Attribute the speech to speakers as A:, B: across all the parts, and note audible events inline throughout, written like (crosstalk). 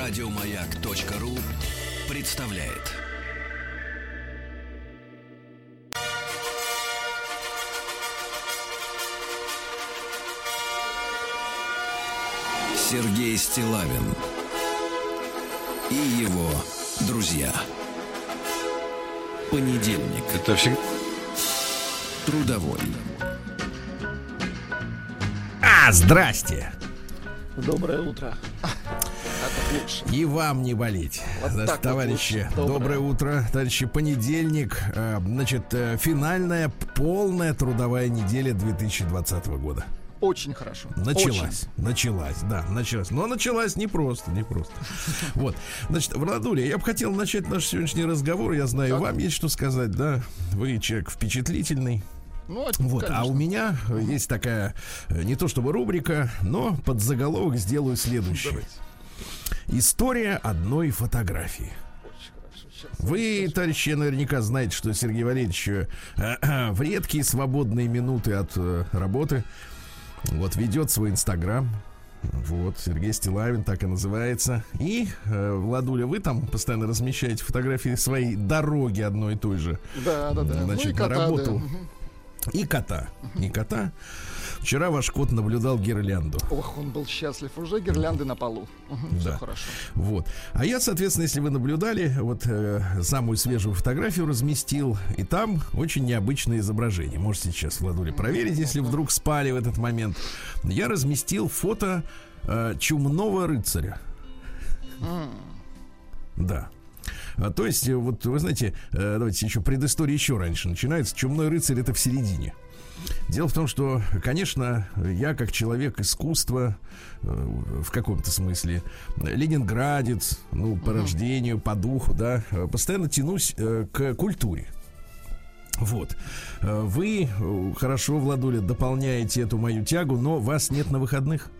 A: Радиомаяк.ру представляет. Сергей Стилавин и его друзья. Понедельник.
B: Это всегда...
A: Трудовой.
C: А, здрасте!
D: Доброе утро.
C: И вам не болеть.
D: Вот
C: Значит,
D: вот
C: товарищи,
D: лучше.
C: доброе.
D: Доброе.
C: утро. Товарищи, понедельник. э, Значит, э, финальная полная трудовая неделя 2020 года.
D: Очень хорошо.
C: Началась. Началась, да, началась. Но началась не просто, не просто. (laughs) Вот. Значит, Владуля, я бы хотел начать наш сегодняшний разговор. Я знаю,
D: Так.
C: вам есть что сказать, да? Вы человек впечатлительный.
D: Очень. Ну,
C: Вот, а у меня э, есть такая, не то чтобы рубрика, но под заголовок сделаю следующее. История одной фотографии. Вы, товарищи, наверняка знаете, что Сергей Валерьевич э, в редкие свободные минуты от э, работы вот ведет свой инстаграм. Вот, Сергей Стилавин, так и называется. И, э, Владуля, вы там постоянно размещаете фотографии своей дороги одной и той же.
D: Да, да, да.
C: Значит,
D: ну
C: на
D: кота, да.
C: работу.
D: Мгм.
C: И кота. И кота. Вчера ваш кот наблюдал гирлянду.
D: Ох, он был счастлив. Уже гирлянды на полу. Все
C: Да.
D: хорошо.
C: Вот. А я, соответственно, если вы наблюдали, вот э, самую свежую фотографию разместил, и там очень необычное изображение. Можете сейчас, Владуля, проверить, если вдруг спали в этот момент. Я разместил фото э, чумного рыцаря. Да. А, то есть, э, вот вы знаете, э, давайте еще предыстория еще раньше начинается. Чумной рыцарь это в середине. Дело в том, что, конечно, я как человек искусства э, в каком-то смысле, ленинградец, ну, по рождению, по духу, да, постоянно тянусь э, к культуре. Вот. Э, Вы хорошо, Владуля, дополняете эту мою тягу, но вас нет на выходных.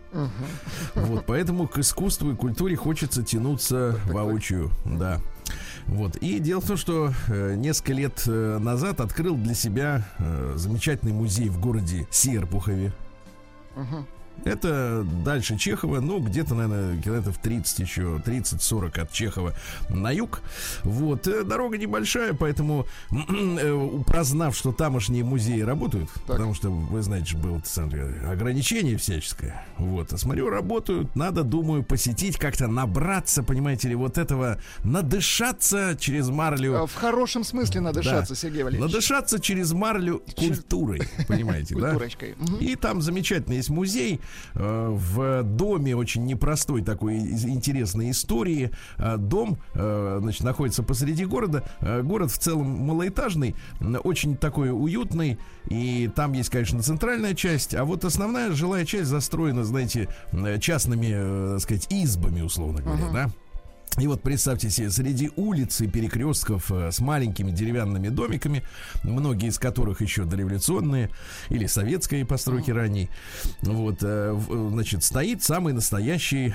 C: Вот, поэтому к искусству и культуре хочется тянуться воочию, да. Вот. И дело в том, что э, несколько лет э, назад открыл для себя э, замечательный музей в городе Серпухове.
D: Мгм.
C: Это дальше Чехова, ну, где-то, наверное, километров 30 еще, 30-40 от Чехова на юг. Вот, э, дорога небольшая, поэтому, э, прознав, что тамошние музеи работают, потому что, вы знаете, было так ограничение всяческое, вот, а смотрю, работают, надо, думаю, посетить, как-то набраться, понимаете ли, вот этого, надышаться через марлю.
D: А, В хорошем смысле надышаться, Сергей Валерьевич.
C: Надышаться через марлю культурой, понимаете, да? И там замечательный есть музей в доме очень непростой такой интересной истории. Э, Дом, э, значит, находится посреди города. Э, Город в целом малоэтажный, очень такой уютный. И там есть, конечно, центральная часть, а вот основная жилая часть застроена, знаете, э, частными, э, так сказать, избами, условно говоря, да? И вот представьте себе, среди улиц и перекрестков э, с маленькими деревянными домиками, многие из которых еще дореволюционные или советской постройки ранней, вот, э, э, значит, стоит самый настоящий,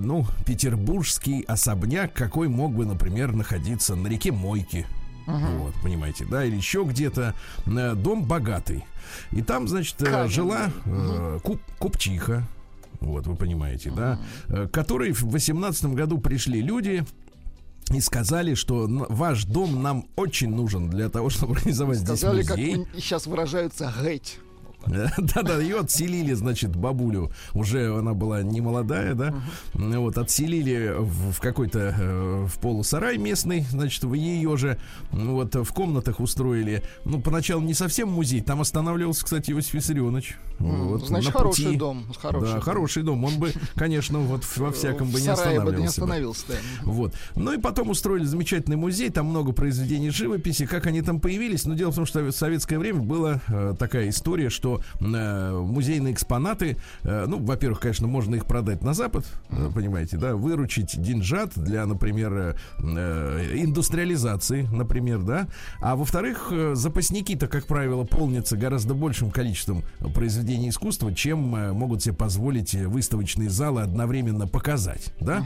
C: ну, петербургский особняк, какой мог бы, например, находиться на реке Мойки. Вот, понимаете, да, или еще где-то дом богатый. И там, значит,
D: Каменный.
C: жила э, куп- купчиха, вот, вы понимаете, да, э, к которой в 18 году пришли люди и сказали, что ваш дом нам очень нужен для того, (laughs) чтобы организовать
D: Сказали,
C: здесь
D: как
C: музей.
D: вы сейчас выражаются, геть. (laughs)
C: Да-да, ее отселили, значит, бабулю. Уже она была не молодая, да? Вот, отселили в, в какой-то э, в полусарай местный, значит, в ее же, вот, в комнатах устроили. Ну, поначалу не совсем музей. Там останавливался, кстати, Иосиф Виссарионович. Вот,
D: Значит,
C: на
D: хороший
C: пути.
D: дом. Хороший
C: да,
D: дом.
C: хороший дом. Он бы, конечно, вот во всяком бы не
D: сарае бы не
C: останавливался. бы.
D: остановился, да.
C: Вот. Ну и потом устроили замечательный музей, там много произведений живописи. Как они там появились? Ну, дело в том, что в советское время была э, такая история, что э, музейные экспонаты, э, ну, во-первых, конечно, можно их продать на Запад, э, понимаете, да, выручить деньжат для, например, э, э, индустриализации, например, да. А во-вторых, э, запасники-то, как правило, полнятся гораздо большим количеством произведений искусства, чем э, могут себе позволить э, выставочные залы одновременно показать, да.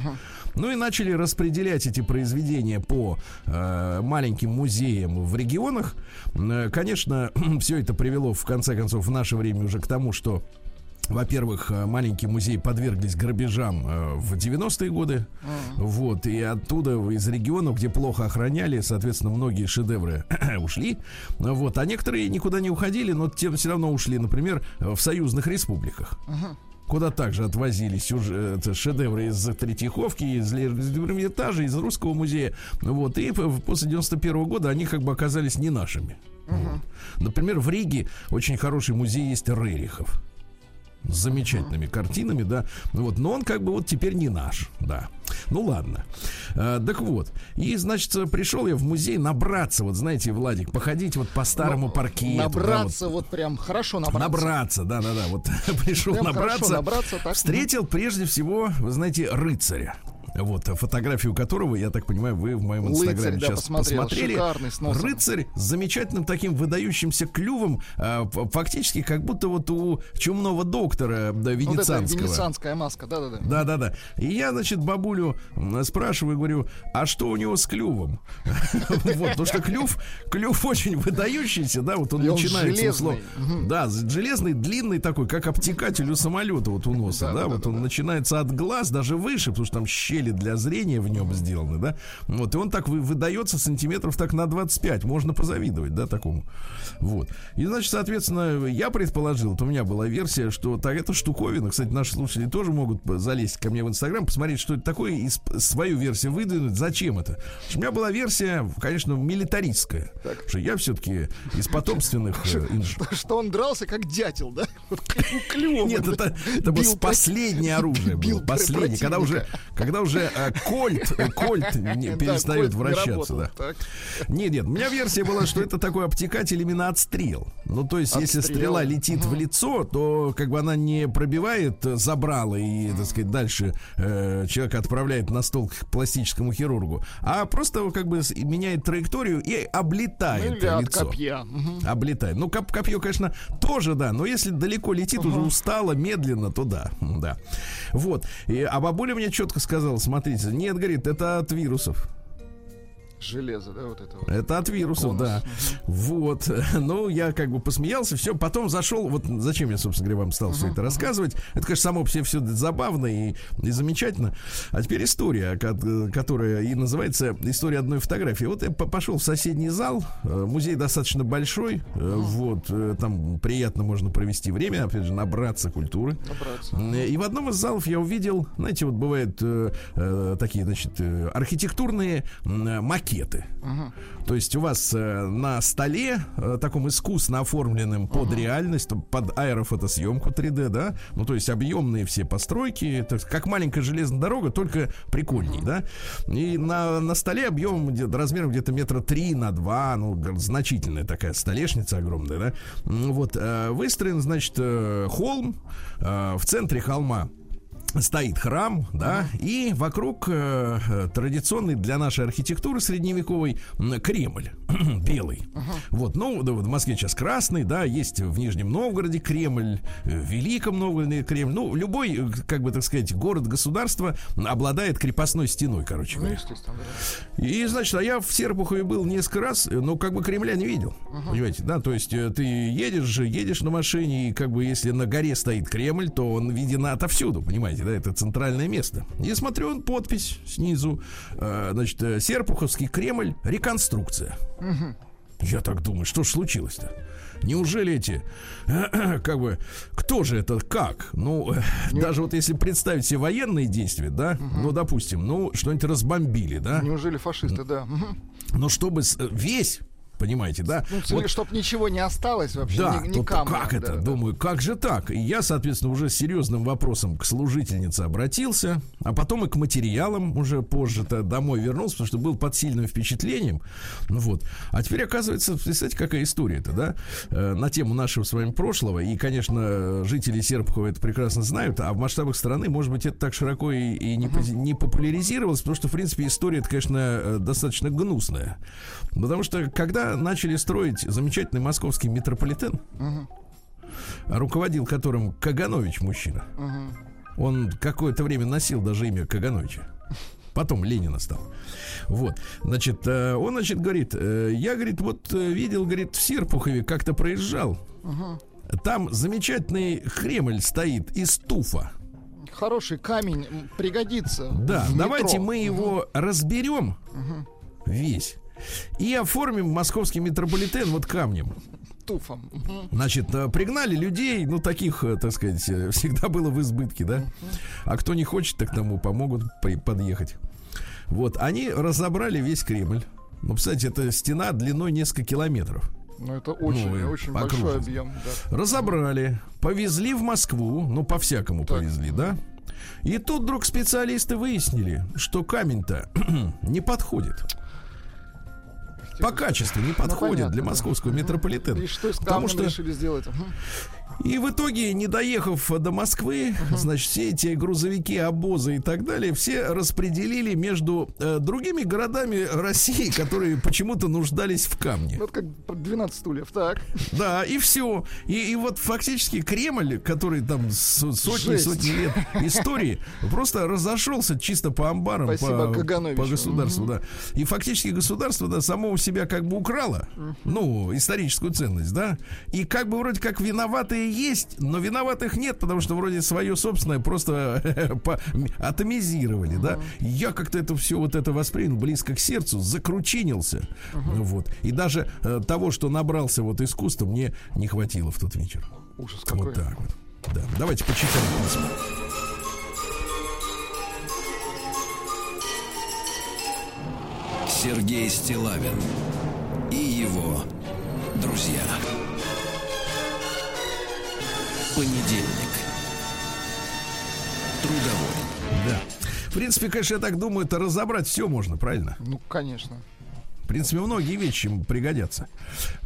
C: Ну и начали распределять эти произведения по э, маленьким музеям в регионах. Конечно, (clears throat) все это привело в конце концов наше время уже к тому, что во-первых, э, маленький музей подверглись грабежам э, в 90-е годы. Mm. Вот, и оттуда, из регионов, где плохо охраняли, соответственно, многие шедевры (clears throat) ушли. Вот, а некоторые никуда не уходили, но тем все равно ушли, например, в союзных республиках. Uh-huh куда также отвозили сюжет, шедевры из Третьяковки, из Эрмитажа, из Русского музея. Вот, и после 91 -го года они как бы оказались не нашими. Угу. Например, в Риге очень хороший музей есть Рерихов с замечательными картинами, да. Вот, но он как бы вот теперь не наш, да. Ну ладно. А, так вот. И, значит, пришел я в музей набраться, вот знаете, Владик, походить вот по старому ну, паркету.
D: Набраться,
C: да,
D: вот. вот прям хорошо набраться.
C: Набраться, да-да-да. Вот (laughs) пришел прям набраться. набраться так, встретил прежде всего, вы знаете, рыцаря. Вот, фотографию которого, я так понимаю, вы в моем инстаграме да, сейчас посмотрели. Рыцарь с замечательным таким выдающимся клювом, а, фактически как будто вот у чумного доктора да, венецианского. Вот
D: венецианская маска, да-да-да.
C: Да-да-да. И я, значит, бабулю спрашиваю, говорю, а что у него с клювом? (laughs) Вот, потому что клюв, клюв очень выдающийся, да, вот он начинается Да, железный, длинный такой, как обтекатель у самолета вот у носа, да, вот он начинается от глаз даже выше, потому что там щель щели для зрения в нем сделаны, да. Вот, и он так выдается сантиметров так на 25. Можно позавидовать, да, такому. Вот. И, значит, соответственно, я предположил, вот у меня была версия, что так эта штуковина, кстати, наши слушатели тоже могут залезть ко мне в Инстаграм, посмотреть, что это такое, и свою версию выдвинуть. Зачем это? У меня была версия, конечно, милитаристская. Так. Что я все-таки из потомственных... Э,
D: что он дрался как дятел, да?
C: Нет, это, это было последнее оружие. Было последнее. Когда уже, когда уже уже э, кольт, э, кольт перестает вращаться. да. Нет, нет, у меня версия была, что это такой обтекатель именно отстрел. Ну, то есть, если стрела летит в лицо, то как бы она не пробивает забрала и, так сказать, дальше э, человека отправляет на стол к пластическому хирургу, а просто как бы меняет траекторию и облетает ну, лицо.
D: копья.
C: Облетает. Ну, коп копье, конечно, тоже, да, но если далеко летит, уже устало, медленно, то да, да. Вот. И, а бабуля мне четко сказала, смотрите, нет, говорит, это от вирусов.
D: Железо, да, вот это вот.
C: Это от вирусов, Конус. да. Вот. (laughs) Ну, я как бы посмеялся, все. Потом зашел, вот зачем я, собственно говоря, вам стал все это рассказывать. Это, конечно, само себе все забавно и, и замечательно. А теперь история, которая и называется «История одной фотографии». Вот я пошел в соседний зал. Э, музей достаточно большой. Угу. Вот. Э, там приятно можно провести время, опять же, набраться культуры. Набраться. И в одном из залов я увидел, знаете, вот бывают э, такие, значит, архитектурные макеты макеты. Угу. То есть у вас э, на столе, э, таком искусно оформленным под угу. реальность, под аэрофотосъемку 3D, да, ну то есть объемные все постройки, так, как маленькая железная дорога, только прикольней, угу. да. И на, на столе объем где размером где-то метра три на два, ну значительная такая столешница огромная, да. Вот э, выстроен, значит, э, холм, э, в центре холма стоит храм, да, uh-huh. и вокруг э, э, традиционный для нашей архитектуры средневековой Кремль (clears throat) белый. Uh-huh. Вот, ну, да, в Москве сейчас красный, да, есть в Нижнем Новгороде Кремль, в Великом Новгороде Кремль. Ну, любой, э, как бы так сказать, город-государство обладает крепостной стеной, короче ну, говоря. И, значит, а я в Серпухове был несколько раз, но как бы Кремля не видел. Uh-huh. Понимаете, да, то есть э, ты едешь же, едешь на машине, и как бы если на горе стоит Кремль, то он виден отовсюду, понимаете понимаете, да, это центральное место. И смотрю, он подпись снизу, э, значит, э, Серпуховский Кремль, реконструкция. Угу. Я так думаю, что ж случилось-то? Неужели эти, (clears throat) как бы, кто же это, как? Ну, Не... даже вот если представить себе военные действия, да, угу. ну, допустим, ну, что-нибудь разбомбили, да?
D: Неужели фашисты, да.
C: Но чтобы весь понимаете, да?
D: Ну, вот, чтобы ничего не осталось вообще да, ни, никому.
C: Как это? Да, Думаю, как же так? И я, соответственно, уже с серьезным вопросом к служительнице обратился, а потом и к материалам уже позже-то домой вернулся, потому что был под сильным впечатлением. Ну вот. А теперь оказывается, представьте, какая история-то, да? Э, на тему нашего с вами прошлого. И, конечно, жители Серпухова это прекрасно знают, а в масштабах страны, может быть, это так широко и, и не, не популяризировалось, потому что, в принципе, история, это, конечно, э, достаточно гнусная. Потому что, когда начали строить замечательный московский метрополитен, угу. руководил которым Каганович мужчина. Угу. Он какое-то время носил даже имя Кагановича. Потом Ленина стал. Вот. Значит, э, он, значит, говорит, э, я, говорит, вот э, видел, говорит, в Серпухове как-то проезжал. Угу Там замечательный Кремль стоит из туфа.
D: Хороший камень пригодится.
C: Да, давайте мы его разберем весь и оформим московский метрополитен вот камнем.
D: Туфом.
C: Значит, э, пригнали людей, ну, таких, э, так сказать, э, (laughs) всегда было в избытке, да? А кто не хочет, так тому помогут при- подъехать. Вот, они разобрали весь Кремль. Ну, кстати, это стена длиной несколько километров.
D: Ну, это очень,
C: Ну,
D: очень большой объем. Да.
C: Разобрали, повезли в Москву, ну, по-всякому
D: Так.
C: повезли, да? И тут вдруг специалисты выяснили, что камень-то (clears throat) не подходит. По качеству не подходит
D: Ну, понятно,
C: для
D: да.
C: московского метрополитена.
D: И что
C: Потому что
D: решили сделать?
C: И в итоге, не доехав до Москвы, значит, все эти грузовики, обозы и так далее, все распределили между э, другими городами России, которые почему-то нуждались в камне.
D: Вот как 12 стульев. Так.
C: Да, и все. И, и вот фактически Кремль, который там с- сотни
D: Жесть.
C: сотни лет истории, просто разошелся чисто по амбарам,
D: Спасибо
C: по, по государству, да. И фактически государство, да, само у себя как бы украло, ну, историческую ценность, да. И как бы вроде как виноватые есть, но виноватых нет, потому что вроде свое собственное просто по- атомизировали, да. Я как-то это все вот это воспринял близко к сердцу, закручинился, вот. И даже э, того, что набрался вот искусства, мне не хватило в тот вечер.
D: Ужас какой.
C: Вот так вот. Да. Давайте почитаем письма.
A: Сергей Стилавин и его друзья. Понедельник. Трудовой.
C: Да. В принципе, конечно, я так думаю, это разобрать все можно, правильно?
D: Ну, конечно.
C: В принципе, многие вещи им пригодятся.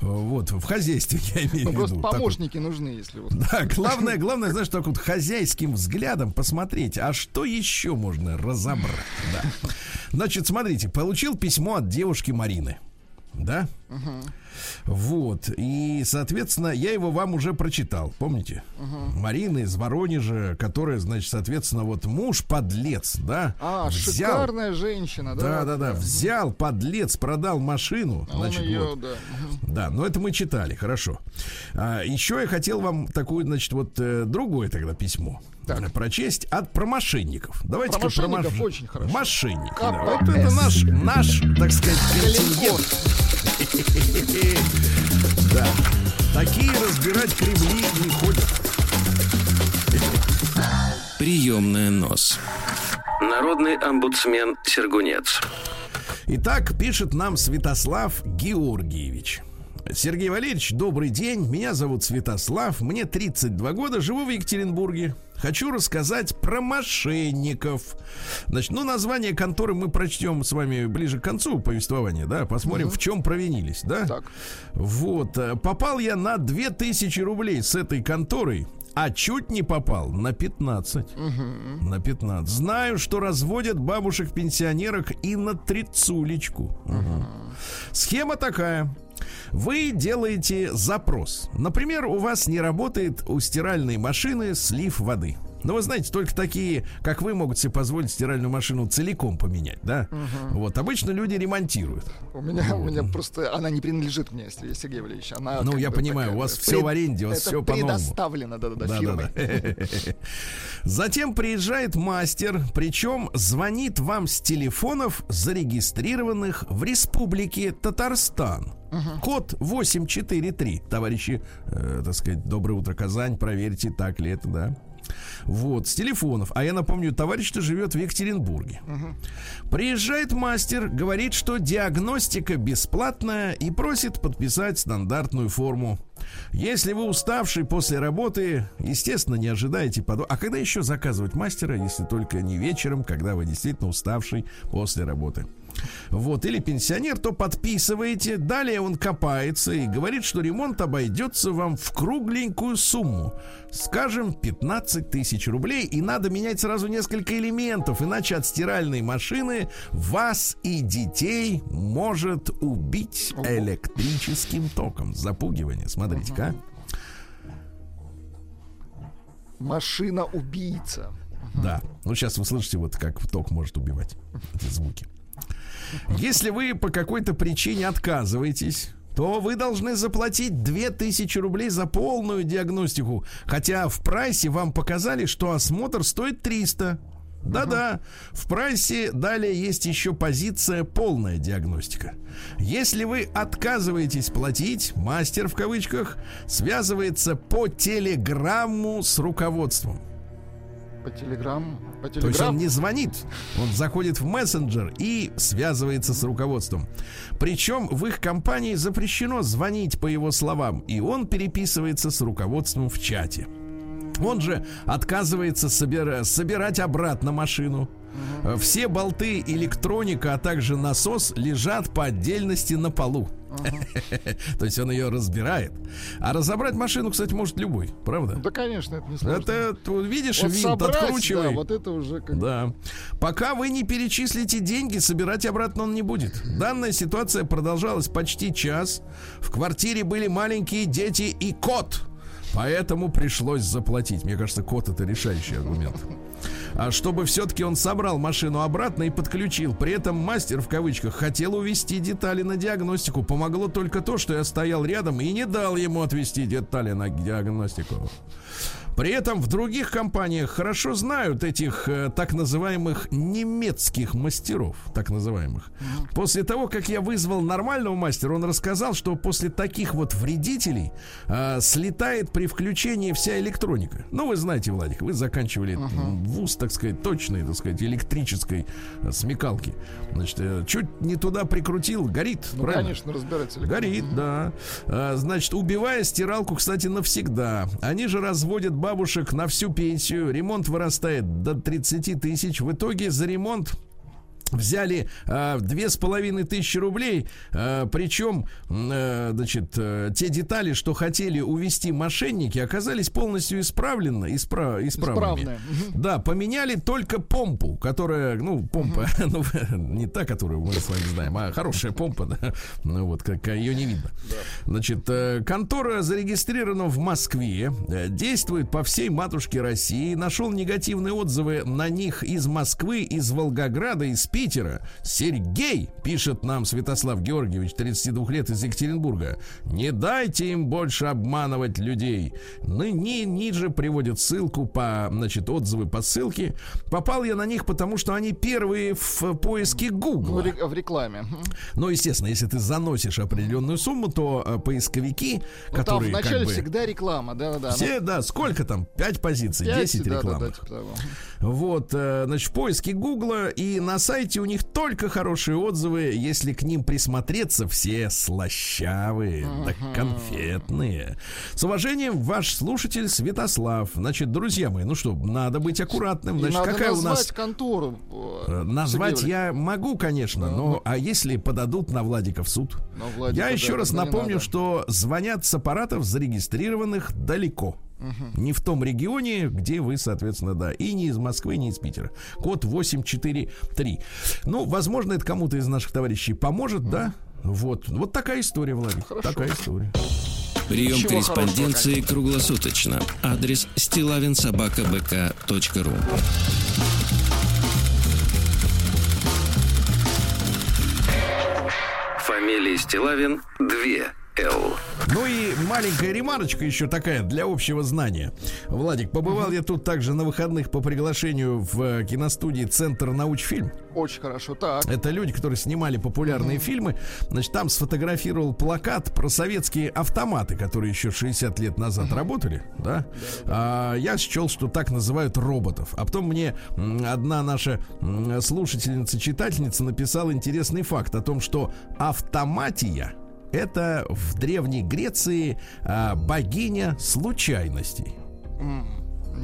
C: Вот, в хозяйстве я имею
D: Ну,
C: в виду.
D: просто
C: Так вот.
D: помощники нужны, если вот.
C: Да, главное, главное, знаешь, так вот хозяйским взглядом посмотреть, а что еще можно разобрать. Да. Значит, смотрите, получил письмо от девушки Марины. Да? Вот. И, соответственно, я его вам уже прочитал. Помните? Марина из Воронежа, которая, значит, соответственно, вот муж подлец, да?
D: А,
C: взял,
D: шикарная женщина, да?
C: Да, да, да. Взял подлец, продал машину.
D: А Он
C: Значит,
D: ее,
C: вот.
D: да.
C: Да, но это мы читали, хорошо. А, еще я хотел вам такое, значит, вот э, другое тогда письмо
D: Так.
C: э, прочесть от про мошенников. Давайте
D: Про мошенников очень хорошо.
C: Мошенники.
D: КПСС.
C: да. Вот это (laughs) наш, наш, так сказать,
D: Калинкор.
C: Да. Такие разбирать кремли не ходят.
A: Приемная нос. Народный омбудсмен Сергунец.
C: Итак, пишет нам Святослав Георгиевич. Сергей Валерьевич, добрый день. Меня зовут Святослав. Мне 32 года. Живу в Екатеринбурге. Хочу рассказать про мошенников. Значит, ну, название конторы мы прочтем с вами ближе к концу повествования, да, посмотрим, в чем провинились, да?
D: Так.
C: Вот, э, попал я на 2000 рублей с этой конторой, а чуть не попал на 15. На 15. Знаю, что разводят бабушек-пенсионерок и на трицулечку. Мгм. Схема такая. Вы делаете запрос. Например, у вас не работает у стиральной машины слив воды. Но вы знаете, только такие, как вы, могут себе позволить стиральную машину целиком поменять, да? Вот, обычно люди ремонтируют.
D: У меня, у меня просто она не принадлежит мне, Сергей Валерьевич. Она
C: Ну, я понимаю,
D: такая,
C: у вас
D: пред-
C: в аренде, у вас всё по-новому.
D: предоставлено, да-да-да,
C: Да,
D: фирмой.
C: да, (laughs) да. Затем приезжает мастер, причем звонит вам с телефонов, зарегистрированных в Республике Татарстан. Код 843. Товарищи, э, так сказать, доброе утро, Казань, проверьте, так ли это, да. Вот, с телефонов. А я напомню, товарищ-то живет в Екатеринбурге. Приезжает мастер, говорит, что диагностика бесплатная и просит подписать стандартную форму. Если вы уставший после работы, естественно, не ожидаете подо... А когда еще заказывать мастера, если только не вечером, когда вы действительно уставший после работы? Вот, или пенсионер, то подписываете. Далее он копается и говорит, что ремонт обойдется вам в кругленькую сумму. Скажем, 15 тысяч рублей. И надо менять сразу несколько элементов, иначе от стиральной машины вас и детей может убить электрическим током. Запугивание, смотрите-ка.
D: Машина-убийца.
C: Да. Ну, сейчас вы слышите, вот как ток может убивать эти звуки. Если вы по какой-то причине отказываетесь, то вы должны заплатить 2000 рублей за полную диагностику. Хотя в прайсе вам показали, что осмотр стоит 300. Да-да, в прайсе далее есть еще позиция полная диагностика. Если вы отказываетесь платить, мастер в кавычках связывается по телеграмму с руководством.
D: По телеграмму? По
C: То есть он не звонит, он заходит в мессенджер и связывается с руководством. Причем в их компании запрещено звонить по его словам, и он переписывается с руководством в чате. Он же отказывается собира- собирать обратно машину. Э, Все болты, электроника, а также насос лежат по отдельности на полу. (laughs) То есть он ее разбирает. А разобрать машину, кстати, может любой, правда?
D: Да, конечно, это не сложно.
C: Это, ты видишь,
D: Вот
C: винт
D: собрать,
C: откручивай.
D: да, вот это уже как...
C: Да. Пока вы не перечислите деньги, собирать обратно он не будет. Данная ситуация продолжалась почти час. В квартире были маленькие дети и кот. Поэтому пришлось заплатить. Мне кажется, кот это решающий аргумент. А чтобы все-таки он собрал машину обратно и подключил. При этом мастер в кавычках хотел увести детали на диагностику. Помогло только то, что я стоял рядом и не дал ему отвести детали на диагностику. При этом в других компаниях хорошо знают этих э, так называемых немецких мастеров, так называемых. После того, как я вызвал нормального мастера, он рассказал, что после таких вот вредителей э, слетает при включении вся электроника. Ну, вы знаете, Владик, вы заканчивали м, вуз, так сказать, точной, так сказать, электрической э, смекалки. Значит, э, чуть не туда прикрутил, горит.
D: Ну,
C: правильно?
D: конечно, разбирать.
C: Горит, да. А, Значит, убивая стиралку, кстати, навсегда. Они же разводят бабушек на всю пенсию. Ремонт вырастает до 30 тысяч. В итоге за ремонт взяли а, две с половиной тысячи рублей, а, причем, э, значит, э, те детали, что хотели увести мошенники, оказались полностью исправлены, испра- исправными.
D: Исправные.
C: Да, поменяли только помпу, которая, ну, помпа, (laughs) ну, не та, которую мы с вами знаем, а хорошая помпа, да, ну вот, как ее не видно. Значит, э, контора зарегистрирована в Москве, э, действует по всей матушке России, нашел негативные отзывы на них из Москвы, из Волгограда, из Питера. Сергей, пишет нам Святослав Георгиевич, 32 лет из Екатеринбурга, не дайте им больше обманывать людей. Ну, ни, ниже приводят ссылку по, значит, отзывы по ссылке. Попал я на них, потому что они первые в поиске Google.
D: в рекламе.
C: Ну, естественно, если ты заносишь определенную сумму, то э, поисковики,
D: Ну, там
C: которые
D: вначале
C: как бы...
D: всегда реклама, да-да-да.
C: Все, да, сколько там? Пять позиций,
D: Пять,
C: 10
D: да, да, да,
C: рекламных.
D: типа того.
C: Вот, э, значит, в поиске Гугла и на сайте у них только хорошие отзывы. Если к ним присмотреться, все слащавые, да конфетные. С уважением, ваш слушатель Святослав. Значит, друзья мои, ну что, надо быть аккуратным. Значит,
D: надо
C: какая у
D: назвать
C: нас...
D: контору.
C: Э, Назвать
D: Сергей
C: я могу, конечно, но а если подадут на Владика в суд?
D: Владика,
C: Я еще
D: да,
C: раз
D: да,
C: напомню, что звонят с аппаратов зарегистрированных далеко. Не в том регионе, где вы, соответственно, да. И не из Москвы, не из Питера. Код 843. Ну, возможно, это кому-то из наших товарищей поможет, да? Вот. Вот такая история, Владик.
D: Хорошо.
C: Такая история.
A: Прием
D: Ничего
A: корреспонденции круглосуточно. Адрес стилавинсобакабк.ру Фамилия Стилавин 2 Л.
C: Ну и маленькая ремарочка еще такая для общего знания. Владик, побывал я тут также на выходных по приглашению в э, киностудии Центр научфильм.
D: Очень хорошо. Так.
C: Это люди, которые снимали популярные фильмы. Значит, там сфотографировал плакат про советские автоматы, которые еще 60 лет назад работали, да? А, я счел, что так называют роботов. А потом мне одна наша м, слушательница, читательница написала интересный факт о том, что автоматия это в Древней Греции а, богиня случайностей.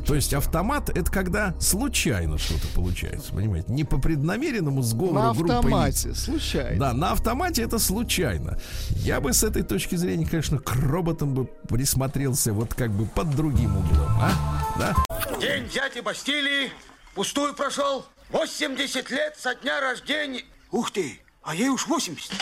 C: То есть автомат это когда случайно что-то получается, понимаете? Не по преднамеренному сговору
D: На
C: группы лиц.
D: автомате, случайно.
C: Да, на автомате это случайно. Я бы с этой точки зрения, конечно, к роботам бы присмотрелся вот как бы под другим углом, а? Да?
B: День дяди Бастилии пустую прошел. 80 лет со дня рождения. Ух ты, а ей уж 80.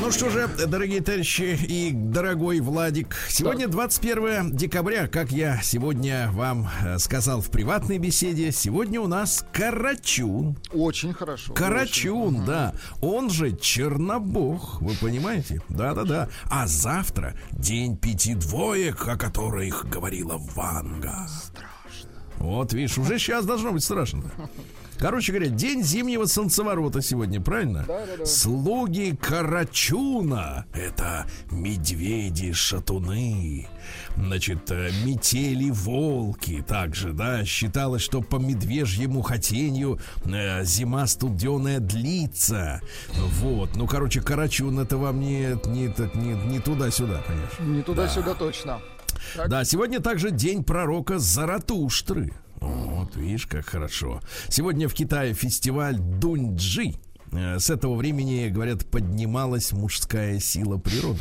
C: Ну что же, дорогие товарищи и дорогой Владик, сегодня 21 декабря, как я сегодня вам э, сказал в приватной беседе, сегодня у нас Карачун.
D: Очень хорошо.
C: Карачун,
D: очень.
C: да. Он же Чернобог, вы понимаете? Да-да-да. А завтра день пяти двоек, о которых говорила Ванга. Страшно. Вот, видишь, уже сейчас должно быть страшно. (laughs) Короче говоря, день зимнего солнцеворота сегодня, правильно?
D: Да, да, да.
C: Слуги Карачуна — это медведи-шатуны. Значит, э, метели волки также, да, считалось, что по медвежьему хотению э, зима студеная длится. Вот, ну, короче, Карачун это вам не, не, не, не туда-сюда, конечно.
D: Не туда-сюда точно. Так.
C: Да, сегодня также день пророка Заратуштры. Вот, видишь, как хорошо. Сегодня в Китае фестиваль Дуньджи. Э, С этого времени, говорят, поднималась мужская сила природы.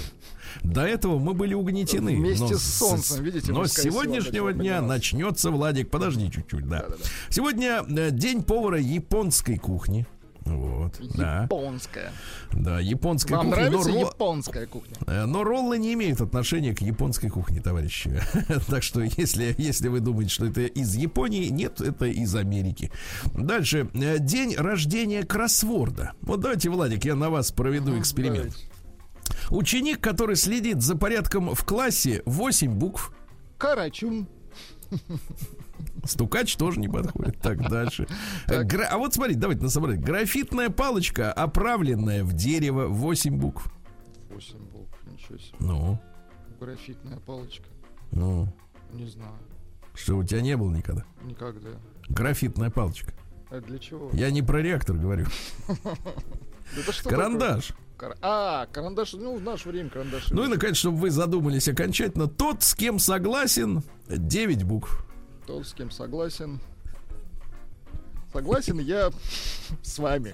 C: До этого мы были угнетены.
D: Вместе
C: но
D: с солнцем, видите,
C: Но с сегодняшнего дня начнется, Владик, подожди чуть-чуть, да.
D: Да-да-да.
C: Сегодня э, день повара японской кухни. Вот, да,
D: Японская.
C: да, японская
D: Вам
C: кухня. но
D: нравится
C: ро-
D: японская кухня?
C: Э, Но роллы не имеют отношения к японской кухне, товарищи. (laughs) Так что, если, если вы думаете, что это из Японии, нет, это из Америки. Дальше. Э, День рождения кроссворда. Вот давайте, Владик, я на вас проведу эксперимент.
D: Давайте.
C: Ученик, который следит за порядком в классе, 8 букв.
D: Карачун.
C: Стукач тоже не подходит. Так, дальше. (laughs)
D: Так.
C: А вот смотрите, давайте на собрать. Графитная палочка, оправленная в дерево, 8 букв.
D: 8 букв, ничего себе.
C: Ну,
D: Графитная палочка.
C: ну.
D: Не знаю.
C: Что, у тебя не было никогда?
D: Никогда.
C: Графитная палочка.
D: А для чего?
C: Я не про реактор говорю. (laughs) Карандаш.
D: А, карандаш. Ну, в наше время карандаш.
C: Ну и, наконец, чтобы вы задумались окончательно, тот, с кем согласен, 9 букв.
D: Тот, с кем согласен. Согласен я (laughs) с вами.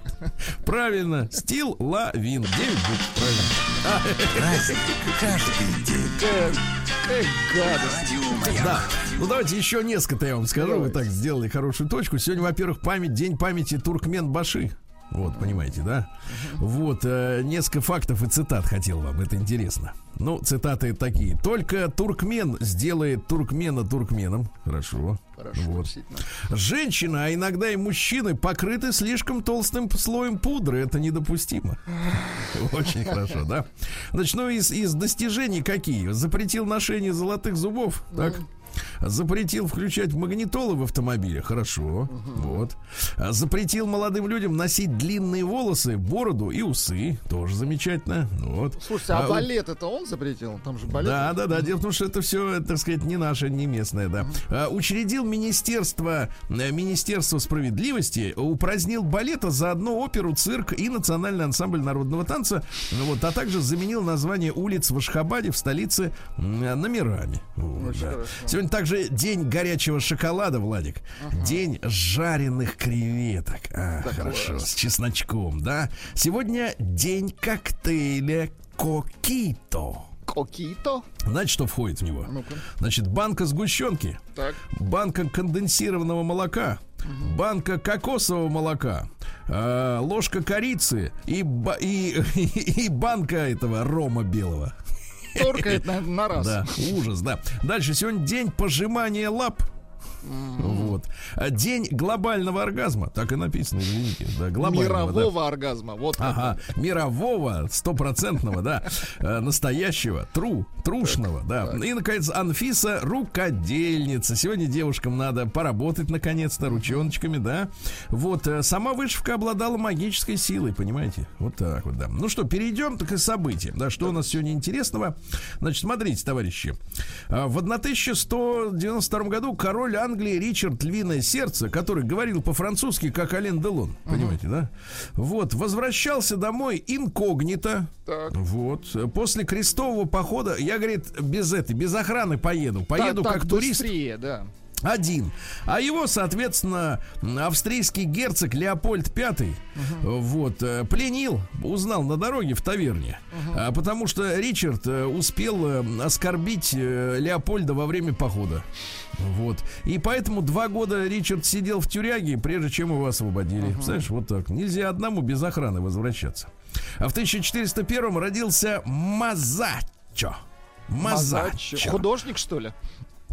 C: Правильно, стил лавин. 9 букв, правильно.
E: Праздник каждый день.
D: Какая, какая гадость.
C: Да. Ну давайте еще несколько я вам скажу. Вы так сделали хорошую точку. Сегодня, во-первых, память, день памяти Туркмен Баши. Вот, понимаете, да? Вот, э, несколько фактов и цитат хотел вам, это интересно. Ну, цитаты такие. Только туркмен сделает туркмена туркменом. Хорошо.
D: Хорошо,
C: Вот. Женщина, а иногда и мужчины покрыты слишком толстым слоем пудры. Это недопустимо. (laughs) Очень хорошо, да? Значит, ну из, из достижений какие? Запретил ношение золотых зубов, так? Запретил включать магнитолы в автомобиле. Хорошо. Вот. Запретил молодым людям носить длинные волосы, бороду и усы. Тоже замечательно. Вот.
D: Слушайте, а,
C: А,
D: балет это он запретил? Там же балет.
C: Да, да, да. Дело в том, что это все, так сказать, не наше, не местное, да. А, Учредил министерство, э, министерство справедливости, упразднил балет, а заодно оперу, цирк и национальный ансамбль народного танца. Вот, а также заменил название улиц в Ашхабаде в столице номерами. Вот,
D: Очень
C: да.
D: хорошо.
C: Сегодня также день горячего шоколада, Владик. День жареных креветок. А, хорошо, с чесночком, да. Сегодня день коктейля Кокито.
D: Кокито.
C: Знаете, что входит в него?
D: Ну-ка.
C: Значит, банка сгущенки,
D: Так.
C: банка конденсированного молока, банка кокосового молока, э, ложка корицы и, ба- (laughs) и, и банка этого рома белого.
D: Торкает на, на раз.
C: Да, ужас, да. Дальше сегодня день пожимания лап. Вот. А День глобального оргазма. Так и написано, извините. Да, глобального, да.
D: Мирового оргазма. Вот как.
C: Ага, мирового, стопроцентного, да, (laughs) э, настоящего, тру, трушного, да. И, наконец, Анфиса рукодельница. Сегодня девушкам надо поработать, наконец-то, ручоночками, да. Вот, э, сама вышивка обладала магической силой, понимаете? Вот так вот, да. Ну что, перейдем так и события, да, что у нас сегодня интересного. Значит, смотрите, товарищи. А, В 1192 году король Англии Ричард Львиное Сердце, который говорил по-французски, как Ален Делон, понимаете, да? Вот, возвращался домой инкогнито.
D: Так.
C: Вот. После крестового похода, я, говорит, без этой, без охраны поеду. Поеду
D: Так,
C: как
D: так,
C: турист.
D: быстрее, да.
C: Один. А его, соответственно, австрийский герцог Леопольд V вот, э, пленил, узнал на дороге в таверне. А, потому что Ричард э, успел э, оскорбить э, Леопольда во время похода. Вот. И поэтому два года Ричард сидел в тюряге, прежде чем его освободили. Представляешь, вот так. Нельзя одному без охраны возвращаться. А в 1401 родился Мазачо. Мазачо.
D: Художник, что ли?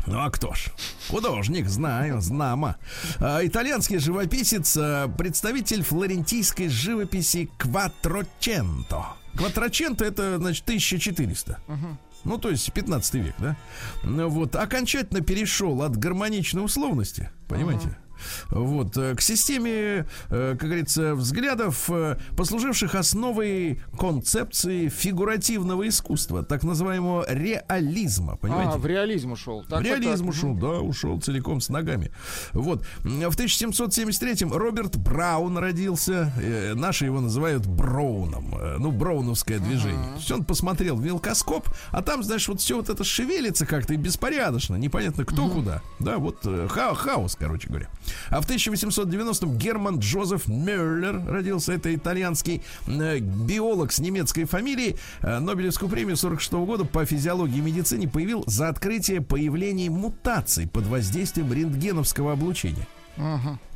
C: Ну а кто ж? Художник, знаю, знамо. А, итальянский живописец, а, представитель флорентийской живописи Кватроченто. Кватроченто это, значит, 1400. Ну, то есть 15 век, да? Ну, вот, окончательно перешел от гармоничной условности, понимаете? Вот, э, к системе, э, как говорится, взглядов, э, послуживших основой концепции фигуративного искусства, так называемого реализма, понимаете?
D: А, в реализм ушел. Так,
C: В реализм
D: так,
C: ушел, да, ушел целиком с ногами. Вот. В 1773-м Роберт Браун родился. Наши его называют Броуном. Э, Ну, броуновское движение. То есть он посмотрел в мелкоскоп, а там, знаешь, вот все вот это шевелится как-то и беспорядочно. Непонятно кто куда. Да, вот ха- хаос, короче говоря. А в 1890-м Герман Джозеф Мюллер родился. Это итальянский э, биолог с немецкой фамилией. Э, Нобелевскую премию 46 года по физиологии и медицине появил за открытие появлений мутаций под воздействием рентгеновского облучения.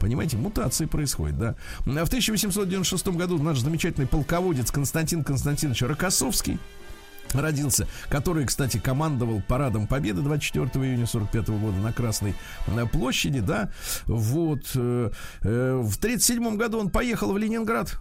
C: Понимаете, мутации происходят, да. А в 1896 году наш замечательный полководец Константин Константинович Рокоссовский родился, который, кстати, командовал парадом Победы 24 июня 45 года на Красной э, площади, да. Вот. э, э, В 37 году он поехал в Ленинград.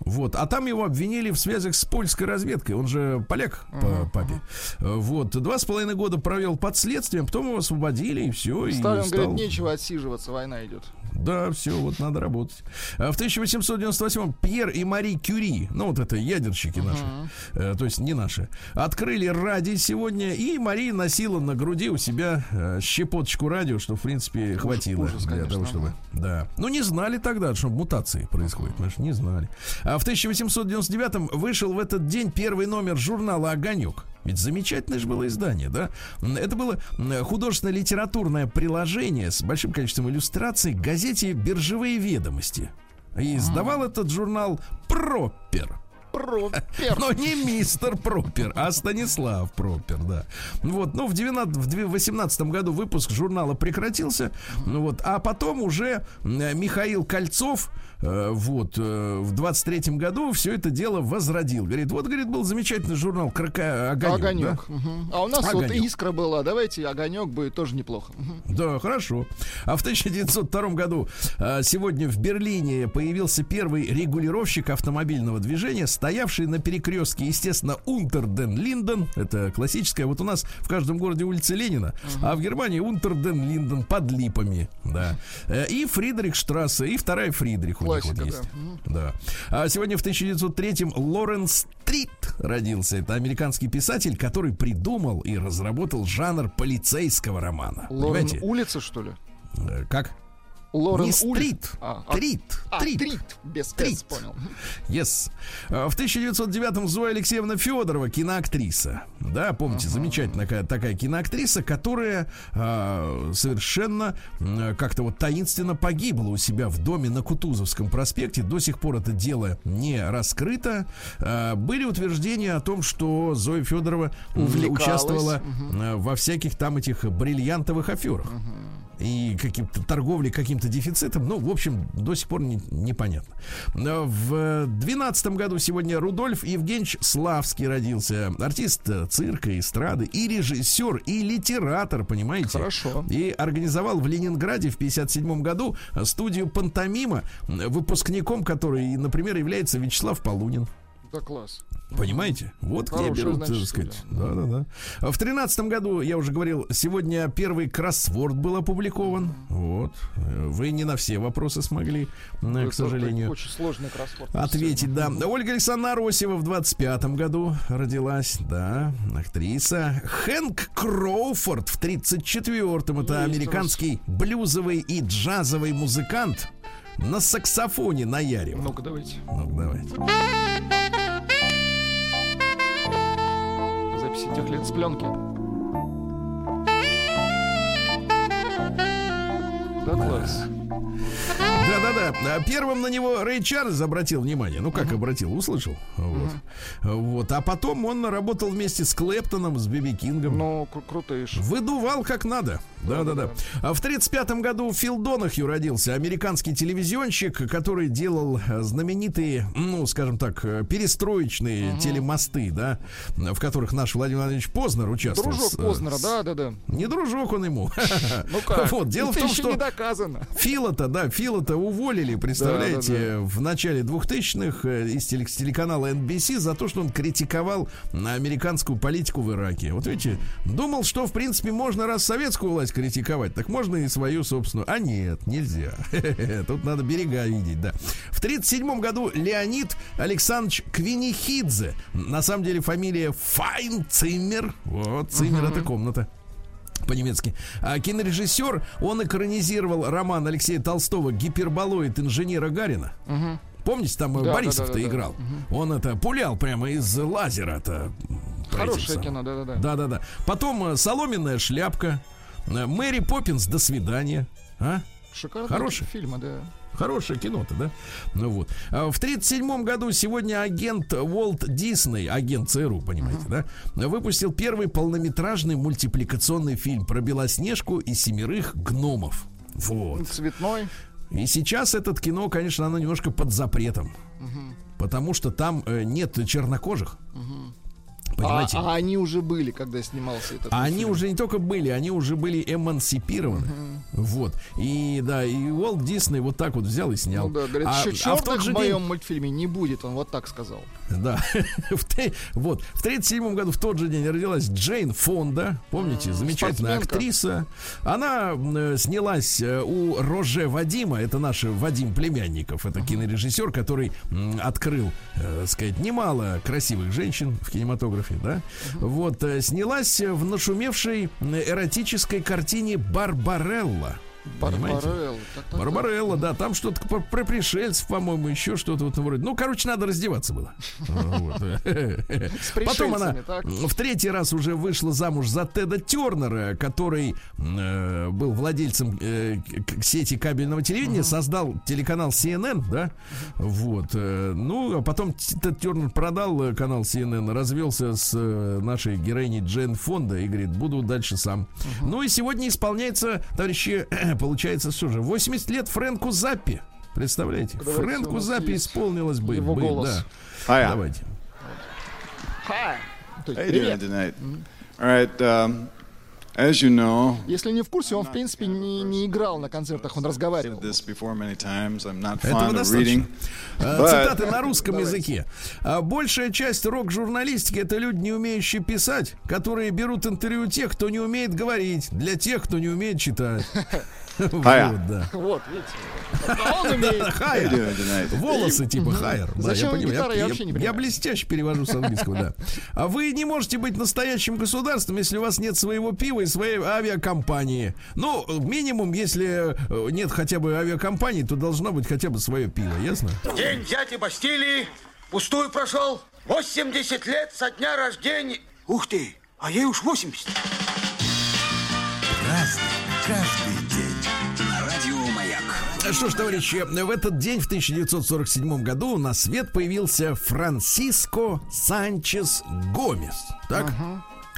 C: Вот, а там его обвинили в связях с польской разведкой. Он же поляк по папе. Вот, два с половиной года провел под следствием, потом его освободили и все. и
D: Сталин
C: стал-
D: говорит, нечего отсиживаться, война идет.
C: да, все, вот надо работать. А в 1898 Пьер и Мари Кюри, ну вот это ядерщики наши, э, то есть не наши, открыли радий сегодня, и Мари носила на груди у себя э, щепоточку радио, что в принципе хватило
D: ужас,
C: для
D: конечно,
C: того, чтобы, да. Ну не знали тогда, что мутации происходят, понимаешь, не знали. А в 1899 вышел в этот день первый номер журнала «Огонек». Ведь замечательное же было издание, да? Это было художественно-литературное приложение с большим количеством иллюстраций к газете «Биржевые ведомости». И издавал этот журнал Пропер.
D: Пропер.
C: Но не мистер Пропер, а Станислав Пропер, да. Вот, ну, в, 19, в 18 году выпуск журнала прекратился, ну, вот, а потом уже Михаил Кольцов, вот, э, в 23 году все это дело возродил. Говорит, вот, говорит, был замечательный журнал Крака... Огонек.
D: Огонек.
C: да?
D: Мгм. А у нас вот
C: Огонек.
D: искра была. Давайте огонек будет тоже неплохо. Мгм.
C: Да, хорошо. А в 1902 году а, сегодня в Берлине появился первый регулировщик автомобильного движения, стоявший на перекрестке, естественно, Унтерден Линден. Это классическая. Вот у нас в каждом городе улица Ленина, а в Германии Унтерден Линден под липами. Да. Э, И Фридрихштрассе, и вторая Фридрих
D: Классика,
C: вот есть.
D: да.
C: Да. А сегодня в 1903-м Лоренс Стрит родился. Это американский писатель, который придумал и разработал жанр полицейского романа.
D: Лорен
C: Понимаете?
D: улица, что ли?
C: Э, Как?
D: Лорен
C: Не стрит,
D: А, а-
C: трит,
D: А,
C: трит.
D: трит. Без
C: Трит.
D: «с», понял.
C: Yes. А, В 1909-м Зоя Алексеевна Федорова, киноактриса. Да, помните, замечательная такая, такая киноактриса, которая а, совершенно м, как-то вот таинственно погибла у себя в доме на Кутузовском проспекте. До сих пор это дело не раскрыто. А, были утверждения о том, что Зоя Федорова
D: Увлекалась.
C: участвовала а, во всяких там этих бриллиантовых аферах и каким-то торговлей каким-то дефицитом. Ну, в общем, до сих пор не- непонятно. Но В двенадцатом году сегодня Рудольф Евгеньевич Славский родился. Артист э, цирка, эстрады, и режиссер, и литератор, понимаете?
D: Хорошо.
C: И организовал в Ленинграде в 57 году э, студию «Пантомима», э, выпускником которой, например, является Вячеслав Полунин.
D: Да класс.
C: Понимаете? Вот где
D: Хорошая,
C: берут,
D: значит,
C: так сказать. Да, да, да. В тринадцатом году, я уже говорил, сегодня первый кроссворд был опубликован. Вот. Вы не на все вопросы смогли, э,
D: Это
C: к сожалению.
D: Очень сложный кроссворд.
C: Ответить, да. Ольга Александровна Аросева в 25-м году родилась, да, актриса. Хэнк Кроуфорд в 34-м. Это
D: Есть
C: американский блюзовый и джазовый музыкант. На саксофоне наяривал.
D: Ну-ка, давайте.
C: Ну, давайте.
D: Записи тех лет с пленки. Да, класс.
C: Да-да-да. А Первым на него Рэй Чарльз обратил внимание. Ну, как обратил? Услышал. Вот. вот. А потом он работал вместе с Клэптоном, с Биби Кингом.
D: Ну, кру- крутыш.
C: Выдувал как надо. Да, да, да. А в 35-м году Фил Донахью родился, американский телевизионщик, который делал э, знаменитые, ну, скажем так, э, перестроечные телемосты, да, в которых наш Владимир Владимирович Познер участвовал.
D: Дружок
C: с, э,
D: Познера,
C: с-
D: да, да, да.
C: Не дружок он ему.
D: Ну как? (laughs)
C: Вот, дело в
D: Это
C: том,
D: еще
C: что
D: не доказано.
C: Филата, да, Филата уволили, представляете,
D: Да,
C: в начале 2000-х э, из телеканала NBC за то, что он критиковал американскую политику в Ираке. Вот видите, думал, что, в принципе, можно раз советскую власть критиковать, так можно и свою собственную. А нет, нельзя. (laughs) Тут надо берега видеть, да. В 37 году Леонид Александрович Квинихидзе. На самом деле фамилия Файнциммер. Вот, Циммер это комната по-немецки. А кинорежиссер, он экранизировал роман Алексея Толстого «Гиперболоид инженера Гарина». Помните, там э,
D: Да,
C: Борисов-то
D: да, да, да.
C: играл. Он это пулял прямо из лазера-то.
D: Хорошее кино, да-да-да.
C: Да-да-да. Потом э, «Соломенная шляпка». э, Мэри Поппинс «До свидания». А?
D: Шикарные
C: Хороший.
D: фильмы, да.
C: Хорошее кино-то, да? Ну вот. А В 37 году сегодня агент Уолт Дисней, агент ЦРУ, понимаете, да, выпустил первый полнометражный мультипликационный фильм про Белоснежку и семерых гномов. Вот.
D: Цветной.
C: И сейчас этот кино, конечно, оно немножко под запретом. Потому что там э, нет чернокожих. Понимаете?
D: А, а они уже были, когда снимался этот
C: А они
D: фильм.
C: уже не только были, они уже были эмансипированы. Вот. И да, и Уолт Дисней вот так вот взял и снял.
D: Ну да, говорит,
C: а, а в тот
D: в
C: же
D: моем
C: день,
D: мультфильме не будет, он вот так сказал.
C: да, (laughs) в вот, в 37 году в тот же день родилась Джейн Фонда, помните, замечательная
D: спортсменка.
C: актриса. Она э, снялась э, у Роже Вадима, это наш Вадим Племянников, это кинорежиссер, который м, открыл, э, сказать, немало красивых женщин в кинематографе, да. Вот, э, снялась в нашумевшей м, эротической картине Барбарелла.
D: Барбарелла.
C: Барбарелла, да, там что-то про, пришельцев, по-моему, еще что-то вот вроде. Ну, короче, надо раздеваться было. (laughs) (laughs) Потом она в третий раз уже вышла замуж за Теда Тернера, который э, был владельцем э, сети кабельного телевидения, создал телеканал CNN, да, вот. э, ну, а потом Тед Тернер продал канал CNN, развелся с нашей героиней Джейн Фонда и говорит, буду дальше сам. Ну и сегодня исполняется, товарищи, получается, что же, 80 лет Фрэнку Заппи. Представляете?
D: Давайте,
C: Фрэнку Заппи исполнилось бы.
D: его
C: бы,
D: голос.
C: да. Давайте.
D: Есть,
E: How you doing
D: привет.
E: tonight? All right. Um,
D: Если не в курсе, он, в принципе, не, не играл на концертах, он разговаривал.
E: this before many times. I'm not
C: Этого
E: fond of
C: достаточно.
E: reading. But-
C: Цитаты на русском языке. А, Большая часть рок-журналистики это люди, не умеющие писать, которые берут интервью тех, кто не умеет говорить, для тех, кто не умеет читать. (laughs) (laughs) Вот,
E: Хая.
C: да.
D: Вот, видите. (laughs)
C: Хайер. Волосы типа хайер. Да,
D: Зачем
C: я понимаю.
D: гитара, я
C: Я,
D: вообще не
C: я
D: понимаю.
C: блестяще перевожу с английского, да. А вы не можете быть настоящим государством, если у вас нет своего пива и своей авиакомпании. Ну, минимум, если э, нет хотя бы авиакомпании, то должно быть хотя бы свое пиво, ясно?
B: День дяди Бастилии пустую прошел. 80 лет со дня рождения. Ух ты, а ей уж 80.
E: Разный, каждый.
C: Что ж, товарищи, в этот день, в 1947 году, на свет появился Франсиско Санчес Гомес. Так?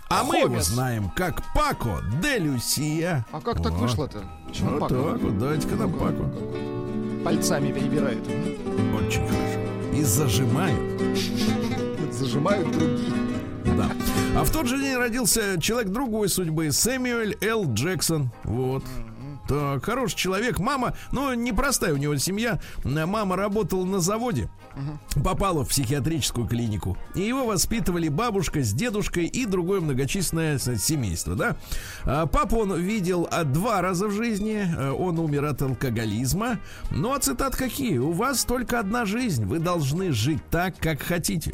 C: А мы его знаем как Пако де Люсия.
D: А как так
C: Вот.
D: вышло-то? Почему
C: Вот
D: Пако?
C: так вот, давайте-ка нам Пако.
D: Пальцами перебирает.
C: Очень хорошо. И зажимают. (laughs)
D: Зажимают другие.
C: Да. А в тот же день родился человек другой судьбы, Сэмюэль Л. Джексон. Вот. Так, хороший человек. Мама, ну, непростая у него семья. Мама работала на заводе. Попала в психиатрическую клинику. И его воспитывали бабушка с дедушкой и другое многочисленное с- семейство, да. Папу он видел а, два раза в жизни. Он умер от алкоголизма. Ну, а цитат какие? У вас только одна жизнь. Вы должны жить так, как хотите.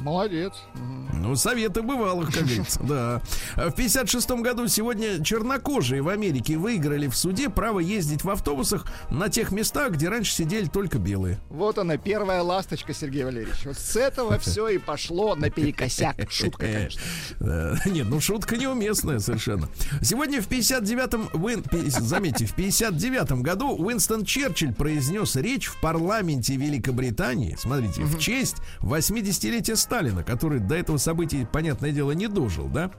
D: Молодец.
C: Ну, советы бывалых, как говорится, да. В 56 году сегодня чернокожие в Америке выиграли в суде право ездить в автобусах на тех местах, где раньше сидели только белые.
D: Вот она, первая ласточка, Сергей Валерьевич. Вот с этого (laughs) все и пошло наперекосяк. Шутка, конечно.
C: Нет, ну шутка неуместная совершенно. Сегодня в 59-м, Уин- заметьте, в 59-м году Уинстон Черчилль произнес речь в парламенте Великобритании, смотрите, в честь 80-летия Сталина, который до этого события, понятное дело, не дожил, да?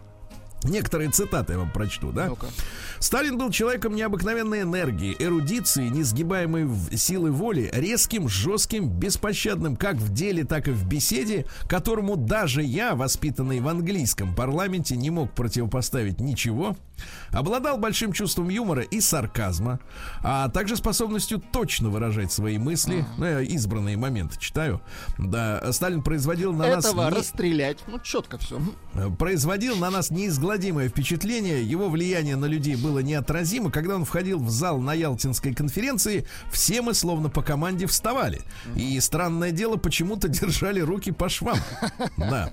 C: Некоторые цитаты я вам прочту, да?
D: Ну-ка.
C: Сталин был человеком необыкновенной энергии, эрудиции, несгибаемой силы воли, резким, жестким, беспощадным как в деле, так и в беседе, которому даже я, воспитанный в английском парламенте, не мог противопоставить ничего. Обладал большим чувством юмора и сарказма, а также способностью точно выражать свои мысли. Ну, я избранные моменты читаю. Да, Сталин производил на нас...
D: Этого
C: не-
D: расстрелять. Ну, четко все.
C: Производил на нас неизгладимое впечатление. Его влияние на людей было неотразимо. Когда он входил в зал на Ялтинской конференции, все мы словно по команде вставали. И странное дело, почему-то держали руки по швам. (laughs) Да.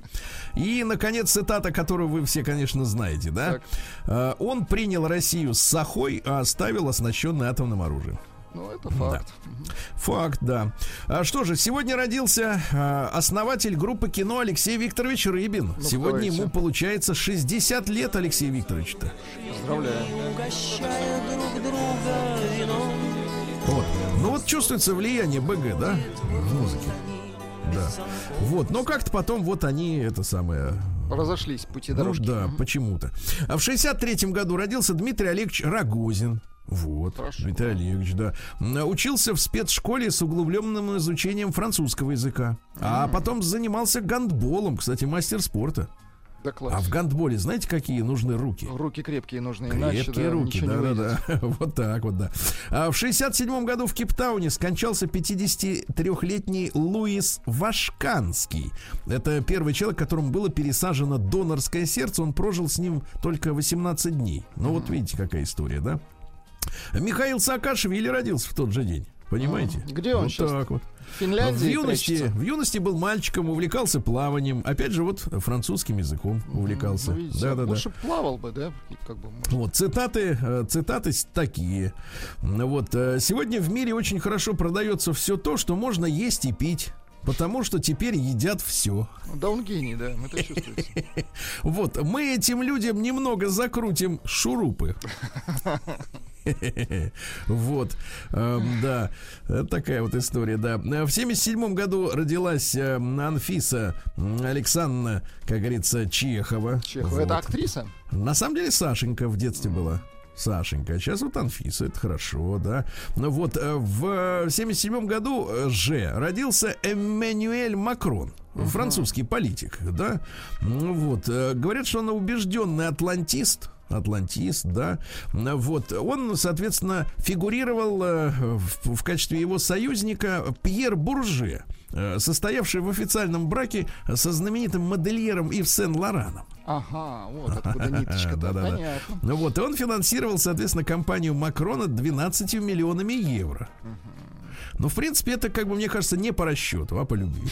C: И, наконец, цитата, которую вы все, конечно, знаете, да?
D: Так.
C: Э, Он принял Россию с сахой, а оставил оснащенной атомным оружием.
D: Ну, это факт.
C: Факт, да. А что же, сегодня родился а, основатель группы кино Алексей Викторович Рыбин.
D: Ну,
C: сегодня
D: давайте.
C: ему получается 60 лет, Алексей Викторович-то.
D: Поздравляю.
C: Вот. Ну вот чувствуется влияние БГ, да, в музыке. Да. Вот, но как-то потом вот они, это самое...
D: Разошлись пути
C: Ну
D: дорожки.
C: да, почему-то. А в 63-м году родился Дмитрий Олегович Рогозин. Вот,
D: Хорошо.
C: Дмитрий Олегович, да. Учился в спецшколе с углубленным изучением французского языка. А потом занимался гандболом, кстати, мастер спорта.
D: Да класс.
C: А в гандболе знаете, какие нужны руки?
D: Руки крепкие нужны, иначе
C: Крепкие
D: да,
C: руки,
D: ничего не
C: да, да,
D: выйдет.
C: да. (laughs) Вот так вот, да. А в 67 году в Кейптауне скончался 53-летний Луис Вашканский. Это первый человек, которому было пересажено донорское сердце. Он прожил с ним только 18 дней. Ну вот видите, какая история, да? Михаил Саакашвили родился в тот же день. Понимаете?
D: А, где он
C: вот
D: щас?
C: так вот.
D: В Финляндии
C: В юности,
D: прячется.
C: в юности был мальчиком, увлекался плаванием. Опять же, вот французским языком увлекался.
D: Ну, видите,
C: да, да, да.
D: Лучше плавал бы, да? Как бы, может.
C: Вот цитаты, э, цитаты такие. Вот э, сегодня в мире очень хорошо продается все то, что можно есть и пить. Потому что теперь едят все.
D: Да он гений, да, это чувствуется. (laughs)
C: Вот, мы этим людям немного закрутим шурупы. (laughs) (laughs) Вот, эм, да, Э, такая вот история, да. Э, В 77 году родилась э, Анфиса Александровна, как говорится, Чехова.
D: Чехов.
C: Вот.
D: Это актриса?
C: На самом деле Сашенька в детстве была. Сашенька, а сейчас вот Анфиса, это хорошо, да. Ну вот, э, в 77 году э, же родился Эммануэль Макрон, французский политик, да. Ну вот, э, говорят, что он убежденный атлантист, Атлантист, да. Вот. Он, соответственно, фигурировал э, в, в качестве его союзника Пьер Бурже, э, состоявший в официальном браке со знаменитым модельером Ив Сен-Лораном.
D: Ага, вот откуда ниточка-то. (laughs)
C: Да-да-да.
D: Понятно.
C: Ну вот, и он финансировал, соответственно, компанию Макрона 12 миллионами евро. Ну, в принципе, это, как бы, мне кажется, не по расчету, а по любви.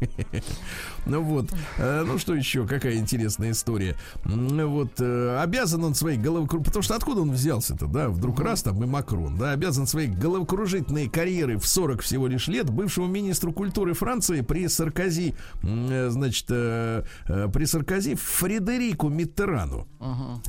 C: (laughs) Ну вот, Э, ну что еще, какая интересная история. Вот, э, обязан он своей головокружительной... Потому что откуда он взялся-то, да? Вдруг раз там и Макрон, да? Обязан своей головокружительной карьеры в 40 всего лишь лет бывшему министру культуры Франции при Саркози, э, значит, при Саркози Фредерику Миттерану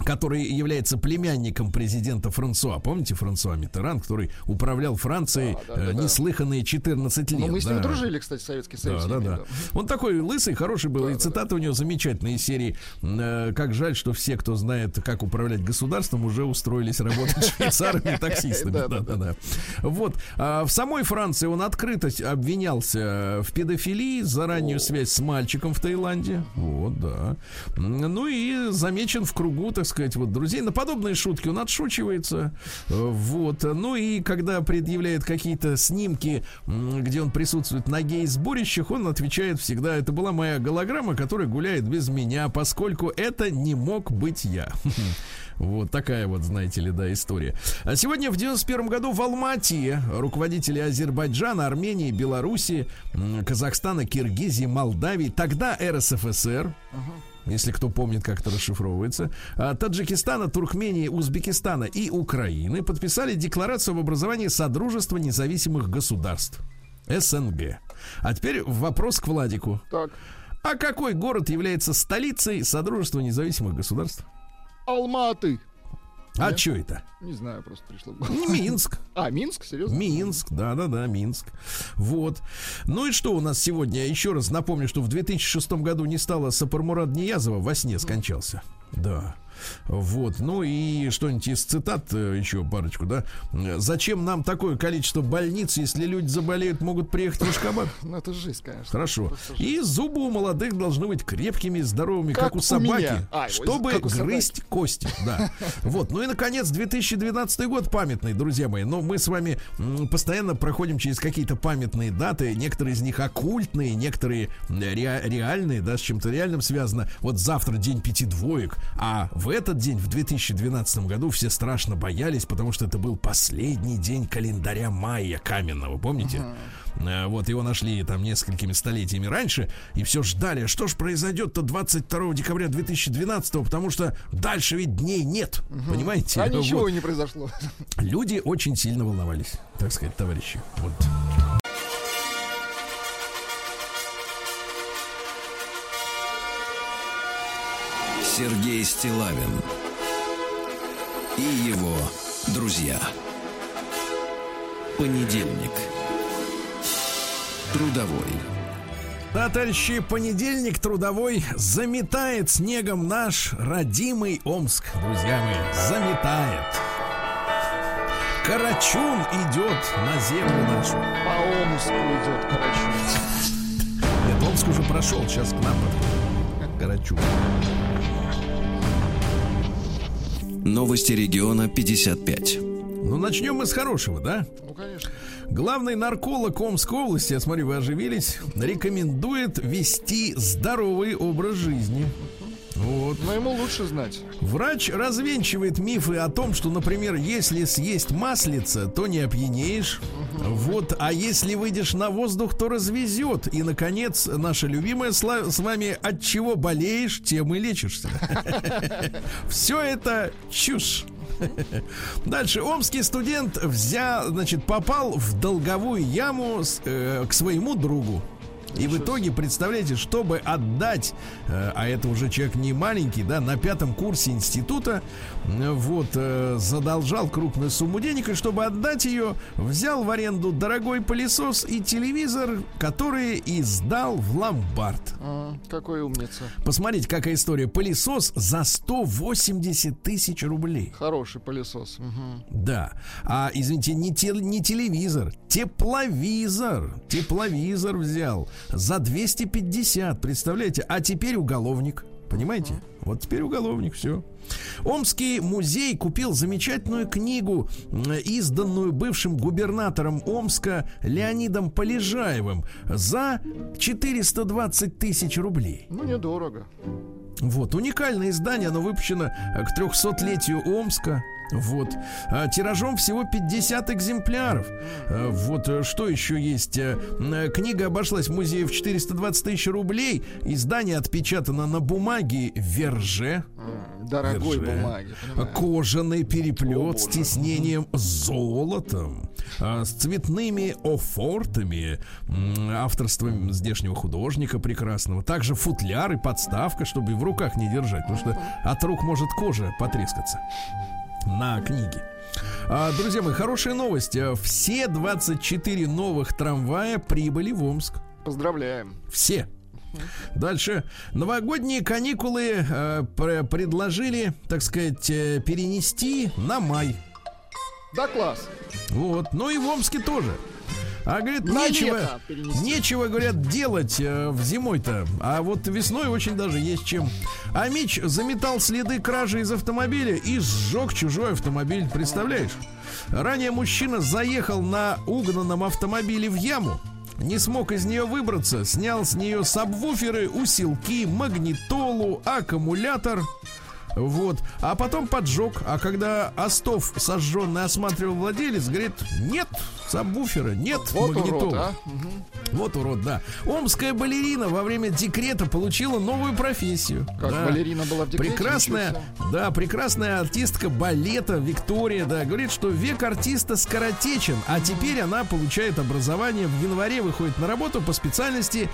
C: который является племянником президента Франсуа. Помните Франсуа Миттеран, который управлял Францией
D: Да, да, да, да.
C: неслыханные 14 лет.
D: Ну, мы с ним
C: да.
D: дружили, кстати, Советский Союз.
C: Да, да, да. Он такой лысый, хороший был. и цитаты у него замечательные из серии. э, Как жаль, что все, кто знает, как управлять государством, уже устроились работать (laughs) швейцарами и таксистами.
D: Да,
C: Да,
D: да.
C: Вот. А В самой Франции он открыто обвинялся в педофилии за раннюю связь с мальчиком в Таиланде. Вот, да. Ну и замечен в кругу, так сказать, вот друзей. На подобные шутки он отшучивается. Э, Вот. Ну и когда предъявляет какие-то снимки, где он присутствует на гей-сборищах, он отвечает всегда, это была моя голограмма, которая гуляет без меня, поскольку это не мог быть я. (laughs) Вот такая вот, знаете ли, да, история. А сегодня в 91 году в Алмате руководители Азербайджана, Армении, Белоруссии, Казахстана, Киргизии, Молдавии, тогда РСФСР, если кто помнит, как это расшифровывается, а, Таджикистана, Туркмении, Узбекистана и Украины подписали декларацию об образовании Содружества независимых государств. СНГ. А теперь вопрос к Владику.
D: Так,
C: А какой город является столицей Содружества независимых государств?
D: Алматы.
C: А
D: Нет?
C: что это?
D: Не знаю, просто пришло.
C: Минск. (laughs)
D: А, Минск, серьезно?
C: Минск, да-да-да, Минск. Вот. Ну и что у нас сегодня? Еще раз напомню, что в 2006 году не стало Сапармурад Ниязова, во сне скончался. Да. Вот, ну и что-нибудь из цитат э, еще парочку, да? Э, Зачем нам такое количество больниц, если люди заболеют, могут приехать в Ашхабад? (laughs)
D: Ну, это жизнь, конечно.
C: Хорошо. И зубы у молодых должны быть крепкими, здоровыми, как,
D: Как
C: у собаки.
D: А,
C: чтобы
D: как у собаки.
C: грызть кости. Да. (laughs) Вот. Ну и наконец 2012 год памятный, друзья мои. Но мы с вами постоянно проходим через какие-то памятные даты. Некоторые из них оккультные, некоторые м, ре- реальные, да, с чем-то реальным связано. Вот завтра день пяти двоек, а в этот день, в 2012 году, все страшно боялись, потому что это был последний день календаря майя каменного, помните? Э, Вот его нашли там несколькими столетиями раньше, и все ждали, что ж произойдет-то 22 декабря 2012, потому что дальше ведь дней нет, понимаете?
D: А (laughs) ничего
C: Вот.
D: не произошло.
C: Люди очень сильно волновались, так сказать, товарищи. Вот.
A: Сергей Стилавин и его друзья. Понедельник. Трудовой.
C: Да, товарищи, понедельник трудовой заметает снегом наш родимый Омск, друзья мои, заметает. Карачун идет на землю нашу.
D: По Омску идет, короче.
C: Нет, Омск уже прошел, сейчас к нам подходит. Карачун.
A: Новости региона 55.
C: Ну, начнем мы с хорошего, да?
D: Ну, конечно.
C: Главный нарколог Омской области, я смотрю, вы оживились, рекомендует вести здоровый образ жизни. Вот.
D: Но ему лучше знать.
C: Врач развенчивает мифы о том, что, например, если съесть маслица, то не опьянеешь. Вот, а если выйдешь на воздух, то развезет. И, наконец, наша любимая сла- с вами от чего болеешь, тем и лечишься. (laughs) Все это чушь. Дальше. Омский студент взял, значит, попал в долговую яму с, э, к своему другу. И в итоге, представляете, чтобы отдать, э, а это уже человек не маленький, да, на пятом курсе института, э, вот, э, задолжал крупную сумму денег, и чтобы отдать ее, взял в аренду дорогой пылесос и телевизор, которые и сдал в ломбард.
D: А, какой умница.
C: Посмотрите, какая история. Пылесос за 180 тысяч рублей.
D: Хороший пылесос. Мгм.
C: Да. А, извините, не, тел- не телевизор, тепловизор. Тепловизор взял за 250, представляете? А теперь уголовник. Понимаете? Вот теперь уголовник, все. Омский музей купил замечательную книгу, изданную бывшим губернатором Омска Леонидом Полежаевым за 420 тысяч рублей.
D: Ну, недорого.
C: Вот, уникальное издание, оно выпущено к 300-летию Омска. Вот. А, Тиражом всего 50 экземпляров. А, Вот э, что еще есть. Э, м, Книга обошлась музею в 420 тысяч рублей. Издание отпечатано на бумаге Верже.
D: Дорогой
C: Верже.
D: бумаги. понимаю.
C: Кожаный переплет с
D: боже.
C: тиснением золотом, а, с цветными офортами, авторством здешнего художника прекрасного. Также футляр и подставка, чтобы в руках не держать, потому что от рук может кожа потрескаться на книге. А, друзья мои, хорошая новость. Все 24 новых трамвая прибыли в Омск.
D: Поздравляем.
C: Все. Дальше. Новогодние каникулы э, пр- предложили, так сказать, э, перенести на май.
D: Да, класс.
C: Вот. Ну и в Омске тоже. А говорит,
D: На
C: нечего, нечего, говорят, делать э, в зимой-то. А вот весной очень даже есть чем. А Мич заметал следы кражи из автомобиля и сжег чужой автомобиль. Представляешь? Ранее мужчина заехал на угнанном автомобиле в яму. Не смог из нее выбраться, снял с нее сабвуферы, усилки, магнитолу, аккумулятор. Вот. А потом поджег. А когда остов сожженный осматривал владелец, говорит, нет сабвуфера, нет
D: Вот урод,
C: магнитолы.
D: а. Мгм.
C: Вот урод, да. Омская балерина во время декрета получила новую профессию.
D: Как
C: Да.
D: балерина была в декрете,
C: Прекрасная, да, прекрасная артистка балета Виктория, да, говорит, что век артиста скоротечен, а теперь она получает образование. В январе выходит на работу по специальности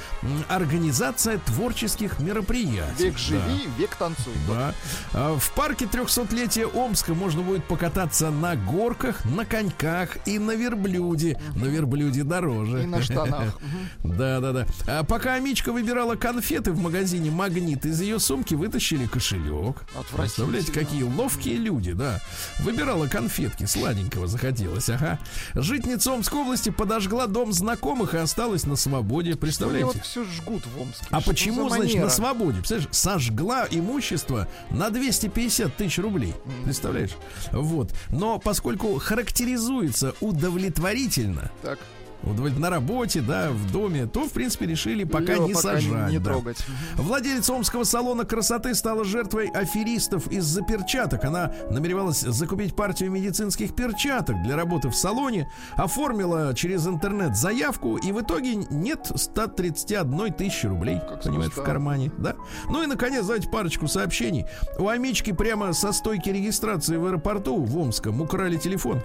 C: организация творческих мероприятий.
D: Век
C: Да.
D: живи, век танцуй.
C: Да. А, В парке 300-летия Омска можно будет покататься на горках, на коньках и на верблюде. На верблюде дороже.
D: И на штанах. (laughs)
C: Да, да, да. А пока Амичка выбирала конфеты в магазине Магнит, из ее сумки вытащили кошелек. Представляете, какие ловкие люди, да. Выбирала конфетки, сладенького захотелось, ага. Житница Омской области подожгла дом знакомых и осталась на свободе.
D: Мне
C: Представляете?
D: вот все жгут в Омске.
C: А
D: Что
C: почему, значит,
D: манера?
C: на свободе? Представляешь, сожгла имущество на 250 тысяч рублей. Представляешь? Вот. Но поскольку характеризуется удовлетворительно,
D: Так,
C: удовлет- на работе, да, в доме, то, в принципе, решили пока
D: её
C: не
D: пока
C: сажать.
D: не
C: да.
D: трогать.
C: Владелец омского салона красоты стала жертвой аферистов из-за перчаток. Она намеревалась закупить партию медицинских перчаток для работы в салоне, оформила через интернет заявку, и в итоге нет 131 тысячи рублей,
D: Как
C: понимаете, в кармане, да? Ну и, наконец, давайте парочку сообщений. У Амички прямо со стойки регистрации в аэропорту в Омском украли телефон.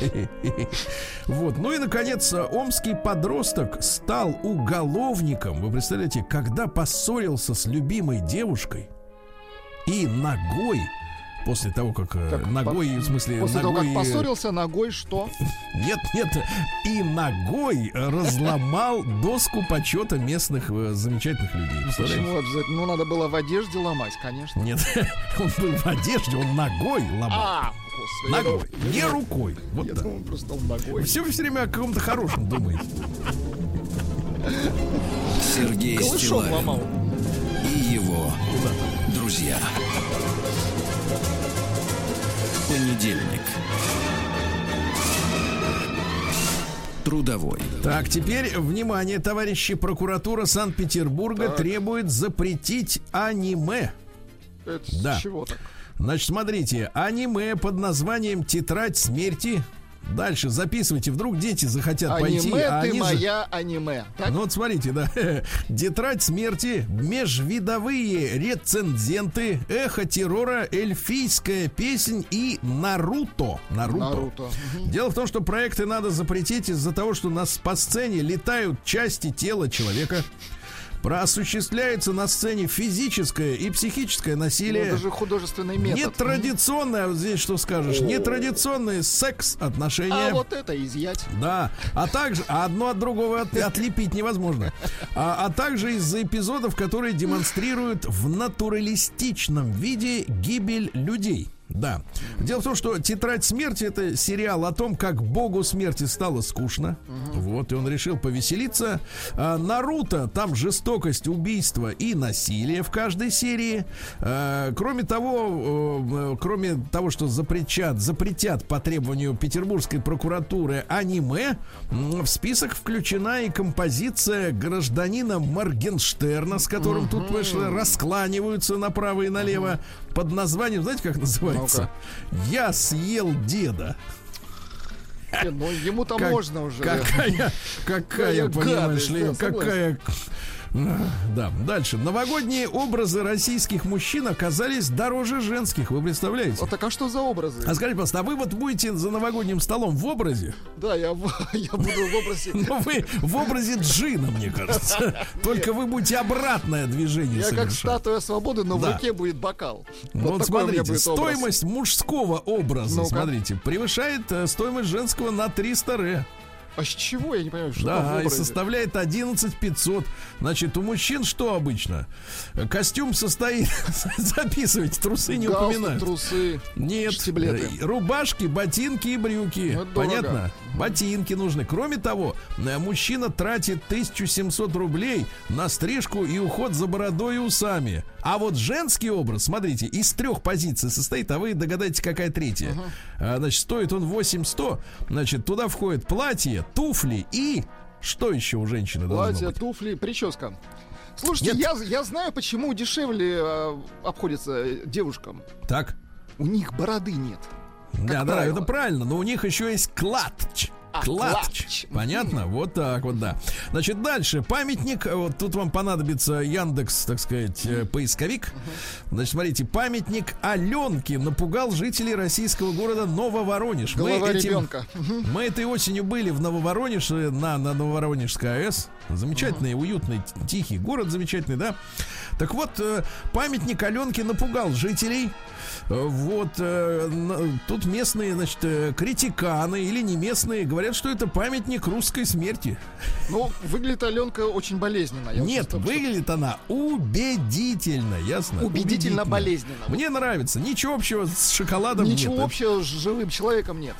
C: (laughs) Вот. Ну и, наконец, омский подросток стал уголовником. Вы представляете, когда поссорился с любимой девушкой и ногой, после того, как, э,
D: Так,
C: ногой,
D: по-
C: в смысле,
D: После того,
C: ногой...
D: как
C: э,
D: поссорился ногой, что? (laughs)
C: Нет, нет, и ногой разломал доску почета местных э, замечательных людей. Представляете?
D: Почему обязательно? Ну, надо было в одежде ломать, конечно.
C: Нет, (laughs) он был в одежде, он ногой ломал.
D: А, господи.
C: Ногой, не рукой. Вот
D: Я
C: да.
D: думал, просто ногой.
C: Все все время о каком-то хорошем думаете.
A: Сергей Стилавин
D: ломал.
A: и его друзья. Понедельник. Трудовой.
C: Так, теперь, внимание, товарищи, прокуратура Санкт-Петербурга требует запретить аниме.
D: Это
C: Да.
D: с чего так?
C: Значит, смотрите, аниме под названием «Тетрадь смерти». Дальше записывайте, вдруг дети захотят пойти.
D: Аниме,
C: а
D: ты
C: они же-
D: моя аниме. Так?
C: Ну вот смотрите, да. (laughs) Тетрадь смерти, межвидовые рецензенты, эхо террора, эльфийская песнь и Наруто. Наруто.
D: Наруто.
C: Дело в том, что проекты надо запретить из-за того, что нас по сцене летают части тела человека. Проосуществляется на сцене физическое и психическое
D: Ну,
C: насилие.
D: это же художественный метод.
C: Нетрадиционное, вот здесь что скажешь, нетрадиционные секс-отношения.
D: А вот это изъять.
C: Да, а также а одно от другого от- отлепить невозможно. А, а также из-за эпизодов, которые демонстрируют в натуралистичном виде гибель людей. Да. Дело в том, что «Тетрадь смерти» — это сериал о том, как богу смерти стало скучно. Вот, и он решил повеселиться. А, «Наруто» — там жестокость, убийство и насилие в каждой серии. А, кроме того, э, э, кроме того, что запретят, запретят по требованию петербургской прокуратуры аниме, в список включена и композиция гражданина Моргенштерна, с которым тут вышло, раскланиваются направо и налево, под названием, знаете, как называется? «Я съел деда».
D: Не, Ну, ему-то
C: Как-
D: можно уже.
C: Какая, какая,
D: Какая
C: понимаешь
D: гадость,
C: ли, какая... Да, дальше. Новогодние образы российских мужчин оказались дороже женских, вы представляете?
D: Вот так а что за образы?
C: А скажите, пожалуйста, а вы вот будете за новогодним столом в образе?
D: Да, я, (laughs) я буду в образе. (laughs)
C: Но вы в образе джина, мне кажется. (laughs) Только вы будете обратное движение
D: Я как статуя свободы, но в руке будет бокал.
C: Вот,
D: такой у меня
C: смотрите, стоимость мужского образа, смотрите, превышает э, стоимость женского на 300 ре.
D: А с чего? Я не понимаю, что
C: Да, и составляет 11 500. Значит, у мужчин что обычно? Костюм состоит, (laughs) записывайте, трусы не
D: Галстук,
C: упоминают.
D: трусы.
C: Нет,
D: штиблеты.
C: рубашки, ботинки и брюки.
D: Ну.
C: Понятно? Ботинки нужны. Кроме того, э, мужчина тратит 1700 рублей на стрижку и уход за бородой и усами. А вот женский образ, смотрите, из трех позиций состоит, а вы догадаетесь, какая третья. А, Значит, стоит он 8100. Значит, туда входит платье, туфли и... Что еще у женщины должно
D: Платье, туфли, прическа. Слушайте,
C: Нет.
D: я, я знаю, почему дешевле э, обходится э, девушкам.
C: Так.
D: У них бороды нет.
C: Да, да, это правильно, но у них еще есть клатч.
D: А,
C: Клатч.
D: клатч.
C: Понятно? Вот так вот, да. Значит, дальше. Памятник. Вот тут вам понадобится Яндекс, так сказать, э, поисковик. Значит, смотрите. Памятник Аленке напугал жителей российского города Нововоронеж. Мы
D: Голова
C: этим-
D: ребенка.
C: мы этой осенью были в Нововоронеже на, на Нововоронежской АЭС. Замечательный, уютный, т- тихий город замечательный, да? Так вот, э, памятник Аленке напугал жителей. Э, Вот э, тут местные, значит, э, критиканы или не местные говорят, что это памятник русской смерти.
D: Ну, выглядит Аленка очень болезненно. Я
C: Нет,
D: сейчас только что-
C: выглядит она убедительно, ясно?
D: Убедительно болезненно.
C: Мне нравится. Ничего общего с шоколадом
D: Ничего
C: нет.
D: общего с живым человеком нет.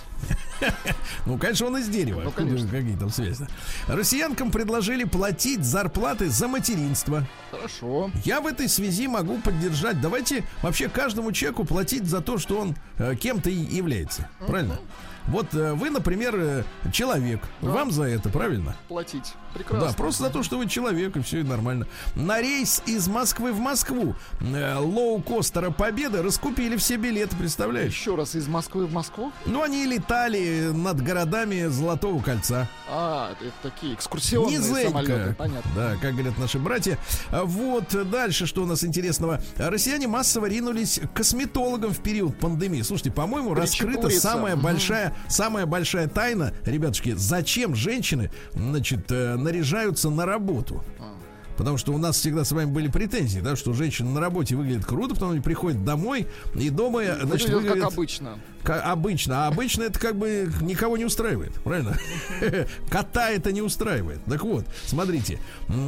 C: Ну, конечно, он из дерева.
D: Ну, конечно.
C: Какие там связи? Россиянкам предложили платить зарплаты за материнство.
D: Хорошо.
C: Я в этой связи могу поддержать. Давайте вообще каждому человеку платить за то, что он э, кем-то является. Правильно? Вот э, вы, например, э, человек. Вам за это, правильно?
D: Платить. Прекрасно.
C: Да, просто за то, что вы человек, и все и нормально. На рейс из Москвы в Москву э, лоукостера Победа раскупили все билеты, представляешь?
D: Еще раз из Москвы в Москву.
C: Ну, они летали над городами Золотого кольца.
D: А, это, такие экскурсионные
C: Низенько.
D: самолеты. Понятно.
C: Да, как говорят наши братья. Вот дальше, что у нас интересного. Россияне массово ринулись к косметологам в период пандемии. Слушайте, по-моему, раскрыта самая большая, самая большая тайна, ребятушки, зачем женщины, значит, э, наряжаются на работу. Потому что у нас всегда с вами были претензии, да, что женщина на работе выглядит круто, потом они приходят домой и дома, значит,
D: Выглядит
C: выглядит
D: как обычно.
C: Ка- обычно, а обычно это как бы никого не устраивает, правильно? (laughs) Кота это не устраивает. Так вот, смотрите,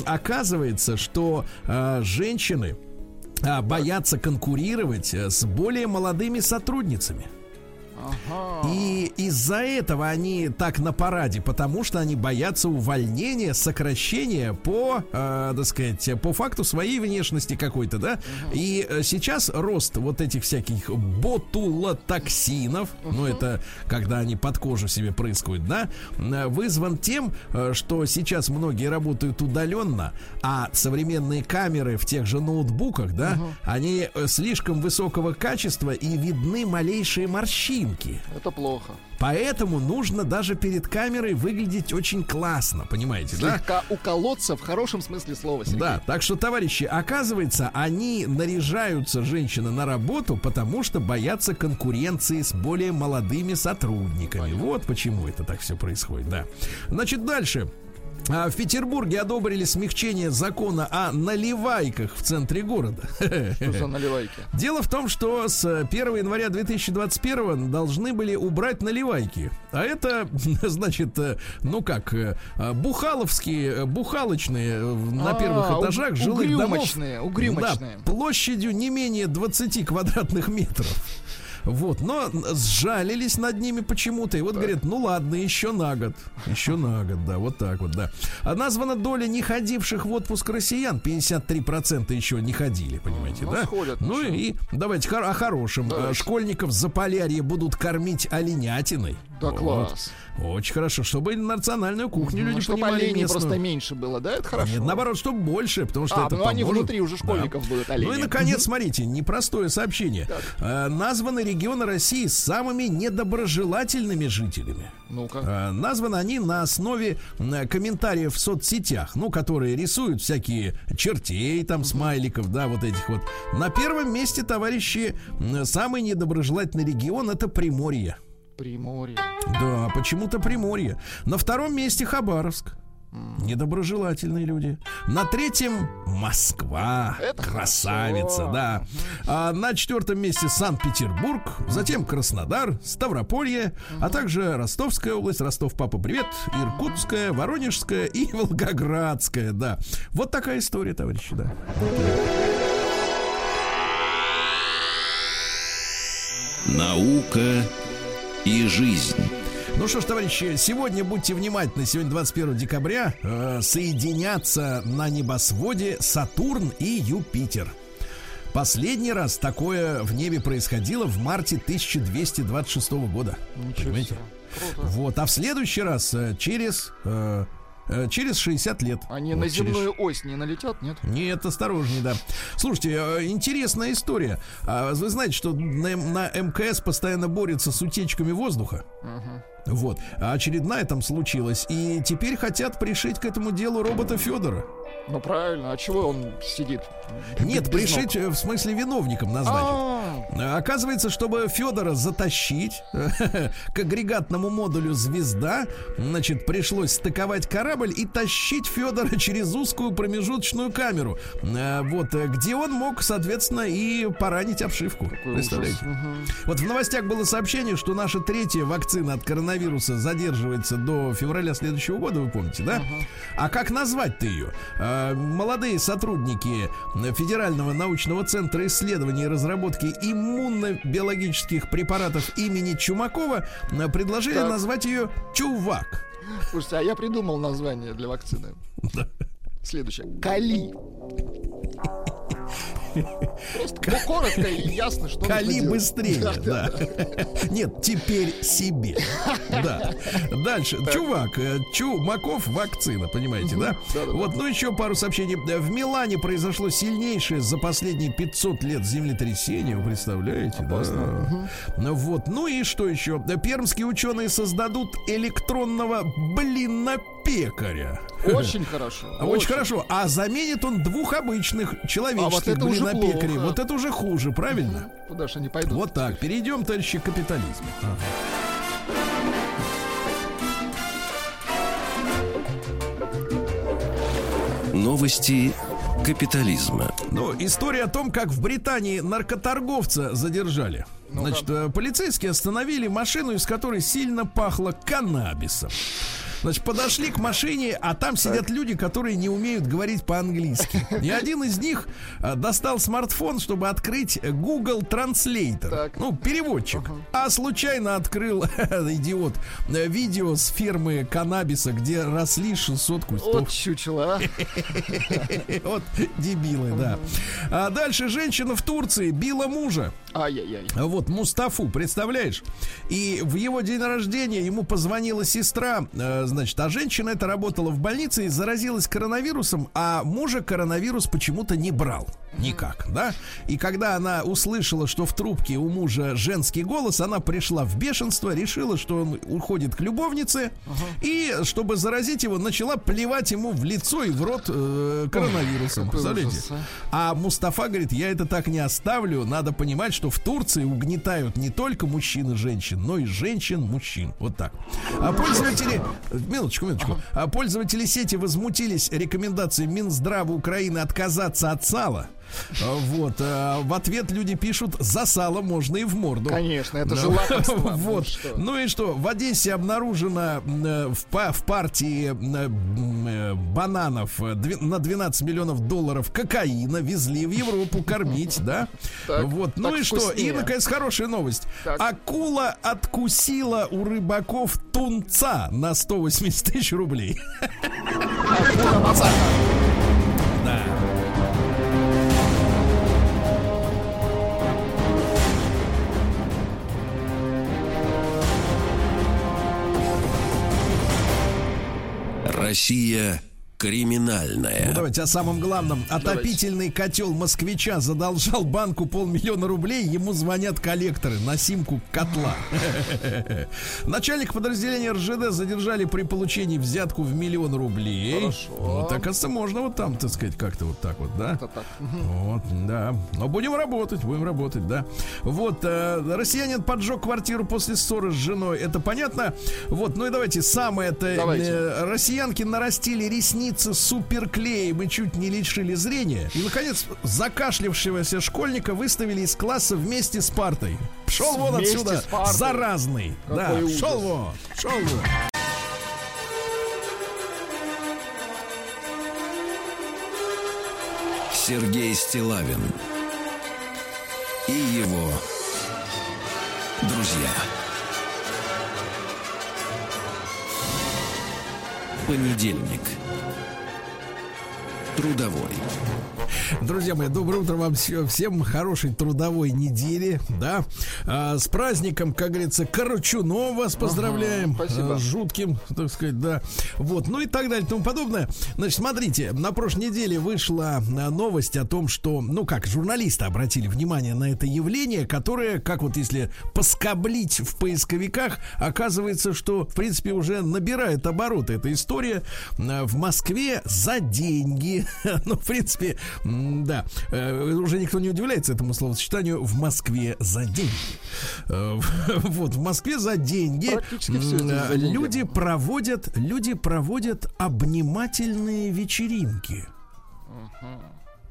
C: оказывается, что а, женщины а, боятся конкурировать э, с более молодыми сотрудницами.
D: Ага.
C: И из-за этого они так на параде, потому что они боятся увольнения, сокращения по, э, так сказать, по факту своей внешности какой-то, да. И э, сейчас рост вот этих всяких ботулотоксинов, ну это когда они под кожу себе прыскают, да, э, вызван тем, э, что сейчас многие работают удаленно, а современные камеры в тех же ноутбуках, да, они э, слишком высокого качества и видны малейшие морщинки.
D: Это плохо.
C: Поэтому нужно даже перед камерой выглядеть очень классно, понимаете, да?
D: Слегка уколоться в хорошем смысле слова, Сергей.
C: Да, так что, товарищи, оказывается, они наряжаются, женщины, на работу, потому что боятся конкуренции с более молодыми сотрудниками. Вот почему это так все происходит, да. Значит, дальше. А, В Петербурге одобрили смягчение закона о наливайках в центре города. (laughs)
D: Что за (laughs) наливайки?
C: Дело в том, что с 1 января 2021 должны были убрать наливайки. А это, (laughs) значит, э, ну как, э, э, бухаловские, э, бухалочные э, на
D: А,
C: первых этажах жилых домов.
D: угрюмочные, угрюмочные.
C: Да, площадью не менее 20 квадратных метров. Вот, но сжалились над ними почему-то. И вот говорят, ну ладно, еще на год. Еще на год, да, вот так вот, да. А названа доля не ходивших в отпуск россиян. 53% еще не ходили, понимаете,
D: Ну,
C: да?
D: сходят,
C: ну
D: ну
C: и давайте хор- о хорошем.
D: Да.
C: Э, Школьников за полярье будут кормить оленятиной.
D: Да
C: Вот.
D: класс.
C: Очень хорошо, чтобы национальную кухню люди
D: Ну, чтобы
C: понимали
D: оленей
C: местную.
D: просто меньше было, да? Это хорошо.
C: Нет, наоборот, чтобы больше, потому что
D: А,
C: это
D: ну они
C: поможет.
D: внутри уже школьников будут олени.
C: Ну и, наконец, смотрите, непростое сообщение. Э, названы регионы России с самыми недоброжелательными жителями.
D: Ну-ка.
C: Э, Названы они на основе комментариев в соцсетях, ну, которые рисуют всякие чертей, там, смайликов, да, вот этих вот. На первом месте, товарищи, самый недоброжелательный регион это Приморье.
D: Приморье.
C: Да, почему-то Приморье. На втором месте Хабаровск. Недоброжелательные люди. На третьем Москва.
D: Это
C: Красавица,
D: хорошо.
C: да. А на четвертом месте Санкт-Петербург, затем Краснодар, Ставрополье, а также Ростовская область, Ростов, папа, привет, Иркутская, Воронежская и (laughs) Волгоградская, да. Вот такая история, товарищи, да.
A: Наука и жизнь.
C: Ну что ж, товарищи, сегодня будьте внимательны. Сегодня 21 декабря э, соединятся на небосводе Сатурн и Юпитер. Себе раз такое в небе происходило в марте 1226 года.
D: Ничего
C: Понимаете?
D: Круто.
C: Вот, а в следующий раз э, через э, э, через 60 лет.
D: Они
C: Вот
D: на
C: через-
D: земную ось не налетят, нет?
C: нет, осторожнее, да. Слушайте, э, интересная история. А Вы знаете, что на, МКС постоянно борются с утечками воздуха. Вот. А очередная там случилась. И теперь хотят пришить к этому делу робота Федора.
D: Ну правильно, а чего он сидит?
C: Нет,
D: Без
C: пришить э, в смысле виновником назначить.
D: А,
C: Оказывается, чтобы Федора затащить (laughs) к агрегатному модулю звезда, значит, пришлось стыковать корабль и тащить Федора через узкую промежуточную камеру. Э, Вот, э, где он мог, соответственно, и поранить обшивку.
D: какой
C: Представляете? Вот в новостях было сообщение, что наша третья вакцина от коронавируса задерживается до февраля следующего года, вы помните, да? А как назвать-то ее? А, Молодые сотрудники Федерального научного центра исследований и разработки иммунно-биологических препаратов имени Чумакова а, предложили
D: Так.
C: назвать ее Чувак.
D: Слушайте, а я придумал название для вакцины. (laughs) Следующее. Кали. Просто ну, коротко и ясно, что
C: Кали быстрее, да. Нет, теперь себе. (laughs) Да. Дальше. Чувак, э, Чумаков вакцина, понимаете, да? Вот, ну еще пару сообщений. В Милане произошло сильнейшее за последние 500 лет землетрясение, вы представляете? Да. Ну Вот, ну и что еще? Пермские ученые создадут электронного блинопекаря.
D: Очень хорошо. (laughs)
C: А Очень хорошо. А заменит он двух обычных человеческих
D: это уже
C: блинопекарей.
D: плохо.
C: Вот это уже хуже, правильно? (laughs)
D: Куда же они пойдут?
C: Вот так. Перейдем, товарищи, к капитализму.
A: Новости капитализма.
C: Ну, история о том, как в Британии наркоторговца задержали. Значит, э, полицейские остановили машину, из которой сильно пахло каннабисом. Значит, подошли к машине, а там сидят люди, которые не умеют говорить по-английски. И один из них э, достал смартфон, чтобы открыть Google Translator. Ну, переводчик. А случайно открыл, (laughs) идиот, видео с фермы каннабиса, где росли 600 кустов.
D: Вот чучело, а. (laughs)
C: Вот дебилы, да. А дальше женщина в Турции била мужа.
D: Ай-яй-яй.
C: Вот Мустафу, представляешь? И в его день рождения ему позвонила сестра, э, значит, а женщина эта работала в больнице и заразилась коронавирусом, а мужа коронавирус почему-то не брал. Никак, да? И когда она услышала, что в трубке у мужа женский голос, она пришла в бешенство, решила, что он уходит к любовнице, и, чтобы заразить его, начала плевать ему в лицо и в рот э, коронавирусом.
D: какой
C: Представляете?
D: ужас,
C: А Мустафа говорит, я это так не оставлю. Надо понимать, что в Турции угнетают не только мужчин и женщин, но и женщин, мужчин. Вот так. А пользователи... Минуточку, минуточку. А пользователи сети возмутились рекомендацией Минздрава Украины отказаться от сала. А, Вот. а В ответ люди пишут, за сало можно и в морду.
D: Конечно, это же (laughs)
C: Ну,
D: лакомство. Ну
C: Вот.
D: что?
C: Ну и что? В Одессе обнаружено э, в, па- в партии э, э, бананов э, на 12 миллионов долларов кокаина везли в Европу кормить, да? Вот. Ну и что? И, наконец, хорошая новость. Акула откусила у рыбаков тунца на 180 тысяч рублей. Да. Garcia.
A: Россия
C: Ну,
A: криминальная.
C: давайте о самом главном. Отопительный котел москвича задолжал банку полмиллиона рублей. Ему звонят коллекторы на симку котла. (laughs) Начальник подразделения РЖД задержали при получении взятку в миллион рублей.
D: Хорошо.
C: Вот, оказывается, можно вот там, так сказать, как-то вот так вот, да?
D: Так.
C: Вот, да. Но будем работать, будем работать, да. Вот, э, россиянин поджег квартиру после ссоры с женой. Это понятно. Вот, ну и давайте самое-то.
D: Давайте.
C: э, россиянки нарастили ресницы суперклеем и чуть не лишили зрения. И, наконец, закашлявшегося школьника выставили из класса вместе с партой. Пшел вон
D: Вместе
C: отсюда, заразный. да,
D: Какой ужас.
C: шел вон, шел вон.
A: Сергей Стилавин и его друзья. Понедельник. Трудовой.
C: Друзья мои, доброе утро вам всем. Хорошей трудовой недели, да. А, с праздником, как говорится, Корочунов вас поздравляем.
D: спасибо.
C: А, с жутким, так сказать, да. Вот, ну и так далее, и тому подобное. Значит, смотрите, на прошлой неделе вышла а, новость о том, что, ну как, журналисты обратили внимание на это явление, которое, как вот если поскоблить в поисковиках, оказывается, что, в принципе, уже набирает обороты эта история. А, В Москве за деньги. (laughs) Ну, в принципе, да, э, уже никто не удивляется этому словосочетанию «в Москве за деньги». Э, (laughs) Вот, в Москве за деньги люди проводят, люди проводят обнимательные вечеринки,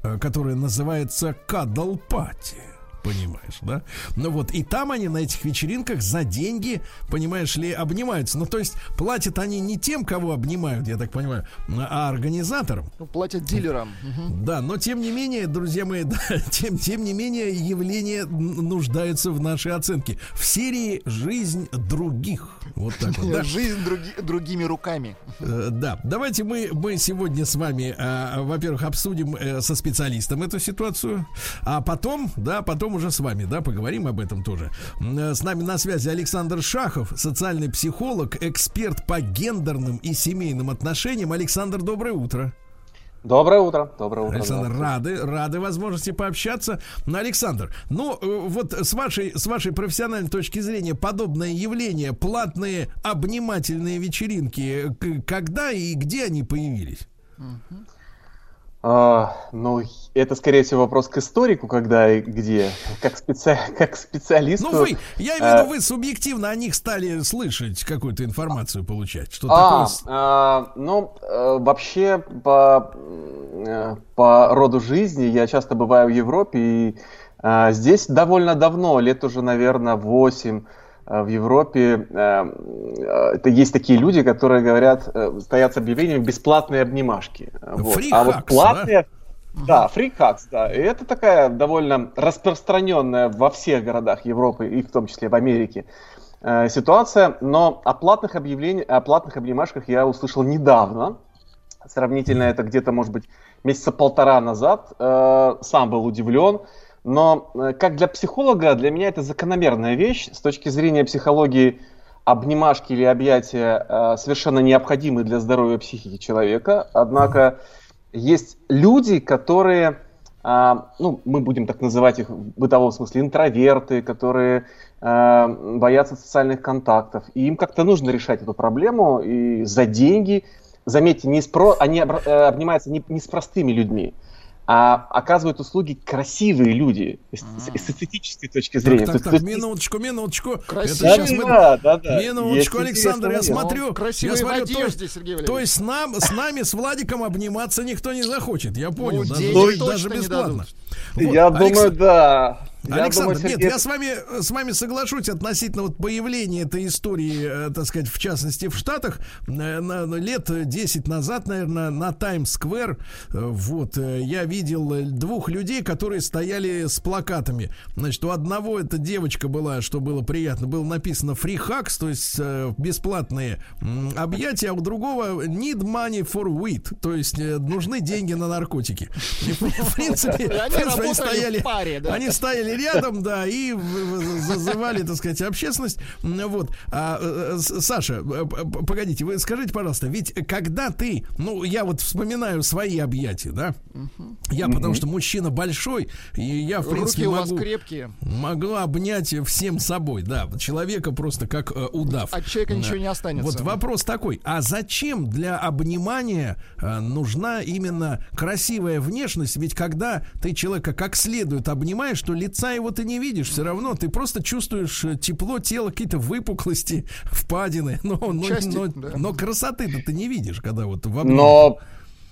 C: э, которые называются кадал-пати. Понимаешь, да? Ну вот, и там они на этих вечеринках за деньги, понимаешь ли, обнимаются. Ну, то есть, платят они не тем, кого обнимают, я так понимаю, а организаторам.
D: Ну, платят дилерам.
C: Да, но тем не менее, друзья мои, (laughs) да, тем, тем не менее, явление нуждается в нашей оценке. В серии «Жизнь других». Вот так вот, (laughs) да?
D: Жизнь други- другими руками.
C: Э, Да, давайте мы, мы сегодня с вами, э, во-первых, обсудим э, со специалистом эту ситуацию, а потом, да, потом уже с вами, да, поговорим об этом тоже. Э, С нами на связи Александр Шахов, социальный психолог, эксперт по гендерным и семейным отношениям. Александр, доброе утро.
F: Доброе утро. Доброе утро.
C: Александр,
F: да.
C: рады, рады возможности пообщаться. Ну, Александр, ну э, вот с вашей, с вашей профессиональной точки зрения подобное явление, платные обнимательные вечеринки, к- когда и где они появились?
F: А, ну, это, скорее всего, вопрос к историку, когда и где. Как, специ... (laughs) как специалисту.
C: Ну вы, я имею в
F: э,
C: виду, вы субъективно о них стали слышать какую-то информацию получать, что
F: А,
C: такое.
F: а, ну, э, вообще, по, э, по роду жизни я часто бываю в Европе, и э, здесь довольно давно, лет уже, наверное, 8 э, в Европе, э, э, это есть такие люди, которые говорят, э, стоят с объявлением «бесплатные обнимашки». Вот.
C: Free
F: а вот
C: hugs,
F: платные... Да, free hugs, да. И это такая довольно распространенная во всех городах Европы, и в том числе в Америке, э, ситуация. Но о платных объявлениях, о платных обнимашках я услышал недавно. Сравнительно это где-то, может быть, месяца полтора назад. Э, сам был удивлен. Но э, как для психолога, для меня это закономерная вещь. С точки зрения психологии, обнимашки или объятия э, совершенно необходимы для здоровья психики человека. Однако есть люди, которые, а, ну, мы будем так называть их в бытовом смысле, интроверты, которые боятся социальных контактов. И им как-то нужно решать эту проблему и за деньги. Заметьте, не с про... они э, обнимаются не с простыми людьми, а оказывают услуги красивые люди с, с- с эстетической точки зрения.
C: Так, так, так, минуточку, минуточку.
D: Красиво.
C: Это сейчас мы-
F: Да, да, да.
C: Минуточку,
F: Есть
C: Александр, я смотрю,
D: Ну, красивые
C: я смотрю, то,
D: одежде, Сергей
C: то есть с, нам, с нами, с Владиком обниматься никто не захочет, я понял, даже,
D: денег
C: даже
D: не
C: бесплатно. Вот,
F: Я
C: Алекс-
F: думаю, да. Я
C: Александр,
F: думаю,
C: нет,
F: Сергей-
C: я с вами, с вами соглашусь относительно вот появления этой истории, э, так сказать, в частности в Штатах, э, на, на лет 10 назад, наверное, на Таймс-сквер, э, вот, я видел двух людей, которые стояли с плакатами. Значит, у одного эта девочка была, что было приятно, было написано free hugs, то есть бесплатные объятия, а у другого need money for weed, то есть нужны деньги на наркотики. И, в, принципе,
D: они (laughs) работали
C: стояли,
D: в паре, да.
C: они стояли рядом, да, и зазывали, так сказать, общественность. Вот. А, э, С- Саша, э, погодите, вы скажите, пожалуйста, ведь когда ты, ну, я вот вспоминаю свои объятия, да, я потому что мужчина большой, и я, в принципе,
D: Руки у вас
C: могу,
D: крепкие.
C: могу обнять всем собой, да, человека просто как э, удав.
D: От человека
C: Да.
D: ничего не останется.
C: Вот вопрос такой, а зачем для обнимания э, нужна именно красивая внешность? Ведь когда ты человека как следует обнимаешь, то лица его ты не видишь все равно, ты просто чувствуешь э, тепло тела, какие-то выпуклости, (laughs) впадины, но, но,
D: Части,
C: но,
D: да.
C: но красоты-то ты не видишь, когда вот в обнимке.
F: Но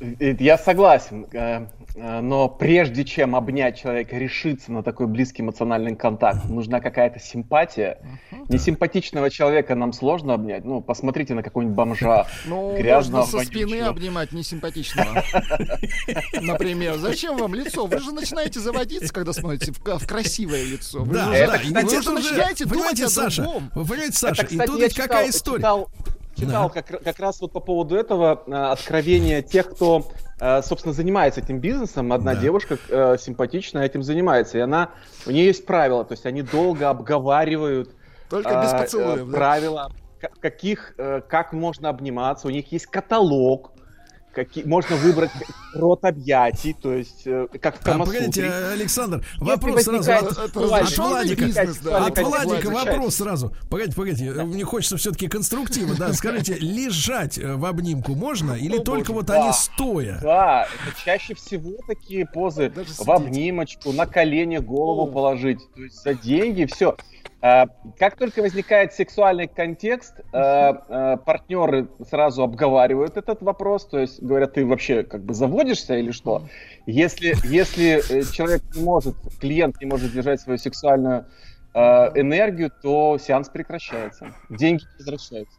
F: я согласен, э, э, но прежде чем обнять человека, решиться на такой близкий эмоциональный контакт, нужна какая-то симпатия. Несимпатичного человека нам сложно обнять. Ну, посмотрите на какого-нибудь бомжа, (laughs)
D: Ну,
F: грязного,
D: можно со спины
F: вонючего.
D: обнимать несимпатичного. (laughs) Например. Зачем вам лицо? Вы же начинаете заводиться, когда смотрите в, красивое лицо. Вы
C: Да,
D: же-
F: Это, кстати,
D: вы
C: уже,
D: начинаете думать о
C: Саша,
D: другом.
C: вы понимаете, Саша, и тут какая история?
F: Читал, читал как, как раз вот по поводу этого э, откровения тех, кто э, собственно, занимается этим бизнесом. Одна
C: Да.
F: девушка э, симпатичная этим занимается. И она, у нее есть правила, то есть они долго обговаривают
D: Только без
F: а, э,
D: поцелуев, да?
F: правила, ка- каких, э, как можно обниматься. У них есть каталог. Какие, можно выбрать рот объятий, то есть э, как в
C: А,
F: Камасутре.
C: погодите, Александр, вопрос сразу от, от
D: разрешенный
C: Владика.
D: да.
C: От
F: Владика
C: вопрос сразу. Погодите, погодите, мне хочется все-таки конструктивно, да. Скажите, лежать э, в обнимку можно или
F: Ну,
C: только вот
F: да.
C: они стоя?
F: Да, это чаще всего такие позы
D: Даже
F: в обнимочку, на колени голову положить, то есть за деньги, все. Как только возникает сексуальный контекст, э, э, партнеры сразу обговаривают этот вопрос, то есть говорят, ты вообще как бы заводишься или что? Если, если э, человек не может, клиент не может держать свою сексуальную энергию, то сеанс прекращается, деньги возвращаются.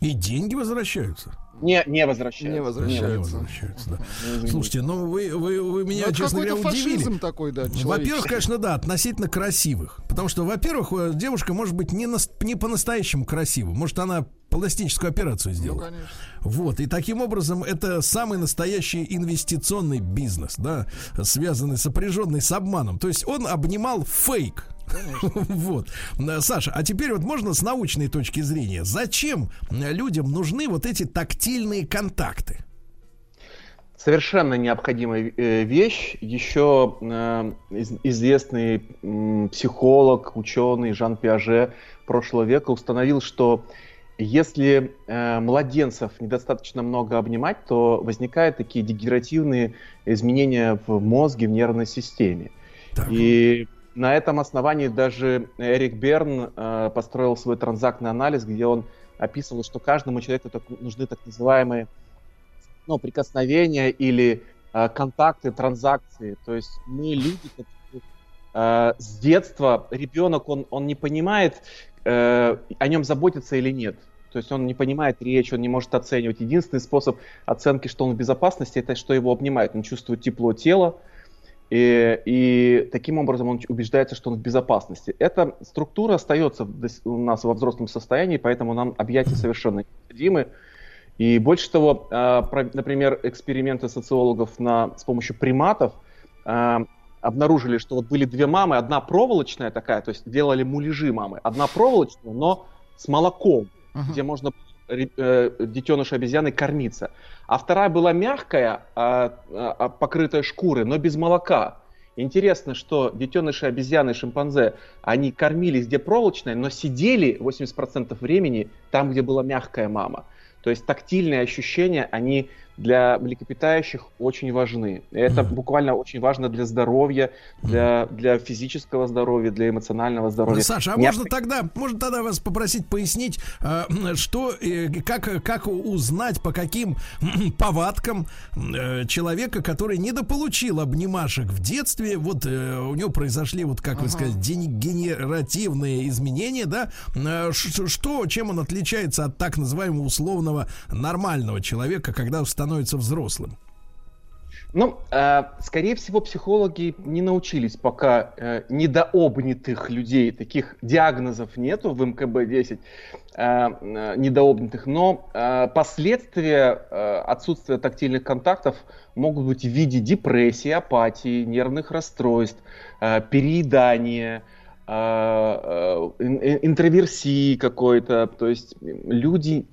C: И деньги возвращаются.
F: Не, не возвращаются.
D: Не возвращаются.
C: Не возвращаются, да.
F: Извините.
C: Слушайте, ну вы, вы, вы меня,
D: Ну,
C: честно говоря, удивили.
D: фашизм такой, да,
C: Во-первых, конечно, да, относительно красивых. Потому что, во-первых, э, девушка может быть не, нас- не по-настоящему красива. Может, она пластическую операцию
D: Ну,
C: сделала.
D: конечно.
C: Вот, и таким образом это самый настоящий инвестиционный бизнес, да, связанный, сопряженный с обманом. То есть он обнимал фейк. (laughs) Вот. Э, Саша, а теперь вот можно с научной точки зрения, зачем э, людям нужны вот эти тактильные контакты?
F: Совершенно необходимая э, вещь. Еще э, из- известный психолог, ученый Жан Пиаже прошлого века установил, что если э, младенцев недостаточно много обнимать, то возникают такие дегенеративные изменения в мозге, в нервной системе.
C: Так.
F: И на этом основании даже Эрик Берн э, построил свой транзактный анализ, где он описывал, что каждому человеку так- нужны так называемые ну, прикосновения или э, контакты, транзакции. То есть мы люди, которые, э, с детства ребенок, он, он не понимает, э, о нем заботиться или нет. То есть он не понимает речь, он не может оценивать. Единственный способ оценки, что он в безопасности, это что его обнимают. Он чувствует тепло тела, и, и таким образом он убеждается, что он в безопасности. Эта структура остается у нас во взрослом состоянии, поэтому нам объятия совершенно необходимы. И больше того, э, про- например, эксперименты социологов на, с помощью приматов э, обнаружили, что вот были две мамы, одна проволочная такая, то есть делали муляжи мамы, одна проволочная, но с молоком,
D: Ага.
F: где можно ре- э, детеныш обезьяны кормиться. А вторая была мягкая, а, а, покрытая шкурой, но без молока. Интересно, что детеныши обезьяны шимпанзе, они кормились где проволочной, но сидели 80% времени там, где была мягкая мама. То есть тактильные ощущения, они для млекопитающих очень важны. Это буквально очень важно для здоровья, для, для физического здоровья, для эмоционального здоровья.
C: Саша, а
F: Не-
C: можно тогда, можно тогда вас попросить пояснить, э, что, э, как, как узнать, по каким (clears throat) повадкам э, человека, который недополучил обнимашек в детстве, вот у него произошли, вот как вы сказали, дегенеративные изменения, да, что, чем он отличается от так называемого условного нормального человека, когда становится взрослым?
F: Ну, э, скорее всего, психологи не научились пока э, недообнятых людей, таких диагнозов нету в МКБ-10, э, недообнятых, но последствия отсутствия тактильных контактов могут быть в виде депрессии, апатии, нервных расстройств, переедания, ин- ин- интроверсии какой-то, то есть люди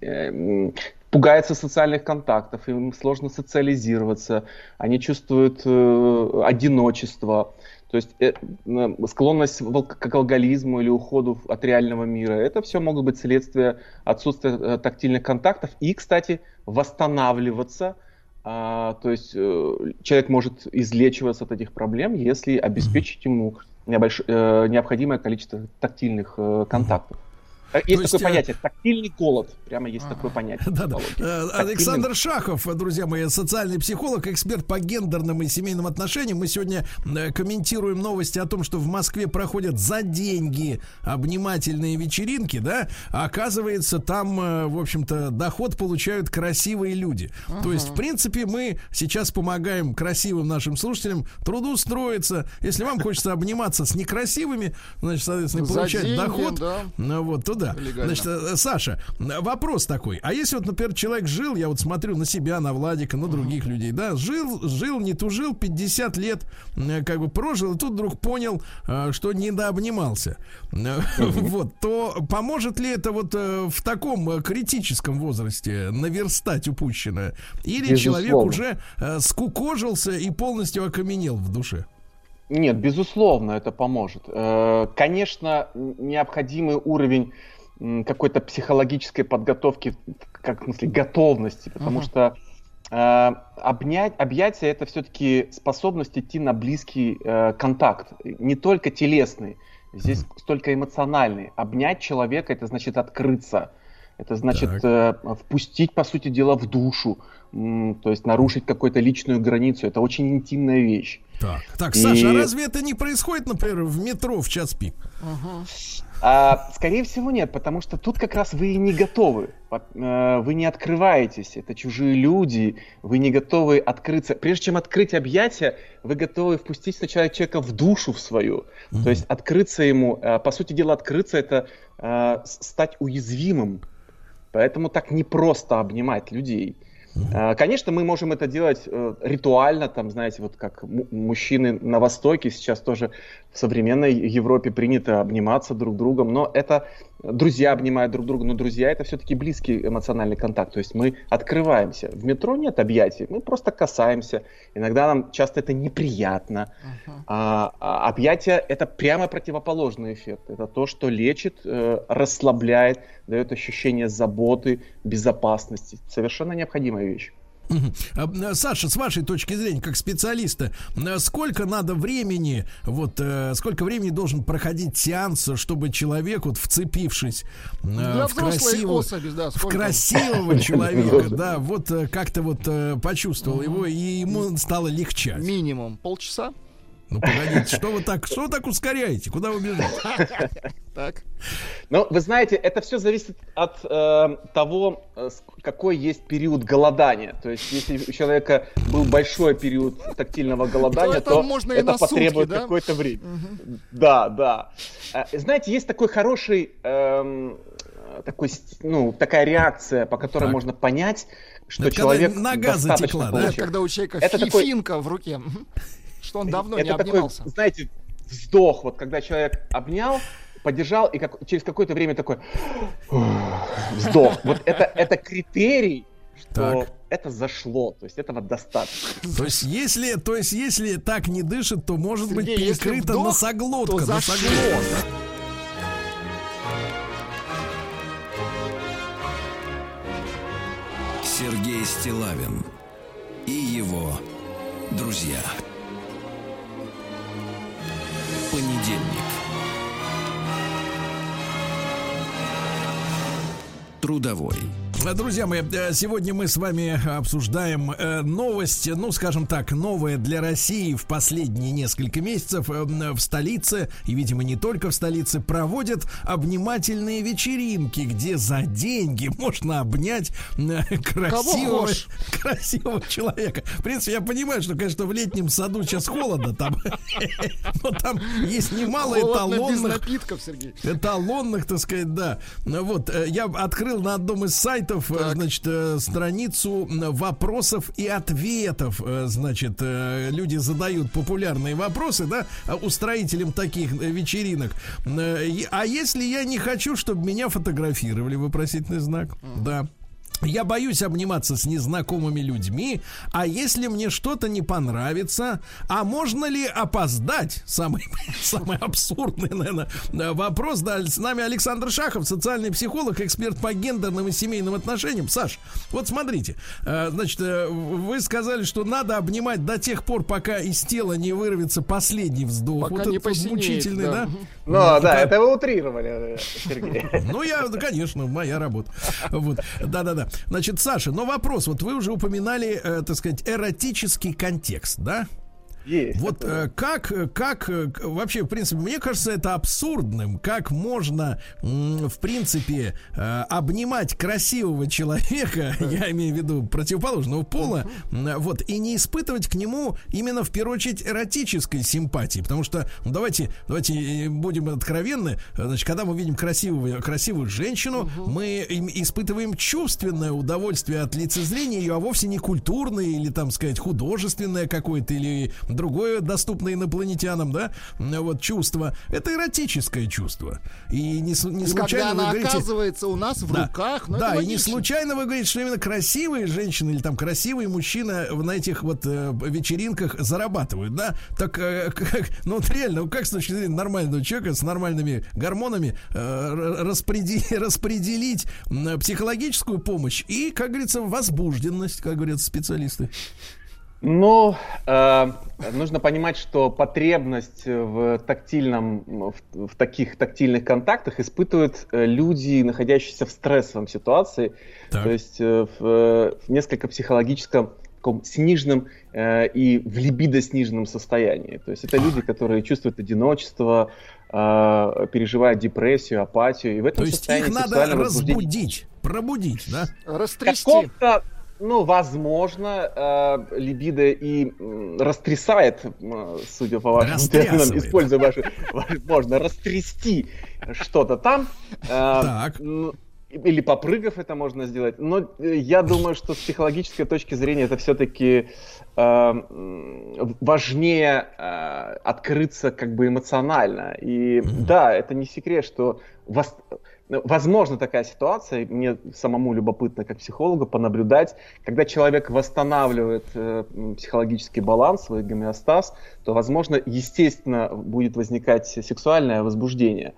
F: пугаются социальных контактов, им сложно социализироваться, они чувствуют э, одиночество, то есть э, э, склонность к алкоголизму или уходу от реального мира. Это все могут быть следствия отсутствия э, тактильных контактов и, кстати, восстанавливаться. А, то есть э, человек может излечиваться от этих проблем, если обеспечить ему небольш- э, необходимое количество тактильных э, контактов. Э, Есть такое
C: э,
F: понятие тактильный голод. Прямо есть
D: Ага.
F: такое понятие.
C: Э, Александр Шахов, друзья мои, социальный психолог, эксперт по гендерным и семейным отношениям. Мы сегодня комментируем новости о том, что в Москве проходят за деньги обнимательные вечеринки, да? А оказывается, там, в общем-то, доход получают красивые люди. То есть, в принципе, мы сейчас помогаем красивым нашим слушателям трудоустроиться. Если вам хочется обниматься с некрасивыми, значит, соответственно, получать доход,
D: да.
C: ну вот, то да.
D: Легально.
C: Значит, э, Саша, вопрос такой. А если вот, например, человек жил, я вот смотрю на себя, на Владика, на других людей, да, жил, жил, не тужил, 50 лет э, как бы прожил, и тут вдруг понял, э, что недообнимался. Э, (laughs) Вот, то поможет ли это вот э, в таком э, критическом возрасте наверстать упущенное? Или человек
F: Безусловно.
C: уже э, скукожился и полностью окаменел в душе?
F: Нет, безусловно, это поможет. Э, Конечно, необходимый уровень какой-то психологической подготовки, как в смысле готовности, потому что э, обнять, объятия это все-таки способность идти на близкий э, контакт, не только телесный, здесь столько эмоциональный. Обнять человека это значит открыться, это значит э, впустить, по сути дела, в душу, м, то есть нарушить какую-то личную границу. Это очень интимная вещь.
C: Так, так,
F: И-
C: Саша, а разве это не происходит, например, в метро в час пик?
F: А, скорее всего нет, потому что тут как раз вы и не готовы. Э, Вы не открываетесь, это чужие люди, вы не готовы открыться. Прежде чем открыть объятия, вы готовы впустить сначала человека в душу в свою. То есть открыться ему, э, по сути дела, открыться это стать уязвимым. Поэтому так непросто обнимать людей. Э, Конечно, мы можем это делать э, ритуально, там, знаете, вот как му- мужчины на Востоке сейчас тоже в современной Европе принято обниматься друг другом, но это друзья обнимают друг друга, но друзья это все-таки близкий эмоциональный контакт, то есть мы открываемся. В метро нет объятий, мы просто касаемся. Иногда нам часто это неприятно. А, а объятия это прямо противоположный эффект. Это то, что лечит, э, расслабляет, дает ощущение заботы, безопасности. Совершенно необходимая вещь.
C: А, Саша, с вашей точки зрения, как специалиста, сколько надо времени, вот э, сколько времени должен проходить сеанс, чтобы человек, вот вцепившись э,
D: Для
C: в красивого,
D: особи, да,
C: в красивого (laughs) человека, да, вот э, как-то вот почувствовал его, и ему стало легчать.
D: Минимум полчаса.
C: Ну, погодите, что вы так, что вы так ускоряете? Куда вы бежите? (laughs)
D: Так.
F: Но вы знаете, это все зависит от э, того, э, с- какой есть период голодания. То есть, если у человека был большой период тактильного голодания,
D: это
F: то,
D: можно и
F: это
D: на сутки,
F: потребует
D: да?
F: какое-то время. Да, да. Э, Знаете, есть такой хороший, эм, э, такой, ну, такая реакция, по которой
C: Так.
F: можно понять, что
C: Это когда
F: человек
C: нога
F: достаточно
C: затекла, да?
F: получил.
D: Когда у человека
F: Это
D: фи-
F: такой-
D: финка в руке. Что он давно не
F: это такой,
D: обнимался.
F: знаете, вздох, вот когда человек обнял, поддержал, и как, через какое-то время такой вздох. Вот это, это критерий, что
C: Так.
F: это зашло, то есть этого достаточно.
C: То есть, если, то есть, если так не дышит, то может быть
D: Сергей, если
C: перекрыта
D: вдох,
C: носоглотка.
D: то зашло.
C: носоглотка.
A: Сергей Стилавин и его друзья. Понедельник. Трудовой.
C: Друзья мои, э, сегодня мы с вами обсуждаем э, новость, ну, скажем так, новая для России в последние несколько месяцев. Э, В столице, и, видимо, не только в столице, проводят обнимательные вечеринки, где за деньги (laughs) можно обнять красивого, (laughs) красивого человека. В принципе, я понимаю, что, конечно, в летнем саду сейчас холодно там, (laughs) но там есть немало эталонных
D: напитков, Сергей.
C: эталонных, так сказать, да. Вот, я открыл на одном из сайтов, э, значит, э, страницу вопросов и ответов. Э, Значит, люди задают популярные вопросы, да, а, устроителям таких вечеринок. А если я не хочу, чтобы меня фотографировали, вопросительный знак, да. Я боюсь обниматься с незнакомыми людьми, а если мне что-то не понравится, а можно ли опоздать? Самый, (laughs) самый абсурдный, наверное, вопрос. Да, с нами Александр Шахов, социальный психолог, эксперт по гендерным и семейным отношениям. Саш, вот смотрите, э, значит, э, вы сказали, что надо обнимать до тех пор, пока из тела не вырвется последний вздох.
D: Пока
C: вот
D: не
C: этот
D: посинеет,
C: мучительный,
D: да.
C: да?
D: Мгм.
F: Ну да,
C: как-
F: это вы утрировали, э, Сергей.
C: ну, я, да, конечно, моя работа. Вот, да-да-да. Значит, Саша, но вопрос. Вот вы уже упоминали, э, так сказать, эротический контекст, да?
F: Есть
C: Вот э, как, э, как э, вообще, в принципе, мне кажется, это абсурдным. Как можно, в принципе, э, обнимать красивого человека, (laughs) я имею в виду противоположного пола, вот, и не испытывать к нему именно в первую очередь эротической симпатии. Потому что, ну, давайте, давайте э, будем откровенны, значит, когда мы видим красивую, красивую женщину, мы испытываем чувственное удовольствие от лицезрения ее, а вовсе не культурное или, там сказать, художественное какое-то или другое доступное инопланетянам, да, вот чувство. Это эротическое чувство. И не, не
D: И
C: случайно
D: когда
C: вы
D: она
C: говорите...
D: оказывается у нас в
C: Да.
D: руках, ну
C: да, и не случайно вы говорите, что именно красивые женщины или там красивый мужчина на этих вот э, вечеринках зарабатывают, да? Так, э, (laughs) как, ну вот реально, как с точки зрения нормального человека с нормальными гормонами э, распреди- (laughs) распределить психологическую помощь и, как говорится, возбужденность, как говорят специалисты.
F: Ну, э, нужно понимать, что потребность в тактильном, в, в таких тактильных контактах испытывают э, люди, находящиеся в стрессовом ситуации,
C: Так.
F: то есть э, в, э, в несколько психологическом таком сниженном э, и в либидо сниженном состоянии. То есть это люди, которые чувствуют одиночество, э, переживают депрессию, апатию, и в этом
C: То есть
F: состоянии
C: их надо разбудить, пробудить, да?
D: Растрясти.
F: каком-то, ну, возможно, э, либидо и м, растрясает, судя по вашим терминам, используя ваши, можно растрясти что-то там. э,
C: Так.
F: Или попрыгав это можно сделать. Но э, я думаю, что с психологической точки зрения это все-таки важнее э, открыться как бы эмоционально. И да, это не секрет, что вос- возможно такая ситуация, мне самому любопытно как психологу понаблюдать, когда человек восстанавливает э, психологический баланс, свой гомеостаз, то, возможно, естественно будет возникать сексуальное возбуждение.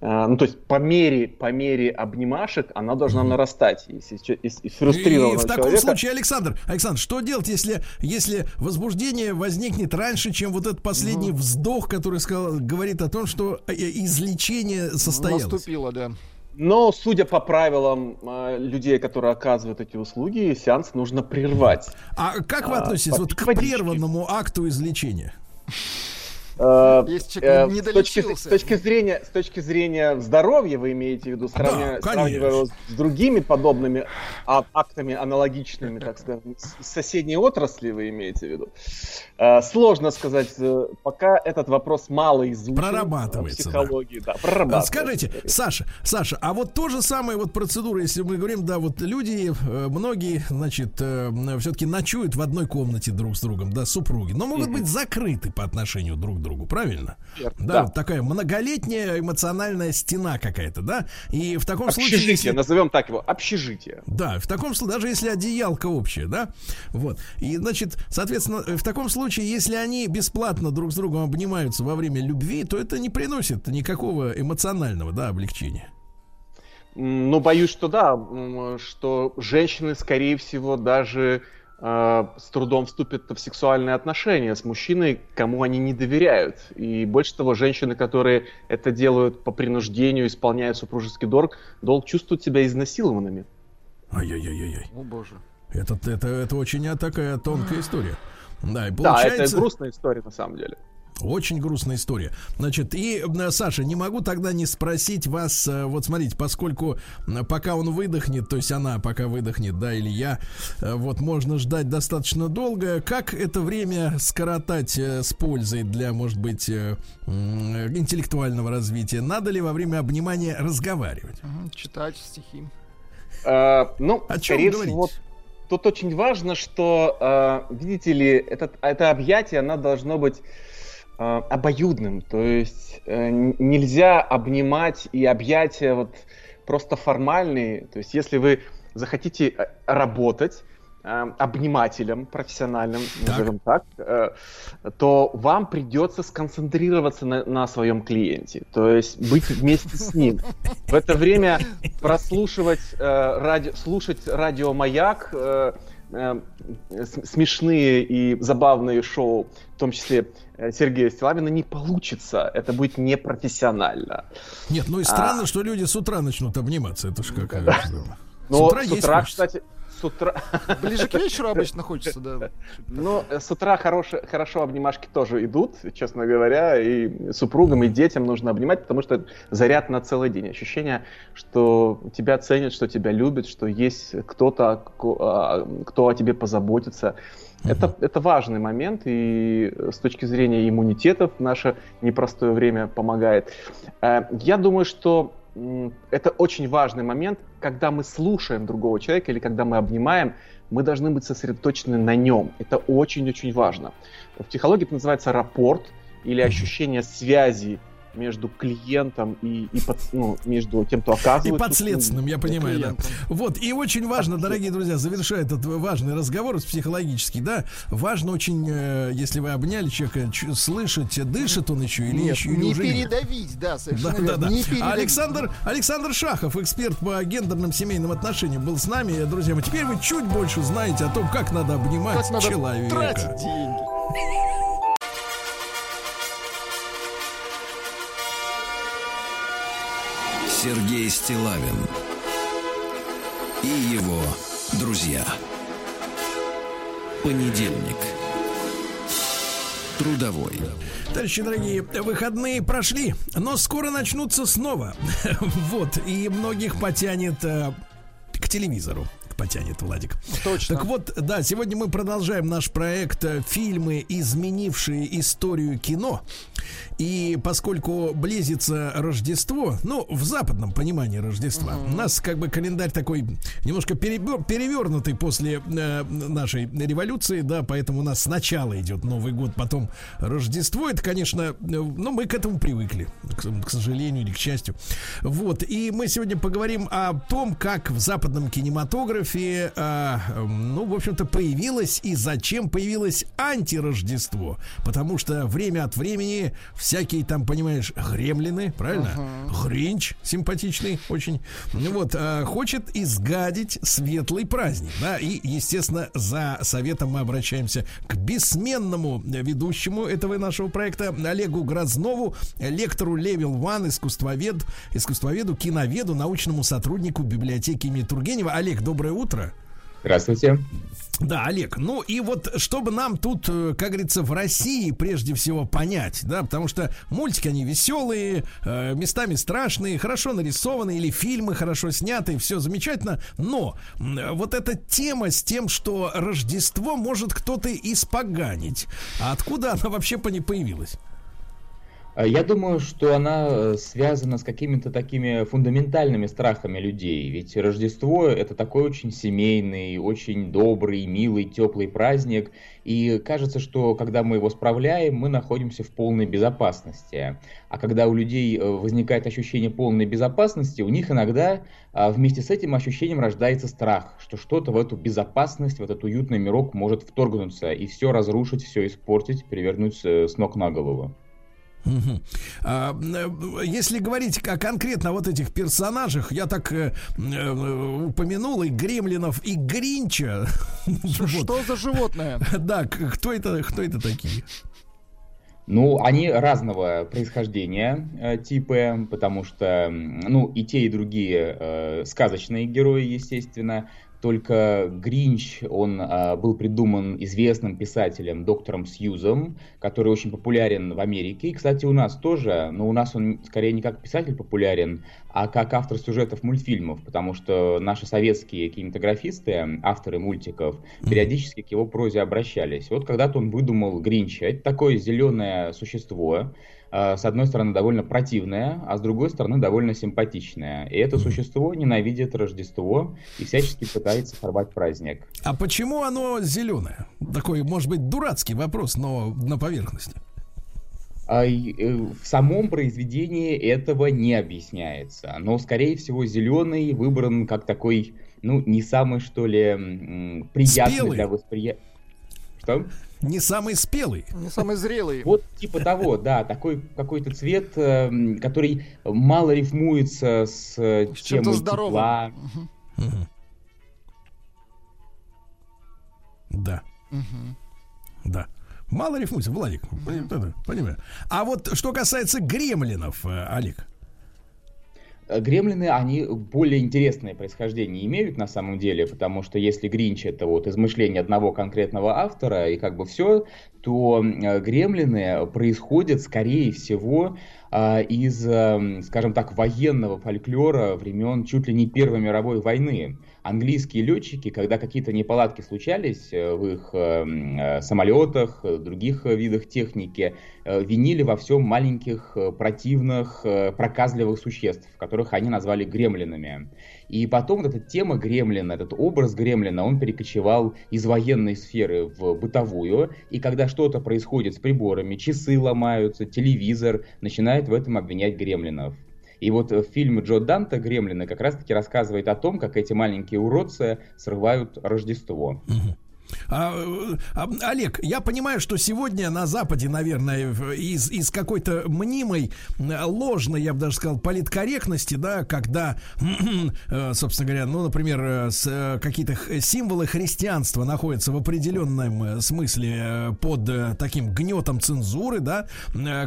F: Э, Ну, то есть по мере, по мере обнимашек она должна нарастать. Если, че- если
C: И
F: фрустрированного
C: в таком
F: человека-
C: случае, Александр, Александр, что делать, если, если возбуждение возникнет раньше, чем вот этот последний вздох, который сказал, говорит о том, что э, излечение состоялось?
D: Наступило, да.
F: Но, судя по правилам э, людей, которые оказывают эти услуги, сеанс нужно прервать.
C: А как вы
F: А,
C: относитесь вот к
F: водички.
C: прерванному акту излечения?
F: Э,
D: Если человек не
F: с, точки, с точки зрения, с точки зрения здоровья вы имеете в виду, сравня-
C: конечно.
F: сравнивая его с другими подобными а- актами, аналогичными, так скажем, с соседней отрасли вы имеете в виду. Э, сложно сказать, э, пока этот вопрос мало изучен.
C: Прорабатывается,
F: в Психологии, да, прорабатывается.
C: Скажите, Саша, Саша, а вот то же самое вот процедура, если мы говорим, да, вот люди, э, многие, значит, все-таки ночуют в одной комнате друг с другом, да, супруги, но могут быть закрыты по отношению друг к другу, правильно?
F: Верно,
C: Да,
F: да.
C: вот такая многолетняя эмоциональная стена какая-то, да? И в таком случае...
F: Общежитие,
C: если-
F: назовем так его, общежитие.
C: Да, в таком случае, даже если одеялка общая, да, вот. И, значит, соответственно, в таком случае, если они бесплатно друг с другом обнимаются во время любви, то это не приносит никакого эмоционального, да, облегчения.
F: Ну, боюсь, что да, что женщины, скорее всего, даже с трудом вступят в сексуальные отношения с мужчиной, кому они не доверяют. И больше того, женщины, которые это делают по принуждению, исполняя супружеский долг, долг чувствуют себя изнасилованными.
C: Ай-яй-яй-яй.
D: О боже.
C: Это, это, это очень такая тонкая история. Да, и
F: Да,
C: получается...
F: это грустная история на самом деле.
C: Очень грустная история. Значит, и, э, Саша, не могу тогда не спросить вас, э, вот смотрите, поскольку пока он выдохнет, то есть она пока выдохнет, да, или я, э, вот можно ждать достаточно долго. Как это время скоротать с пользой для, может быть, интеллектуального развития? Надо ли во время обнимания разговаривать?
D: Читать стихи.
F: Э, ну,
C: О чем говорить?
F: всего, тут очень важно, что, э, видите ли, этот, это объятие, оно должно быть обоюдным. То есть э, нельзя обнимать и объятия вот просто формальные. То есть если вы захотите э, работать э, обнимателем профессиональным, назовем так, э, то вам придется сконцентрироваться на, на своем клиенте, то есть быть вместе с ним. В это время прослушивать э, ради, слушать радиомаяк, э, э, смешные и забавные шоу, в том числе э, Сергея Стилавина, не получится. Это будет непрофессионально.
C: Нет, ну и странно, что люди с утра начнут обниматься. Это ж как... э, (laughs)
F: Но
C: утра
F: с
C: есть
F: утра,
C: хочется.
F: кстати, с утра... (laughs)
D: Ближе к вечеру обычно хочется, да.
F: Ну, с утра хорошо, хорошо обнимашки тоже идут, честно говоря, и супругам, и детям нужно обнимать, потому что заряд на целый день. Ощущение, что тебя ценят, что тебя любят, что есть кто-то, а, кто о тебе позаботится. Это, это важный момент, и с точки зрения иммунитета в наше непростое время помогает. Э, я думаю, что это очень важный момент, когда мы слушаем другого человека или когда мы обнимаем, мы должны быть сосредоточены на нем. Это очень-очень важно. В психологии это называется рапорт или ощущение связи между клиентом и, и под, ну, между тем, кто оказывает.
C: И подследственным, я понимаю, да. Вот, и очень важно, дорогие друзья, завершая этот важный разговор психологический, да, важно очень, э, если вы обняли человека, слышать, дышит он еще или
D: Нет,
C: еще
D: не
C: уже
D: передавить, да, совершенно
C: да, да, да.
D: Не передавить.
C: Александр, Александр Шахов, эксперт по гендерным семейным отношениям, был с нами, друзья. мои. Теперь вы чуть больше знаете о том, как надо обнимать
D: как надо
C: человека.
D: тратить деньги.
A: Сергей Стилавин и его друзья. Понедельник. Трудовой.
C: Товарищи дорогие, выходные прошли, но скоро начнутся снова. (laughs) Вот, и многих потянет э, к телевизору потянет Владик.
D: Точно.
C: Так вот, да, сегодня мы продолжаем наш проект э, «Фильмы, изменившие историю кино». И поскольку близится Рождество, ну, в западном понимании Рождества, у нас как бы календарь такой немножко перебер, перевернутый после э, нашей революции, да, поэтому у нас сначала идет Новый год, потом Рождество. Это, конечно, э, ну, мы к этому привыкли, к, к сожалению или к счастью. Вот, и мы сегодня поговорим о том, как в западном кинематографе, э, ну, в общем-то, появилось и зачем появилось антирождество. Потому что время от времени всякие там, понимаешь, гремлины, правильно? Uh-huh. Гринч симпатичный очень. Вот, э, хочет изгадить светлый праздник, да, и, естественно, за советом мы обращаемся к бессменному ведущему этого нашего проекта Олегу Грознову, лектору Level One, искусствовед, искусствоведу, киноведу, научному сотруднику библиотеки имени Тургенева. Олег, доброе утро.
G: Здравствуйте.
C: Да, Олег, ну и вот чтобы нам тут, э, как говорится, в России прежде всего понять, да, потому что мультики, они веселые, э, местами страшные, хорошо нарисованные, или фильмы хорошо снятые, все замечательно, но вот эта тема с тем, что Рождество может кто-то испоганить, а откуда она вообще по ней появилась?
G: А я думаю, что она э, связана с какими-то такими фундаментальными страхами людей. Ведь Рождество это такой очень семейный, очень добрый, милый, теплый праздник. И кажется, что когда мы его справляем, мы находимся в полной безопасности. А когда у людей э, возникает ощущение полной безопасности, у них иногда а, вместе с этим ощущением рождается страх, что что-то в эту безопасность, в этот уютный мирок может вторгнуться и все разрушить, все испортить, перевернуть с ног на голову.
C: Угу. А, если говорить о конкретно вот этих персонажах, я так э, э, упомянул и Гремлинов, и Гринча. (laughs)
D: Что вот. за животное? (laughs)
C: Да, кто это, кто это такие?
G: Ну, они разного происхождения э, типы, потому что, ну, и те, и другие э, сказочные герои, естественно. Только Гринч, он а, был придуман известным писателем доктором Сьюзом, который очень популярен в Америке. И, кстати, у нас тоже, но у нас он скорее не как писатель популярен, а как автор сюжетов мультфильмов, потому что наши советские кинематографисты, авторы мультиков, периодически к его прозе обращались. Вот когда-то он выдумал Гринча. Это такое зеленое существо, с одной стороны, довольно противное, а с другой стороны, довольно симпатичное. И это существо ненавидит Рождество и всячески пытается сорвать праздник.
C: А почему оно зеленое? Такой, может быть, дурацкий вопрос, но на поверхности.
G: А, э, в самом произведении этого не объясняется. Но, скорее всего, зеленый выбран как такой, ну, не самый, что ли, приятный Спелый. для восприятия.
C: Что? Не самый спелый.
D: Не самый зрелый.
G: Вот типа того, да, такой какой-то цвет, э, который мало рифмуется с, э, с тепла. Угу.
C: Да. Угу. Да. Мало рифмуется, Владик. Понимаю. А вот что касается гремлинов, Олег.
G: Э, Гремлины, они более интересное происхождение имеют на самом деле, потому что если Гринч это вот измышление одного конкретного автора и как бы все, то э, Гремлины происходят, скорее всего, а, из, эм, скажем так, военного фольклора времен чуть ли не Первой мировой войны. Английские летчики, когда какие-то неполадки случались э, в их эм, э, самолетах, других видах техники, винили во всем маленьких, противных, проказливых существ, которых они назвали гремлинами. И потом вот эта тема Гремлина, этот образ Гремлина, он перекочевал из военной сферы в бытовую. И когда что-то происходит с приборами, часы ломаются, телевизор, начинают в этом обвинять Гремлинов. И вот фильм Джо Данта «Гремлины» как раз-таки рассказывает о том, как эти маленькие уродцы срывают Рождество. Угу.
C: А, а, Олег, я понимаю, что сегодня на Западе, наверное, из, из какой-то мнимой, ложной, я бы даже сказал, политкорректности, да, когда, (clears throat) э, собственно говоря, ну, например, э, э, какие-то символы христианства находятся в определенном смысле под таким гнетом цензуры, да,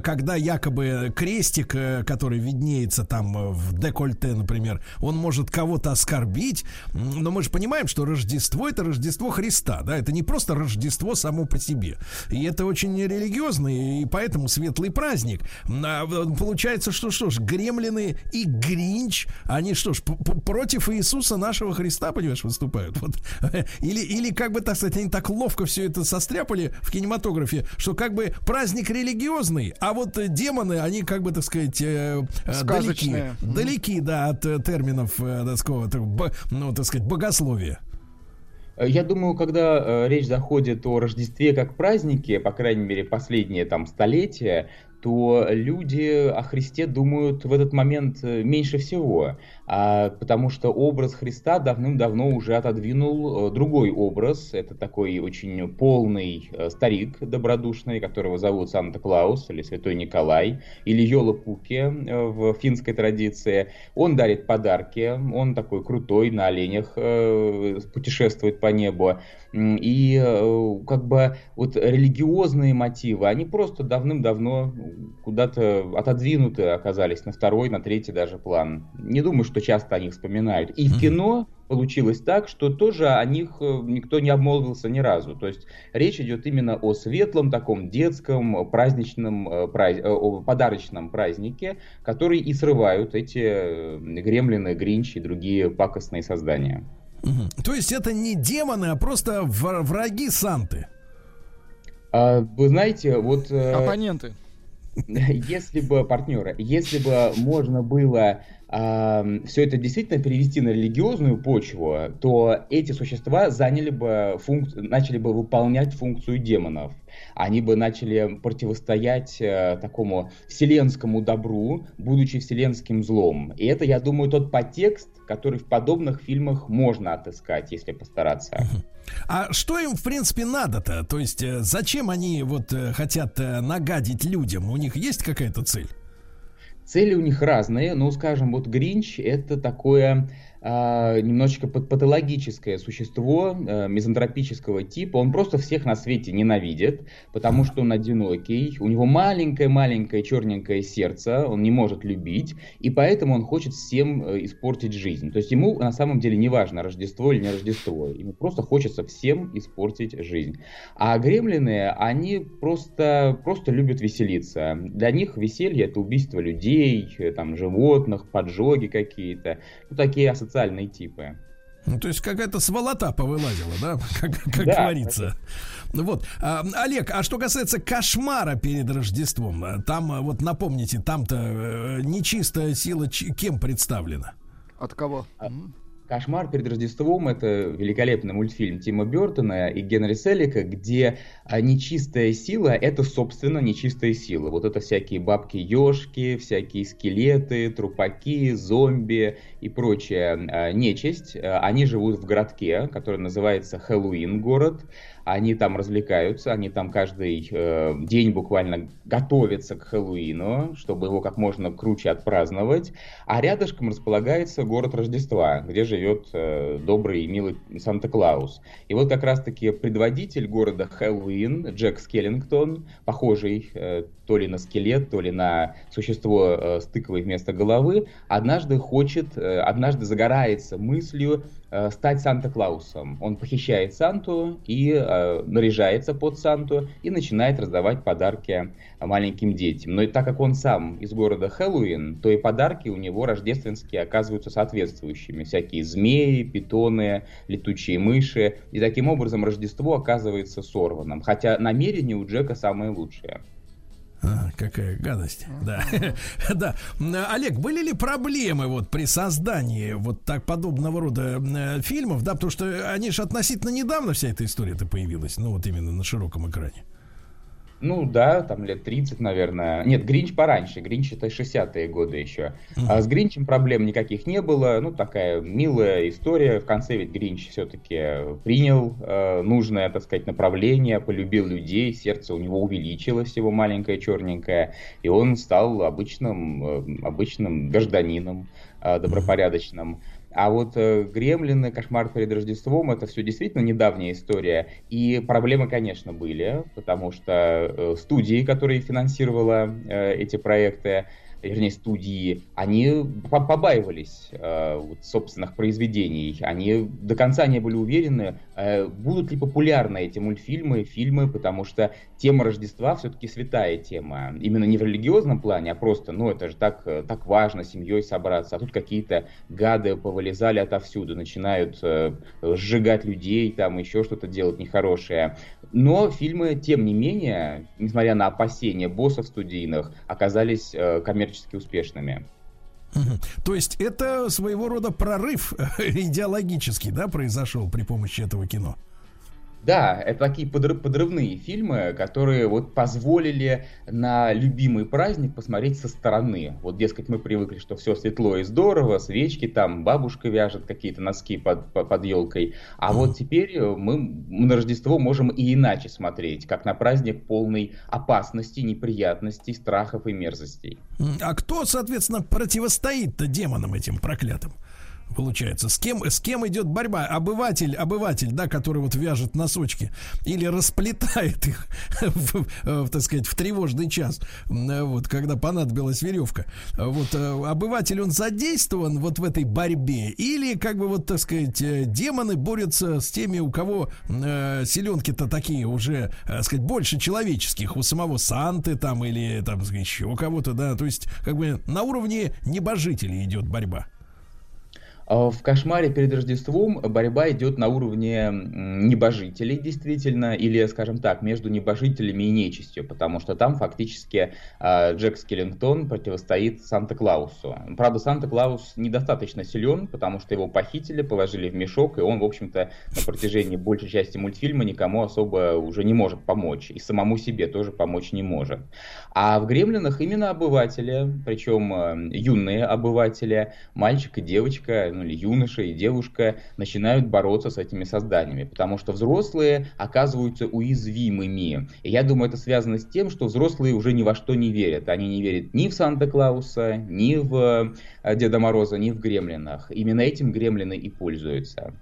C: когда якобы крестик, который виднеется там в декольте, например, он может кого-то оскорбить, но мы же понимаем, что Рождество это Рождество Христа, да, это не просто Рождество само по себе. И это очень религиозный и поэтому светлый праздник. А, получается, что что ж, гремлины и Гринч, они что ж, против Иисуса нашего Христа, понимаешь, выступают. Вот. (laughs) Или, или как бы, так сказать, они так ловко все это состряпали в кинематографе, что как бы праздник религиозный, а вот демоны, они как бы, так сказать, э, э далеки, далеки, да, от э, терминов, э, так сказать, ну, так сказать, богословия.
G: Я думаю, когда э, речь заходит о Рождестве как празднике, по крайней мере, последние там столетия, то люди о Христе думают в этот момент э, меньше всего потому что образ Христа давным-давно уже отодвинул э, другой образ. Это такой очень полный э, старик добродушный, которого зовут Санта-Клаус или Святой Николай, или Йола Пуки э, в финской традиции. Он дарит подарки, он такой крутой, на оленях путешествует по небу. И как бы вот религиозные мотивы, они просто давным-давно куда-то отодвинуты оказались на второй, на третий даже план. Не думаю, что что часто о них вспоминают. И в кино получилось так, что тоже о них э, никто не обмолвился ни разу. То есть речь идет именно о светлом, таком детском, праздничном, э, праз... Э, подарочном празднике, который и срывают эти гремлины, гринчи и другие пакостные создания.
C: Угу. То есть это не демоны, а просто враги Санты.
G: А, вы знаете, вот...
D: Оппоненты. (laughs)
G: Если бы партнеры, если бы можно было все это действительно перевести на религиозную почву, то эти существа заняли бы функ... начали бы выполнять функцию демонов. Они бы начали противостоять э, такому вселенскому добру, будучи вселенским злом. И это, я думаю, тот подтекст, который в подобных фильмах можно отыскать, если постараться.
C: А что им, в принципе, надо-то? То есть, э, зачем они вот э, хотят нагадить людям? У них есть какая-то цель?
G: Цели у них разные, но, скажем, вот Гринч это такое немножечко патологическое существо э, мизантропического типа. Он просто всех на свете ненавидит, потому что он одинокий, у него маленькое-маленькое черненькое сердце, он не может любить, и поэтому он хочет всем э, испортить жизнь. То есть ему на самом деле не важно, Рождество или не Рождество, ему просто хочется всем испортить жизнь. А гремлины, они просто, просто любят веселиться. Для них веселье это убийство людей, э, там, животных, поджоги какие-то, ну, такие ассоциации социальные типы.
C: Ну, то есть какая-то сволота повылазила, да, (laughs) как, как да, говорится. Ну вот, а, Олег, а что касается кошмара перед Рождеством, там, вот напомните, там-то э, нечистая сила кем представлена?
D: От кого?
G: А, Кошмар перед Рождеством это великолепный мультфильм Тима Бертона и Генри Селика, где а, нечистая сила это, собственно, нечистая сила. Вот это всякие бабки-ешки, всякие скелеты, трупаки, зомби и прочая а, нечисть. А, они живут в городке, который называется Хэллоуин город они там развлекаются, они там каждый э, день буквально готовятся к Хэллоуину, чтобы его как можно круче отпраздновать, а рядышком располагается город Рождества, где живет э, добрый и милый Санта-Клаус. И вот как раз-таки предводитель города Хэллоуин, Джек Скеллингтон, похожий э, то ли на скелет, то ли на существо э, с тыковой вместо головы, однажды хочет, э, однажды загорается мыслью э, стать Санта-Клаусом. Он похищает Санту и э, наряжается под Санту и начинает раздавать подарки маленьким детям. Но и так как он сам из города Хэллоуин, то и подарки у него рождественские оказываются соответствующими. Всякие змеи, питоны, летучие мыши. И таким образом Рождество оказывается сорванным. Хотя намерения у Джека самые лучшие.
C: А, какая гадость. Да. (laughs) да. Олег, были ли проблемы вот при создании вот так подобного рода э, фильмов, да, потому что они же относительно недавно вся эта история-то появилась, ну вот именно на широком экране.
G: Ну да, там лет 30, наверное. Нет, Гринч пораньше. Гринч это 60-е годы еще. А с Гринчем проблем никаких не было. Ну, такая милая история. В конце ведь Гринч все-таки принял э, нужное, так сказать, направление, полюбил людей, сердце у него увеличилось, его маленькое черненькое, и он стал обычным, э, обычным гражданином э, добропорядочным. А вот э, Гремлины, Кошмар перед Рождеством, это все действительно недавняя история. И проблемы, конечно, были, потому что э, студии, которые финансировала э, эти проекты, вернее, студии, они побаивались э, вот, собственных произведений. Они до конца не были уверены, э, будут ли популярны эти мультфильмы, фильмы, потому что тема Рождества все-таки святая тема. Именно не в религиозном плане, а просто, ну, это же так, э, так важно семьей собраться. А тут какие-то гады повылезали отовсюду, начинают э, сжигать людей, там еще что-то делать нехорошее. Но фильмы, тем не менее, несмотря на опасения боссов студийных, оказались э, коммерчески успешными.
C: То есть это своего рода прорыв (laughs) идеологический, да, произошел при помощи этого кино?
G: Да, это такие подрыв, подрывные фильмы, которые вот позволили на любимый праздник посмотреть со стороны. Вот, дескать, мы привыкли, что все светло и здорово, свечки там, бабушка вяжет какие-то носки под, под, елкой. А вот теперь мы на Рождество можем и иначе смотреть, как на праздник полный опасностей, неприятностей, страхов и мерзостей.
C: А кто, соответственно, противостоит-то демонам этим проклятым? Получается. С кем, с кем идет борьба? Обыватель, обыватель, да, который вот вяжет носочки или расплетает их, (laughs) в, в, так сказать, в тревожный час, вот, когда понадобилась веревка. Вот, э, обыватель, он задействован вот в этой борьбе или, как бы, вот, так сказать, э, демоны борются с теми, у кого э, селенки-то такие уже, так сказать, больше человеческих, у самого Санты там или там еще кого-то, да, то есть, как бы, на уровне небожителей идет борьба.
G: А в «Кошмаре перед Рождеством» борьба идет на уровне небожителей, действительно, или, скажем так, между небожителями и нечистью, потому что там фактически а, Джек Скеллингтон противостоит Санта-Клаусу. Правда, Санта-Клаус недостаточно силен, потому что его похитили, положили в мешок, и он, в общем-то, на протяжении большей части мультфильма никому особо уже не может помочь, и самому себе тоже помочь не может. А в «Гремлинах» именно обыватели, причем э, юные обыватели, мальчик и девочка, ну или юноша и девушка, начинают бороться с этими созданиями, потому что взрослые оказываются уязвимыми. И я думаю, это связано с тем, что взрослые уже ни во что не верят. Они не верят ни в Санта-Клауса, ни в э, Деда Мороза, ни в Гремлинах. Именно этим Гремлины и пользуются.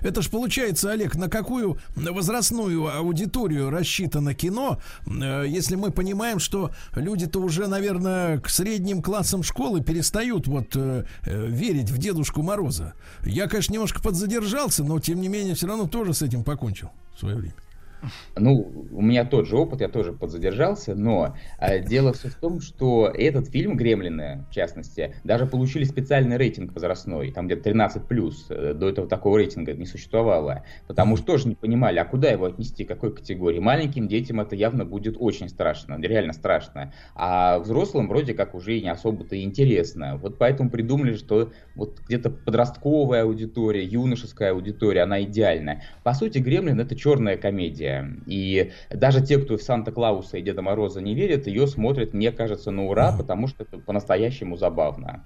C: Это ж получается, Олег, на какую возрастную аудиторию рассчитано кино, э, если мы понимаем, что люди-то уже, наверное, к средним классам школы перестают вот э, э, верить в Дедушку Мороза. Я, конечно, немножко подзадержался, но тем не менее все равно тоже с этим покончил в свое время.
G: Ну, у меня тот же опыт, я тоже подзадержался, но э, дело все в том, что этот фильм «Гремлины», в частности, даже получили специальный рейтинг возрастной, там где-то 13+, э, до этого такого рейтинга не существовало, потому что тоже не понимали, а куда его отнести, какой категории. Маленьким детям это явно будет очень страшно, реально страшно, а взрослым вроде как уже и не особо-то интересно. Вот поэтому придумали, что вот где-то подростковая аудитория, юношеская аудитория, она идеальна. По сути, «Гремлин» — это черная комедия и даже те, кто в Санта-Клауса и Деда Мороза не верят, ее смотрят, мне кажется, на ура, потому что это по-настоящему забавно.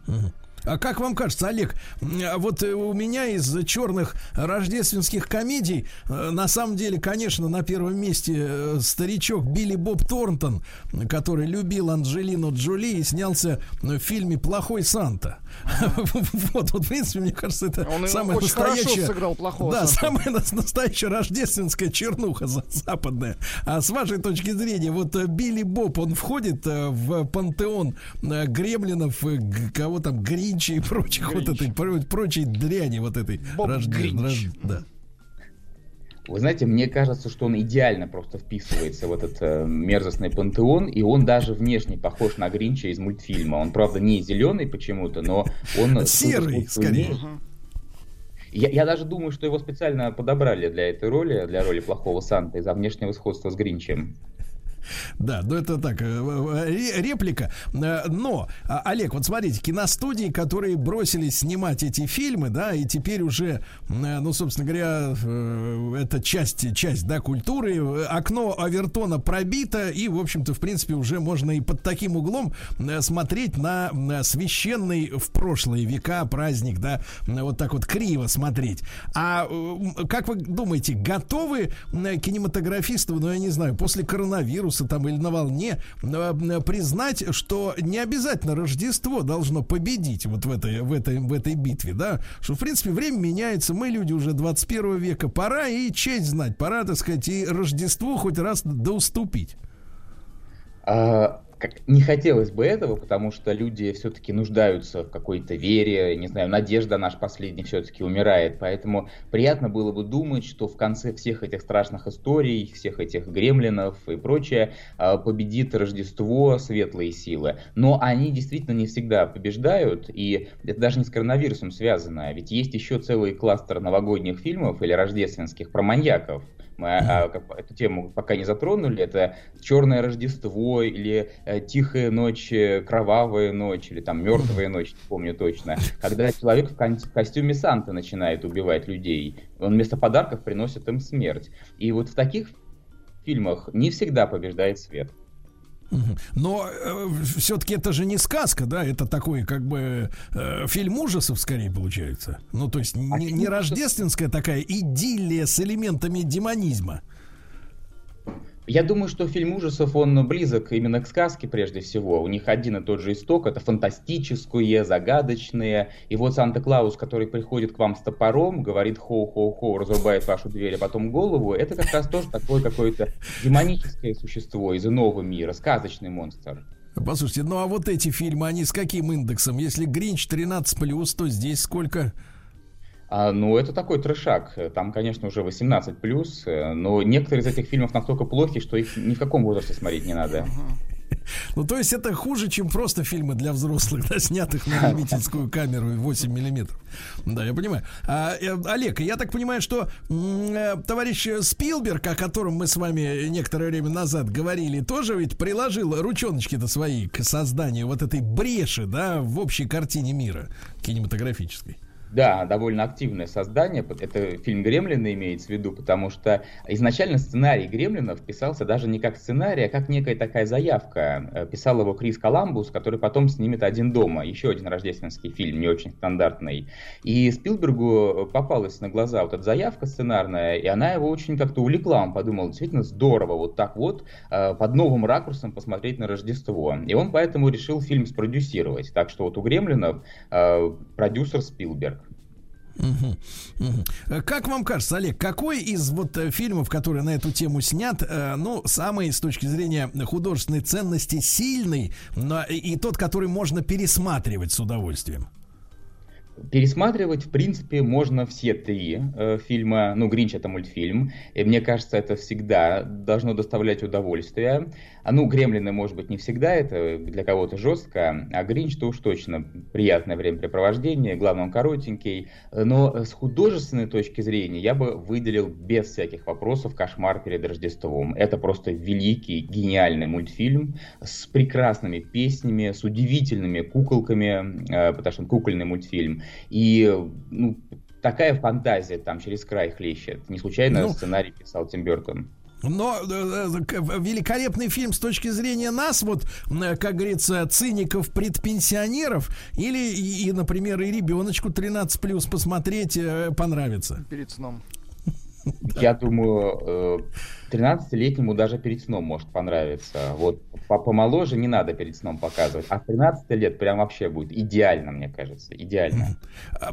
C: А как вам кажется, Олег, вот у меня из черных рождественских комедий, э, на самом деле, конечно, на первом месте э, старичок Билли Боб Торнтон, который любил Анджелину Джоли и снялся в фильме «Плохой Санта». (laughs) Вот, вот, в принципе, мне кажется, это
D: Он хорошо
C: настоящая...
D: сыграл плохого
C: Да, самая нас- настоящая рождественская чернуха за- западная. А с вашей точки зрения, вот э, Билли Боб, он входит э, в пантеон э, гремлинов, э, кого там, Гринча и прочих вот этой, про- прочей дряни вот этой.
D: Боб Гринч.
C: рож- да.
G: Вы знаете, мне кажется, что он идеально просто вписывается в этот э, мерзостный пантеон, и он даже внешне похож на Гринча из мультфильма. Он, правда, не зеленый почему-то, но он... (laughs)
C: Серый, скорее.
G: имеет. Я, я даже думаю, что его специально подобрали для этой роли, для роли плохого Санта, из-за внешнего сходства с Гринчем.
C: Да, ну это так, э, э, ре- реплика. Э, Но, а, Олег, вот смотрите, киностудии, которые бросились снимать эти фильмы, да, и теперь уже, ну, собственно говоря, это часть, часть, да, культуры. Окно Авертона пробито, и, в общем-то, в принципе, уже можно и под таким углом смотреть на священный в прошлые века праздник, да, вот так вот криво смотреть. А как вы думаете, готовы кинематографисты, ну, я не знаю, после коронавируса там или на волне э, э, признать, что не обязательно Рождество должно победить вот в этой, в этой, в этой битве, да, что, в принципе, время меняется, мы люди уже 21 века, пора и честь знать, пора, так сказать, и Рождеству хоть раз доуступить.
G: А, как- не хотелось бы этого, потому что люди все-таки нуждаются в какой-то вере, не знаю, надежда наш последний все-таки умирает, поэтому приятно было бы думать, что в конце всех этих страшных историй, всех этих гремлинов и прочее, а, победит Рождество, светлые силы. Но они действительно не всегда побеждают, и это даже не с коронавирусом связано, ведь есть еще целый кластер новогодних фильмов или рождественских про маньяков. Мы а, как- эту тему пока не затронули. Это Черное Рождество или э, Тихая ночь, э, Кровавая ночь или там Мертвая ночь, не помню точно. Когда человек в кон- в костюме Санта начинает убивать людей, он вместо подарков приносит им смерть. И вот в таких фильмах не всегда побеждает свет.
C: Но все-таки это же не сказка, да, это такой как бы э, фильм ужасов скорее получается. Ну, то есть не, не рождественская такая идиллия с элементами демонизма.
G: Я думаю, что фильм ужасов, он близок именно к сказке прежде всего. У них один и тот же исток, это фантастическое, загадочные. И вот Санта-Клаус, который приходит к вам с топором, говорит хоу-хоу-хоу, разрубает вашу дверь, а потом голову, это как раз тоже такое какое-то демоническое существо из иного мира, сказочный монстр.
C: Послушайте, ну а вот эти фильмы, они с каким индексом? Если Гринч 13+, то здесь сколько?
G: А, ну, это такой трешак. Там, конечно, уже 18 плюс, но некоторые из этих фильмов настолько плохи, что их ни в каком возрасте смотреть не надо.
C: Ну, то есть это хуже, чем просто фильмы для взрослых, (laughs) да, снятых на (laughs) любительскую камеру и 8 миллиметров. Да, я понимаю. А, э, Олег, я так понимаю, что э, товарищ Спилберг, о котором мы с вами некоторое время назад говорили, тоже ведь приложил ручоночки-то свои к созданию вот этой бреши, да, в общей картине мира кинематографической.
G: Да, довольно активное создание. Это фильм «Гремлины» имеется в виду, потому что изначально сценарий «Гремлинов» писался даже не как сценарий, а как некая такая заявка. Э, Писал его Крис Коламбус, который потом снимет «Один дома», еще один рождественский фильм, не очень стандартный. И Спилбергу попалась на глаза вот эта заявка сценарная, и она его очень как-то увлекла. Он подумал, действительно здорово вот так вот э, под новым ракурсом посмотреть на Рождество. И он поэтому решил фильм спродюсировать. Так что вот у «Гремлинов» э, продюсер Спилберг.
C: Мгм, мгм. Как вам кажется, Олег, какой из вот э, фильмов, которые на эту тему снят, э, ну, самый с точки зрения художественной ценности сильный, но и тот, который можно пересматривать с удовольствием?
G: Пересматривать, в принципе, можно все три э, фильма. Ну, Гринч это мультфильм. И мне кажется, это всегда должно доставлять удовольствие. А ну, Гремлины, может быть, не всегда это для кого-то жестко, а Гринч-то уж точно приятное времяпрепровождение, главное, он коротенький. Но с художественной точки зрения я бы выделил без всяких вопросов «Кошмар перед Рождеством». Это просто великий, гениальный мультфильм с прекрасными песнями, с удивительными куколками, э, потому что он кукольный мультфильм. И ну, такая фантазия там через край хлещет. Не случайно
C: Ну,
G: сценарий писал Тим Бертон.
C: Но э, э, великолепный фильм с точки зрения нас, вот, как говорится, циников предпенсионеров, или, и, например, и ребеночку 13 плюс посмотреть понравится.
D: Перед сном.
G: Я думаю, 13-летнему даже перед сном может понравиться. Вот помоложе не надо перед сном показывать. А 13 лет прям вообще будет идеально, мне кажется. Идеально.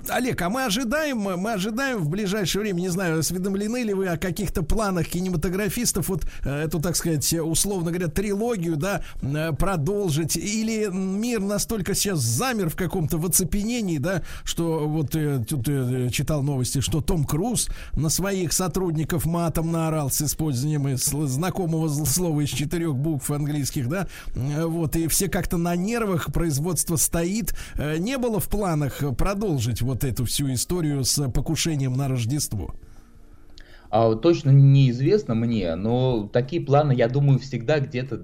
C: Олег, а мы ожидаем, мы ожидаем в ближайшее время, не знаю, осведомлены ли вы о каких-то планах кинематографистов вот э, эту, так сказать, условно говоря, трилогию, да, э, продолжить? Или мир настолько сейчас замер в каком-то в оцепенении, да, что вот э, тут читал новости, что Том Круз на своих сотрудников матом наорал с использованием использованием знакомого слова из четырех букв английских, да, вот, и все как-то на нервах, производство стоит. Э, не было в планах продолжить вот эту всю историю с покушением на Рождество?
G: А, точно неизвестно мне, но такие планы, я думаю, всегда где-то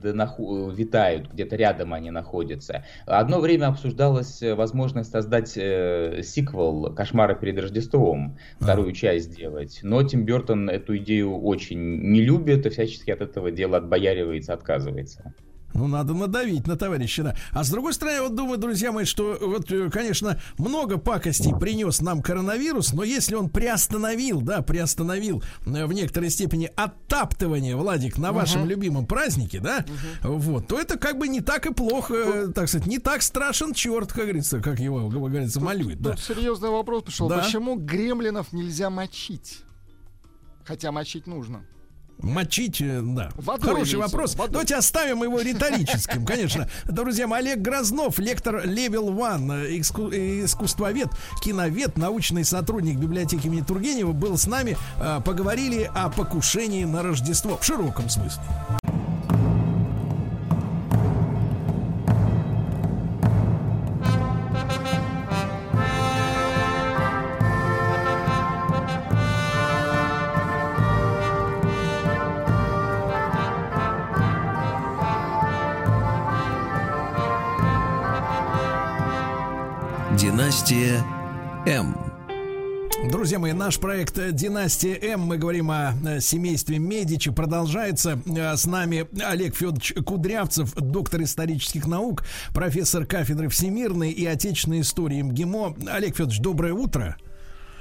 G: витают, где-то рядом они находятся. Одно время обсуждалась э, возможность создать э, сиквел «Кошмары перед Рождеством», вторую а. часть сделать, но Тим Бертон эту идею очень не любит и всячески от этого дела отбояривается, отказывается.
C: Ну, надо надавить на товарища, да. А с другой стороны, я вот думаю, друзья мои, что вот, э, конечно, много пакостей принес нам коронавирус, но если он приостановил, да, приостановил э, в некоторой степени оттаптывание, Владик, на вашем uh-huh. любимом празднике, да, uh-huh. вот, то это как бы не так и плохо, uh-huh. так сказать, не так страшен черт, как говорится, как его, как говорится, малюет. Тут,
D: да. тут серьезный вопрос пришел. Да? Почему гремлинов нельзя мочить? Хотя мочить нужно.
C: Мочить, э, да. Водой Хороший вопрос. Водой. Давайте оставим его риторическим, конечно. Друзья Олег Грознов, лектор Level One, э, иску, э, искусствовед, киновед, научный сотрудник библиотеки имени Тургенева, был с нами. Поговорили о покушении на Рождество в широком смысле.
A: М.
C: Друзья мои, наш проект «Династия М», мы говорим о семействе Медичи, продолжается. С нами Олег Федорович Кудрявцев, доктор исторических наук, профессор кафедры всемирной и отечественной истории МГИМО. Олег Федорович, доброе утро.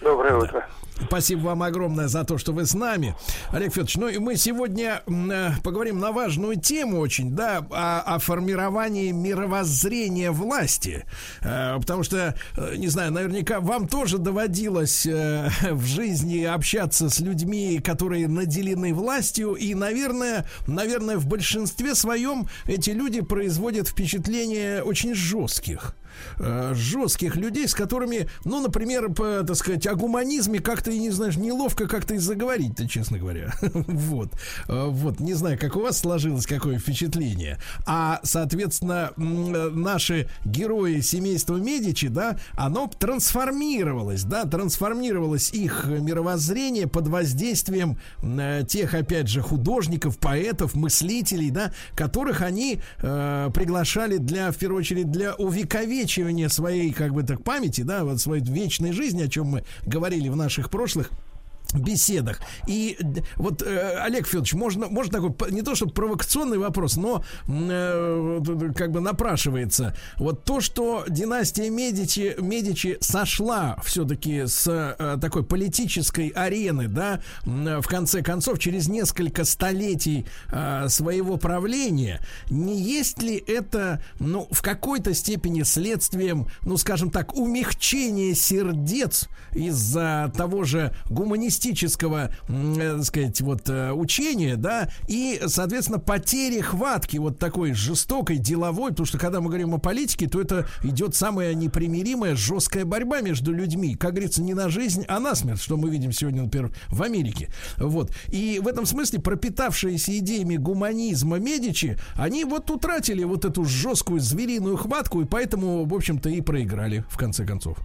H: Доброе утро.
C: Спасибо вам огромное за то, что вы с нами. Олег Федорович, ну и мы сегодня э, поговорим на важную тему очень, да, о, о формировании мировоззрения власти. Э, потому что, э, не знаю, наверняка вам тоже доводилось (laughs) в жизни общаться с людьми, которые наделены властью, и, наверное, наверное, в большинстве своем эти люди производят впечатление очень жестких э, жестких людей, с которыми, ну, например, по, так сказать, о гуманизме как-то, и не знаешь, неловко как-то и заговорить-то, честно говоря. (laughs) вот. Э, вот, не знаю, как у вас сложилось какое впечатление. А, соответственно, наши герои семейства Медичи, да, оно трансформировалось, да, трансформировалось их мировоззрение под воздействием э, тех, опять же, художников, поэтов, мыслителей, да, которых они э, приглашали для, в первую очередь, для увековечения увековечивание своей, как бы так, памяти, да, вот своей вечной жизни, о чем мы говорили в наших прошлых беседах. И вот, э, Олег Федорович, можно, можно такой, не то чтобы провокационный вопрос, но э, как бы напрашивается. Вот то, что династия Медичи, Медичи сошла все-таки с э, такой политической арены, да, в конце концов, через несколько столетий э, своего правления, не есть ли это, ну, в какой-то степени следствием, ну, скажем так, умягчения сердец из-за того же гуманистического коммунистического, э, так сказать, вот э, учения, да, и, соответственно, потери хватки вот такой жестокой, деловой, потому что когда мы говорим о политике, то это идет самая непримиримая, жесткая борьба между людьми, как говорится, не на жизнь, а на смерть, что мы видим сегодня, например, в Америке. Вот. И в этом смысле пропитавшиеся идеями гуманизма Медичи, они вот утратили вот эту жесткую звериную хватку, и поэтому, в общем-то, и проиграли, в конце концов.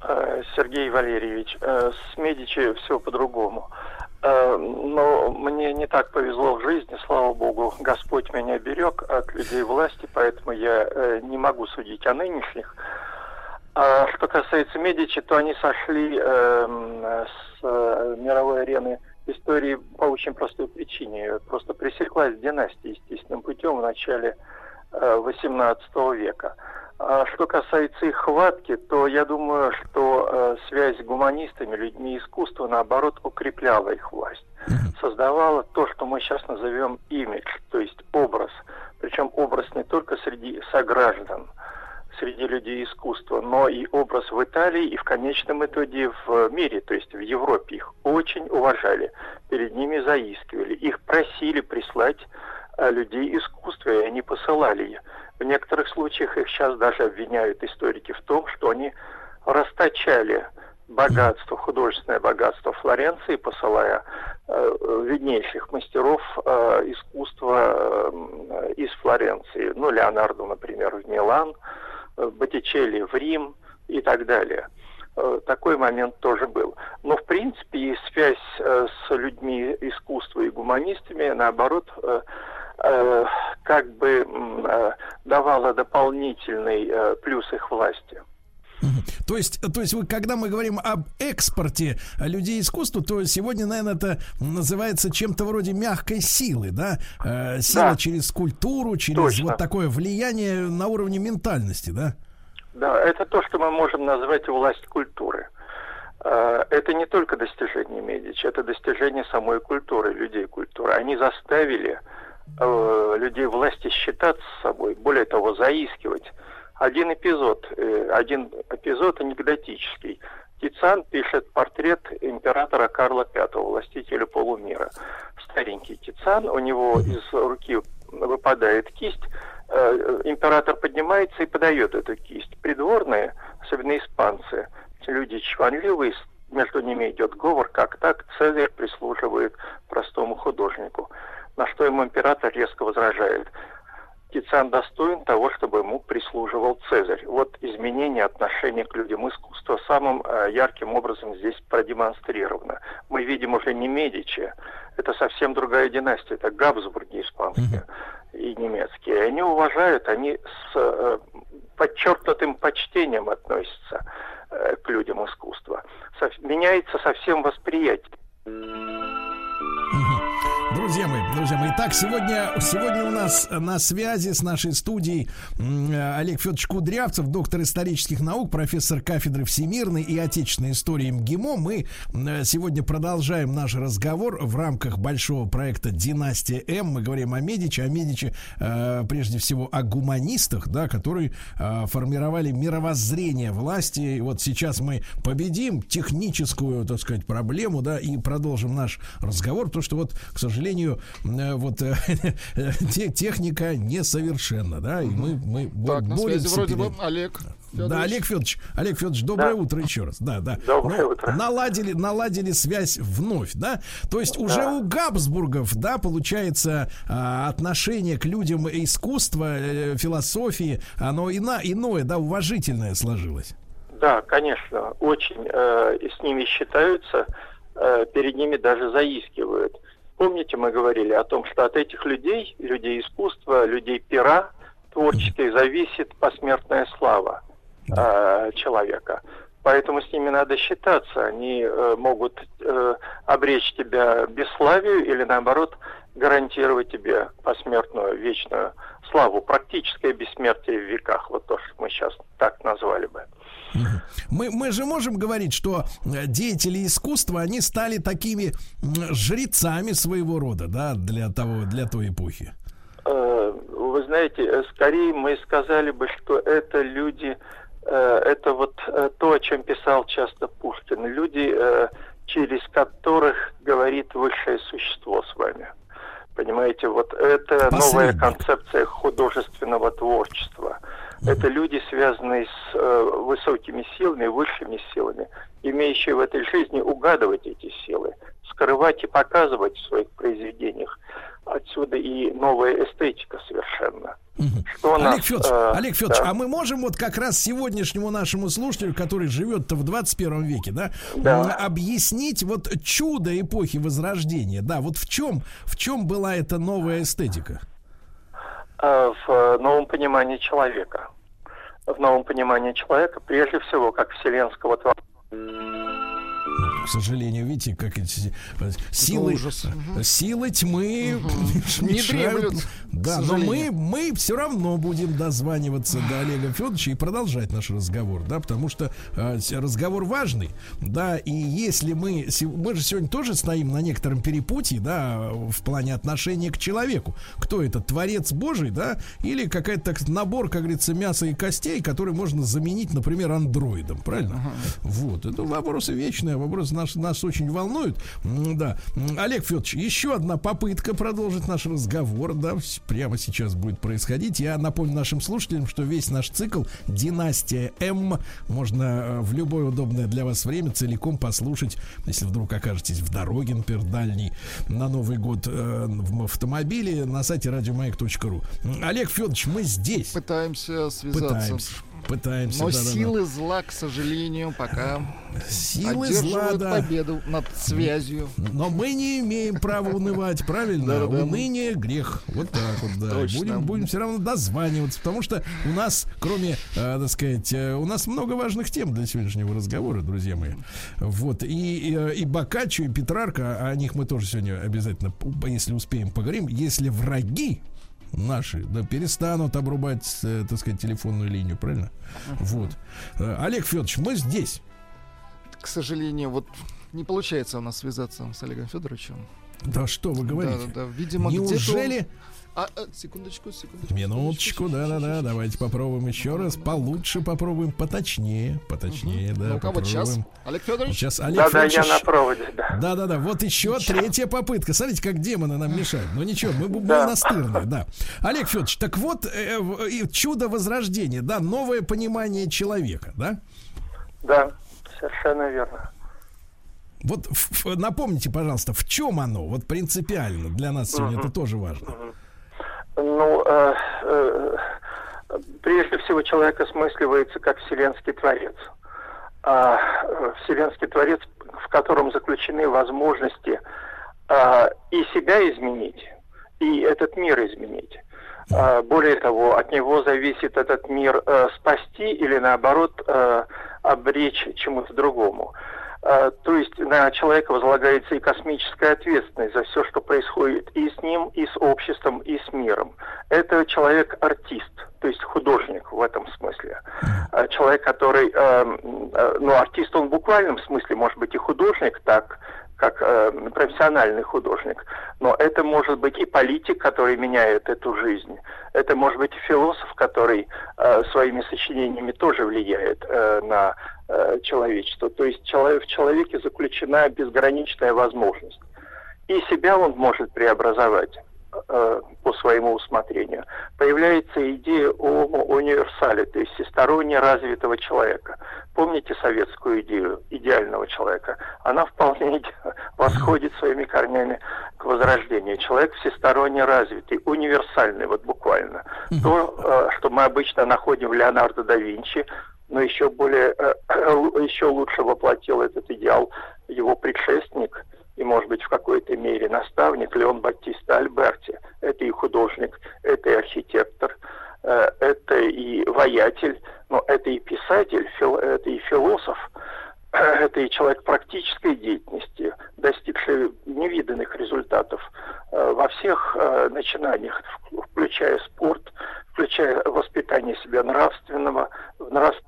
H: Э, Сергей Валерьевич, э, с Медичи все по-другому. Э, но мне не так повезло в жизни, слава богу, Господь меня берег от людей власти, поэтому я не могу судить о нынешних. А что касается Медичи, то они сошли с мировой арены истории по очень простой причине. Просто пресеклась династия естественным путем в начале э, века. А что касается их хватки, то я думаю, что э, связь с гуманистами, людьми искусства, наоборот, укрепляла их власть. Создавала то, что мы сейчас назовем имидж, то есть образ. Причем образ не только среди сограждан, среди людей искусства, но и образ в Италии и в конечном итоге в мире, то есть в Европе. Их очень уважали, перед ними заискивали, их просили прислать людей искусства, и они посылали в некоторых случаях их сейчас даже обвиняют историки в том, что они расточали богатство, художественное богатство Флоренции, посылая э, виднейших мастеров э, искусства э, из Флоренции. Ну, Леонардо, например, в Милан, э, Боттичелли в Рим и так далее. Э, такой момент тоже был. Но, в принципе, и связь э, с людьми искусства и гуманистами, наоборот, э, Э, как бы э, давала дополнительный э, плюс их власти.
C: То есть, то есть, вы, когда мы говорим об экспорте людей искусства, то сегодня, наверное, это называется чем-то вроде мягкой силы, да? Э, сила да. через культуру, через Точно. вот такое влияние на уровне ментальности, да?
H: Да, это то, что мы можем назвать власть культуры. Это не только достижение Медичи, это достижение самой культуры, людей культуры. Они заставили э, людей власти считаться собой, более того, заискивать. Один эпизод, э, один эпизод анекдотический. Тициан пишет портрет императора Карла V, властителя полумира. Старенький Тициан, у него из руки выпадает кисть, э, император поднимается и подает эту кисть. Придворные, особенно испанцы, люди чванливые, между ними идет говор, как так Цезарь прислуживает простому художнику на что ему император резко возражает. Тициан достоин того, чтобы ему прислуживал Цезарь. Вот изменение отношения к людям искусства самым э, ярким образом здесь продемонстрировано. Мы видим уже не Медичи, это совсем другая династия, это Габсбурги испанские mm-hmm. и немецкие. Они уважают, они с э, подчеркнутым почтением относятся э, к людям искусства. Меняется совсем восприятие.
C: Друзья мои, друзья мои, так, сегодня, сегодня у нас на связи с нашей студией Олег Федорович Кудрявцев, доктор исторических наук, профессор кафедры всемирной и отечественной истории МГИМО. Мы сегодня продолжаем наш разговор в рамках большого проекта «Династия М». Мы говорим о Медичи, о Медичи, э, прежде всего, о гуманистах, да, которые э, формировали мировоззрение власти. И вот сейчас мы победим техническую, так сказать, проблему, да, и продолжим наш разговор, потому что вот, к сожалению, сожалению, э, вот э, (laughs) техника несовершенна, да, и мы, мы
D: так, на связи вроде бы Олег.
C: Федорович. Да, Олег Федорович, Олег Федорович, доброе да. утро еще раз. Да, да.
H: Доброе ну, утро.
C: Наладили, наладили связь вновь, да? То есть да. уже у Габсбургов, да, получается, а, отношение к людям искусства, э, философии, оно ино, иное, да, уважительное сложилось.
H: Да, конечно, очень э, с ними считаются, э, перед ними даже заискивают. Помните, мы говорили о том, что от этих людей, людей искусства, людей пера творческой, зависит посмертная слава э, человека. Поэтому с ними надо считаться. Они э, могут э, обречь тебя бесславию или, наоборот, гарантировать тебе посмертную вечную славу. Практическое бессмертие в веках. Вот то, что мы сейчас так назвали бы.
C: Мы, мы же можем говорить, что э, деятели искусства, они стали такими жрецами своего рода, да, для того, для той эпохи.
H: Э, вы знаете, э, скорее мы сказали бы, что это люди, это вот то, о чем писал часто Пушкин, люди, через которых говорит высшее существо с вами. Понимаете, вот это Посредник. новая концепция художественного творчества. Это люди, связанные с э, высокими силами, высшими силами, имеющие в этой жизни угадывать эти силы, скрывать и показывать в своих произведениях. Отсюда и новая эстетика совершенно.
C: Что Олег нас, Федорович, э, Олег Федорович, да. а мы можем вот как раз сегодняшнему нашему слушателю, который живет-то в 21 веке, да, да, объяснить вот чудо эпохи Возрождения, да, вот в чем, в чем была эта новая эстетика?
H: Э, в новом понимании человека. В новом понимании человека, прежде всего, как вселенского творца.
C: К сожалению, видите, как эти э, силы,
D: ужас.
C: силы тьмы (laughs)
D: Не
C: мешают.
D: дремлют,
C: Да, но мы, мы все равно будем дозваниваться до Олега Федоровича и продолжать наш разговор, да, потому что э, разговор важный, да, и если мы, мы же сегодня тоже стоим на некотором перепутье, да, в плане отношения к человеку. Кто это, творец Божий, да, или какая-то так, набор, как говорится, мяса и костей, который можно заменить, например, андроидом, правильно? Вот, это вопросы вечные, вопросы нас, нас очень волнуют. Да. Олег Федорович, еще одна попытка продолжить наш разговор, да, прямо сейчас будет происходить. Я напомню нашим слушателям, что весь наш цикл «Династия М» можно э, в любое удобное для вас время целиком послушать, если вдруг окажетесь в дороге, например, дальней, на Новый год э, в автомобиле на сайте радиомаяк.ру. Олег Федорович, мы здесь.
D: Пытаемся связаться.
C: Пытаемся. Пытаемся.
D: Но
C: да-да-да.
D: силы зла, к сожалению, пока
C: Силы зла, да.
D: победу над связью.
C: Но мы не имеем права унывать, правильно?
D: Да-да-да.
C: Уныние грех. Вот так вот, да.
D: Точно.
C: Будем, будем все равно дозваниваться, потому что у нас, кроме, э, так сказать, э, у нас много важных тем для сегодняшнего разговора, друзья мои. Вот. И, и, и Бокаччо, и Петрарка, о них мы тоже сегодня обязательно, если успеем, поговорим. Если враги наши, да, перестанут обрубать, э, так сказать, телефонную линию, правильно? Вот. Э, Олег Федорович, мы здесь.
D: К сожалению, вот не получается у нас связаться с Олегом Федоровичем.
C: Да что вы говорите?
D: Да, да, да. Видимо,
C: Неужели?
D: А, а, секундочку, секундочку.
C: Минуточку, да-да-да, давайте попробуем еще раз. Получше попробуем, поточнее, поточнее, да,
D: Ну-ка, вот сейчас. Олег Федорович.
C: Сейчас Олег
H: Да-да, я на проводе, да.
C: Да-да-да, вот еще третья попытка. Смотрите, как демоны нам мешают. Ну ничего, мы, мы
H: Да.
C: настырные, да. Олег Федорович, так вот, э, чудо возрождения, да, новое понимание человека, да?
H: Да, совершенно верно.
C: Вот в- в- напомните, пожалуйста, в чем оно? Вот принципиально для нас сегодня это тоже важно.
H: Ну, э, э, прежде всего, человек осмысливается как вселенский творец. А, э, вселенский творец, в котором заключены возможности а, и себя изменить, и этот мир изменить. А, более того, от него зависит этот мир э, спасти или наоборот э, обречь чему-то другому. А, То есть на человека возлагается и космическая ответственность за все, что происходит и с ним, и с обществом, и с миром. Это человек-артист, то есть художник в этом смысле. А, Человек, который, э, м, э, ну, артист он в буквальном смысле, может быть, и художник, так, как э, профессиональный художник, но это может быть и политик, который меняет эту жизнь, это может быть и философ, который э, своими сочинениями тоже влияет э, на э, человечество. То есть человек, в человеке заключена безграничная возможность. И себя он может преобразовать по своему усмотрению. Появляется идея о универсале, то есть всесторонне развитого человека. Помните советскую идею идеального человека? Она вполне (laughs) восходит своими корнями к возрождению. Человек всесторонне развитый, универсальный, вот буквально. То, э, что мы обычно находим в Леонардо да Винчи, но еще более, э, (clears throat) еще лучше воплотил этот идеал его предшественник и, может быть, в какой-то мере наставник Леон Баттиста Альберти. Это и художник, это и архитектор, э, это и воятель, но это и писатель, это и философ, (clears throat) это и человек практической деятельности, достигший невиданных результатов э, во всех э, начинаниях, в- включая спорт, включая воспитание себя нравственного, нрав-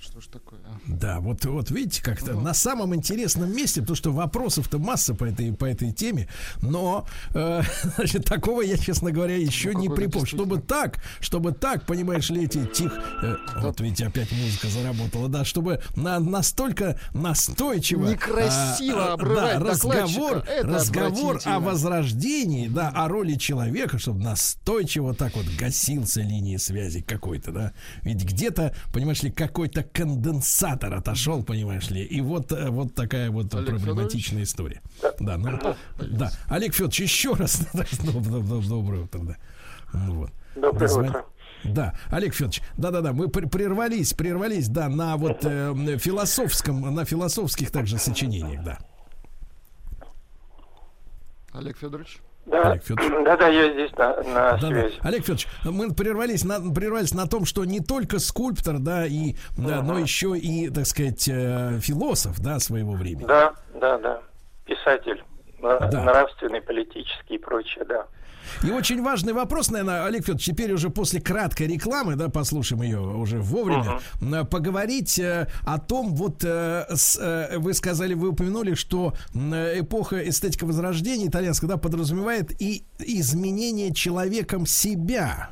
D: Что ж такое? а?
C: Да, вот, вот видите, как-то на самом интересном месте, потому что вопросов-то масса по этой, по этой теме, но э, (laughs) значит, такого я, честно говоря, еще не
D: какой
C: припомню. Чтобы так, чтобы так, понимаешь ли, эти тих... э, вот видите, опять музыка заработала, да, чтобы на, настолько настойчиво...
D: Некрасиво
C: а, а,
D: обрывать
C: да, разговор, разговор о возрождении, да, о роли человека, чтобы настойчиво так вот гасился линии связи какой-то, да. Ведь где-то, понимаешь ли, какой-то конденсатор отошел, понимаешь ли, и вот, э, вот такая вот
D: Олег
C: проблематичная история. Да, ну, да. Олег Федорович, еще раз (laughs) доб- доб- доб- доброе утро, да. Ну вот.
H: Доброе
C: Дозвон-
H: утро.
C: Да, Олег Федорович, да-да-да, мы пр- прервались, прервались, да, на вот э, философском, на философских также сочинениях, да.
D: Олег Федорович.
H: Да, Олег Федорович. (clears throat) Да, да, я здесь на, на да, связи.
C: Да. Олег Федорович, мы прервались на, прервались на том, что не только скульптор, да, и, да, но еще и, так сказать, э, философ, да, своего времени.
H: Да, да, да. Писатель, да. нравственный, политический и прочее, да.
C: И очень важный вопрос, наверное, Олег Федорович, теперь уже после краткой рекламы, да, послушаем ее уже вовремя, uh-huh. поговорить э, о том, вот э, с, э, вы сказали, вы упомянули, что эпоха эстетика возрождения итальянского, да, подразумевает и изменение человеком себя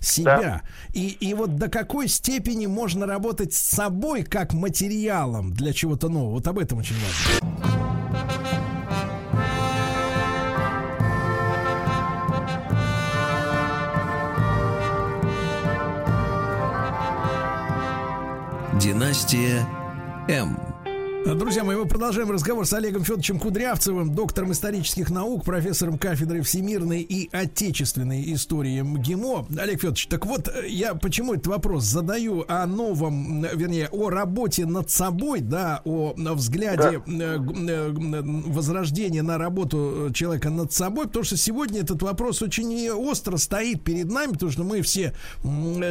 C: себя. Да. И, и вот до какой степени можно работать с собой как материалом для чего-то нового. Вот об этом очень важно.
A: Династия М.
C: Друзья мои, мы продолжаем разговор с Олегом Федоровичем Кудрявцевым, доктором исторических наук, профессором кафедры всемирной и отечественной истории МГИМО. Олег Федорович, так вот, я почему этот вопрос задаю о новом, вернее, о работе над собой, да, о взгляде да. Э, э, возрождения на работу человека над собой, потому что сегодня этот вопрос очень остро стоит перед нами, потому что мы все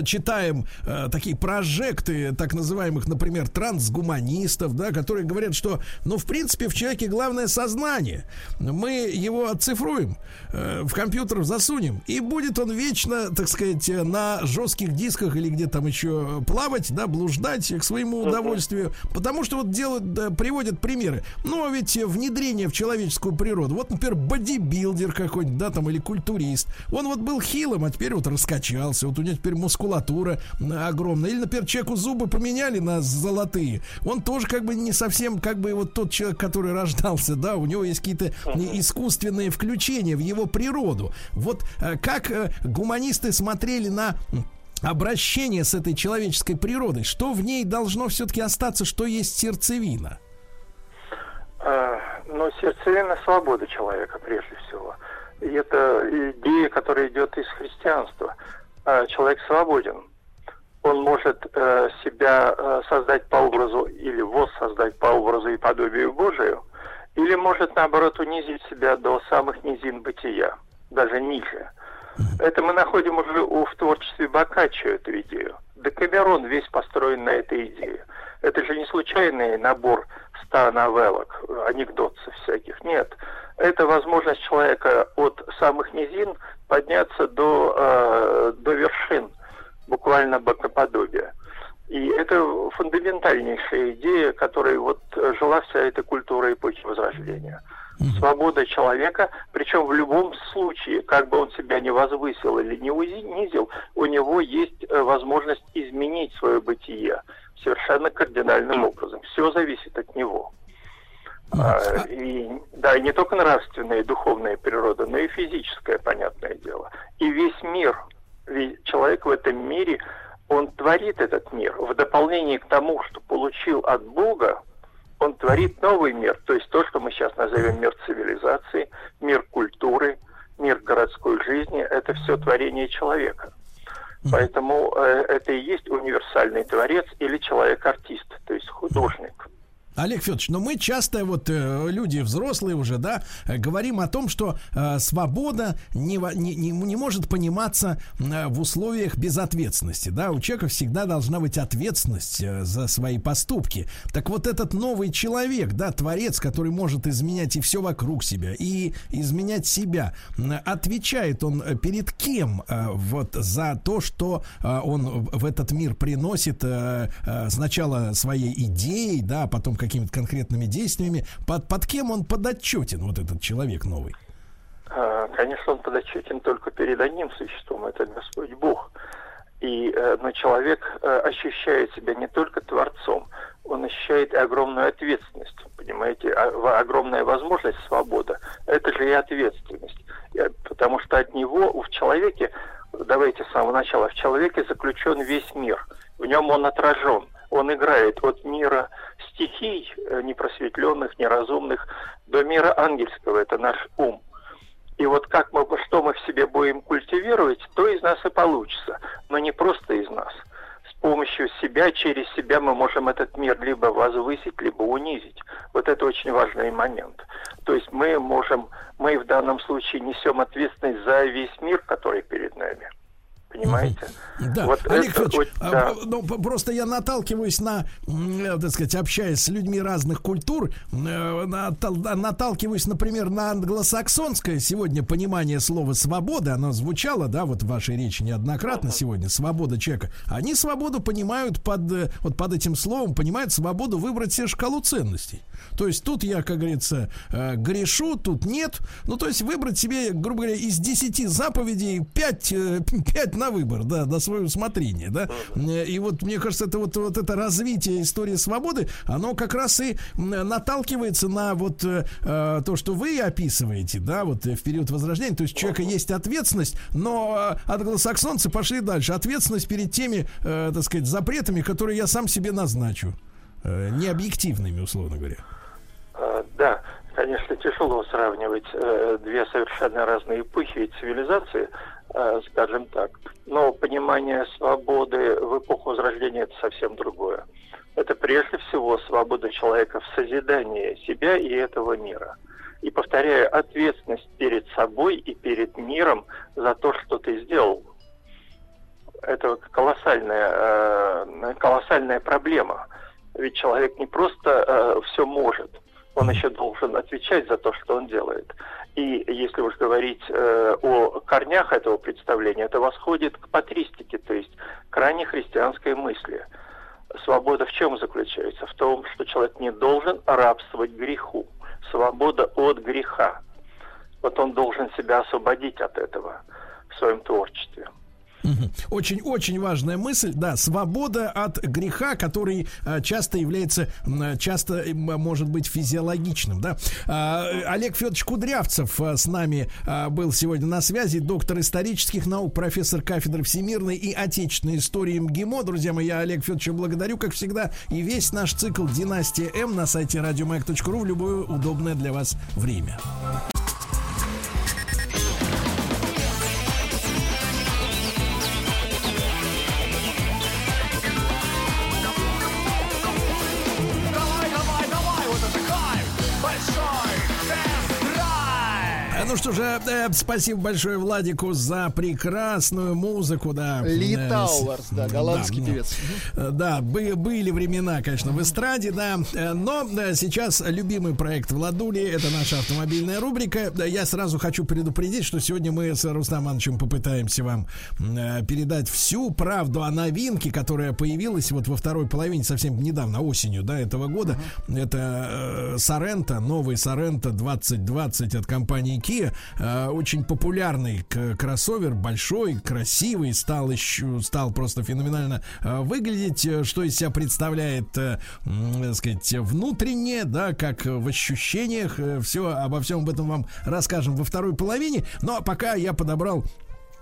C: читаем э, такие прожекты, так называемых, например, трансгуманистов, да, которые говорят, что, ну, в принципе, в человеке главное сознание. Мы его оцифруем, э, в компьютер засунем, и будет он вечно, так сказать, на жестких дисках или где там еще плавать, да, блуждать к своему удовольствию. Потому что вот делают, да, приводят примеры. Ну, а ведь внедрение в человеческую природу. Вот, например, бодибилдер какой-нибудь, да, там, или культурист. Он вот был хилым, а теперь вот раскачался. Вот у него теперь мускулатура огромная. Или, например, человеку зубы поменяли на золотые. Он тоже как бы не совсем совсем как бы вот тот человек, который рождался, да, у него есть какие-то искусственные включения в его природу. Вот э, как э, гуманисты смотрели на обращение с этой человеческой природой, что в ней должно все-таки остаться, что есть сердцевина?
H: А, ну, сердцевина свободы человека, прежде всего. И это идея, которая идет из христианства. А, человек свободен он может э, себя э, создать по образу или воссоздать по образу и подобию Божию, или может, наоборот, унизить себя до самых низин бытия, даже ниже. Это мы находим уже у, в творчестве Боккаччо эту идею. Декамерон весь построен на этой идее. Это же не случайный набор ста новеллок, анекдотов всяких. Нет. Это возможность человека от самых низин подняться до, э, до вершин – буквально богоподобие. И это фундаментальнейшая идея, которой вот жила вся эта культура эпохи Возрождения. Свобода человека, причем в любом случае, как бы он себя не возвысил или не унизил, у него есть э, возможность изменить свое бытие совершенно кардинальным образом. Все зависит от него. А, и, да, и не только нравственная и духовная природа, но и физическая, понятное дело. И весь мир ведь человек в этом мире, он творит этот мир. В дополнение к тому, что получил от Бога, он творит новый мир. То есть то, что мы сейчас назовем мир цивилизации, мир культуры, мир городской жизни, это все творение человека. Поэтому э, это и есть универсальный творец или человек-артист, то есть художник.
C: Олег Федорович, но мы часто, вот э, люди взрослые уже, да, говорим о том, что э, свобода не, не, не, не может пониматься э, в условиях безответственности, да, у человека всегда должна быть ответственность э, за свои поступки. Так вот этот новый человек, да, творец, который может изменять и все вокруг себя, и изменять себя, отвечает он перед кем э, вот за то, что э, он в этот мир приносит э, э, сначала своей идеей, да, а потом какими-то конкретными действиями. Под, под кем он подотчетен, вот этот человек новый?
H: А, конечно, он подотчетен только перед одним существом, это Господь Бог. И, э, но человек э, ощущает себя не только творцом, он ощущает огромную ответственность, понимаете, а, огромная возможность свобода. Это же и ответственность, потому что от него в человеке, давайте с самого начала, в человеке заключен весь мир, в нем он отражен он играет от мира стихий, э, непросветленных, неразумных, до мира ангельского, это наш ум. И вот как мы, что мы в себе будем культивировать, то из нас и получится. Но не просто из нас. С помощью себя, через себя мы можем этот мир либо возвысить, либо унизить. Вот это очень важный момент. То есть мы можем, мы в данном случае несем ответственность за весь мир, который перед нами. Понимаете?
C: Да,
H: Вот
C: Олег Федорович,
H: очень-
C: а,
H: да.
C: ну, просто я наталкиваюсь на, э, так сказать, общаясь с людьми разных культур, э, натал- наталкиваюсь, например, на англосаксонское сегодня понимание слова свобода, оно звучало, да, вот в вашей речи неоднократно сегодня, свобода человека. Они свободу понимают под, э, вот под этим словом, понимают свободу выбрать себе шкалу ценностей. То есть тут я, как говорится, грешу, тут нет. Ну, то есть выбрать себе, грубо говоря, из 10 заповедей 5, 5 на выбор, да, на свое усмотрение, да. И вот, мне кажется, это вот, вот это развитие истории свободы, оно как раз и наталкивается на вот э, э, то, что вы описываете, да, вот э, в период Возрождения. То есть у человека есть ответственность, но э, англосаксонцы пошли дальше. Ответственность перед теми, э, так сказать, запретами, которые я сам себе назначу. Э, необъективными, условно говоря.
H: Да, конечно, тяжело сравнивать э, две совершенно разные эпохи и цивилизации, э, скажем так. Но понимание свободы в эпоху Возрождения это совсем другое. Это прежде всего свобода человека в созидании себя и этого мира. И повторяю, ответственность перед собой и перед миром за то, что ты сделал. Это колоссальная, э, колоссальная проблема. Ведь человек не просто все может, он еще должен отвечать за то, что он делает. И если уж говорить э, о корнях этого представления, это восходит к патристике, то есть к ранней христианской мысли. Свобода в чем заключается? В том, что человек не должен рабствовать греху. Свобода от греха. Вот он должен себя освободить от этого в своем творчестве.
C: Очень-очень важная мысль, да, свобода от греха, который а, часто является, м, часто м, может быть физиологичным, да. А, Олег Федорович Кудрявцев с нами был сегодня на связи, доктор исторических наук, профессор кафедры всемирной и отечественной истории МГИМО. Друзья мои, я Олег Федоровича благодарю, как всегда, и весь наш цикл «Династия М» на сайте радиомаяк.ру в любое удобное для вас время. Ну что же, э, спасибо большое Владику за прекрасную музыку, да.
D: Ли Тауэрс, да, голландский
C: да,
D: певец.
C: Э, Да, бы- были времена, конечно, в эстраде, да. Э, Но э, сейчас любимый проект Владули это наша автомобильная рубрика. Да, Я сразу хочу предупредить, что сегодня мы с Рустам Ивановичем попытаемся вам э, передать всю правду о новинке, которая появилась вот во второй половине, совсем недавно, осенью, да, этого года. Это Сорента, новый Сорента 2020 от компании Kia. Э, Очень популярный кроссовер, большой, красивый, стал еще, стал просто феноменально э, выглядеть, э, что из себя представляет, э, м, так сказать, внутренне, да, как в ощущениях, все, обо всем об этом вам расскажем во второй половине, но пока я подобрал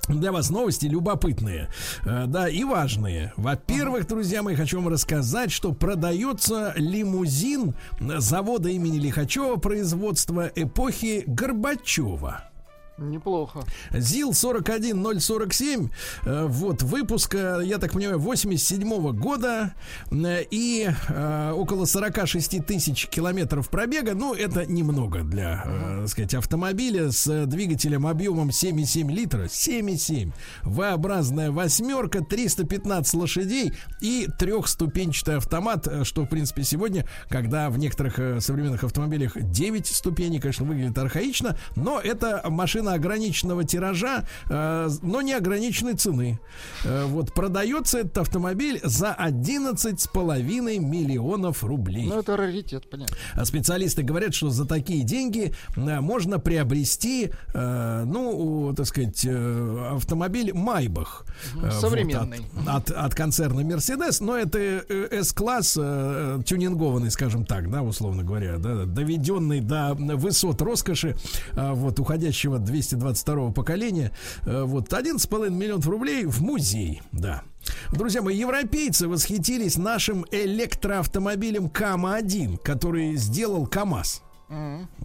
C: для вас новости любопытные, э, да, и важные. Во-первых, друзья мои, хочу вам рассказать, что продается лимузин завода имени Лихачева производства эпохи Горбачева.
D: Неплохо.
C: ЗИЛ 41047, э, вот, выпуска, я так понимаю, 87 года э, и э, около 46 тысяч километров пробега. Ну, это немного для, э, так сказать, автомобиля с двигателем объемом 7,7 литра. 7,7. V-образная восьмерка, 315 лошадей и трехступенчатый автомат, что, в принципе, сегодня, когда в некоторых современных автомобилях 9 ступеней, конечно, выглядит архаично, но это машина ограниченного тиража, э, но не ограниченной цены. Э, вот продается этот автомобиль за 11,5 миллионов рублей.
D: Ну, это раритет, понятно.
C: А Специалисты говорят, что за такие деньги э, можно приобрести, э, ну, так сказать, э, автомобиль Майбах. Э, вот
D: Современный.
C: от, от, от концерна Mercedes, но это э, S-класс, э, тюнингованный, скажем так, да, условно говоря, да, доведенный до высот роскоши, э, вот, уходящего 222 поколения. Э, вот, 11,5 миллионов рублей в музей, да. Друзья мои, европейцы восхитились нашим электроавтомобилем КАМА-1, который сделал КАМАЗ.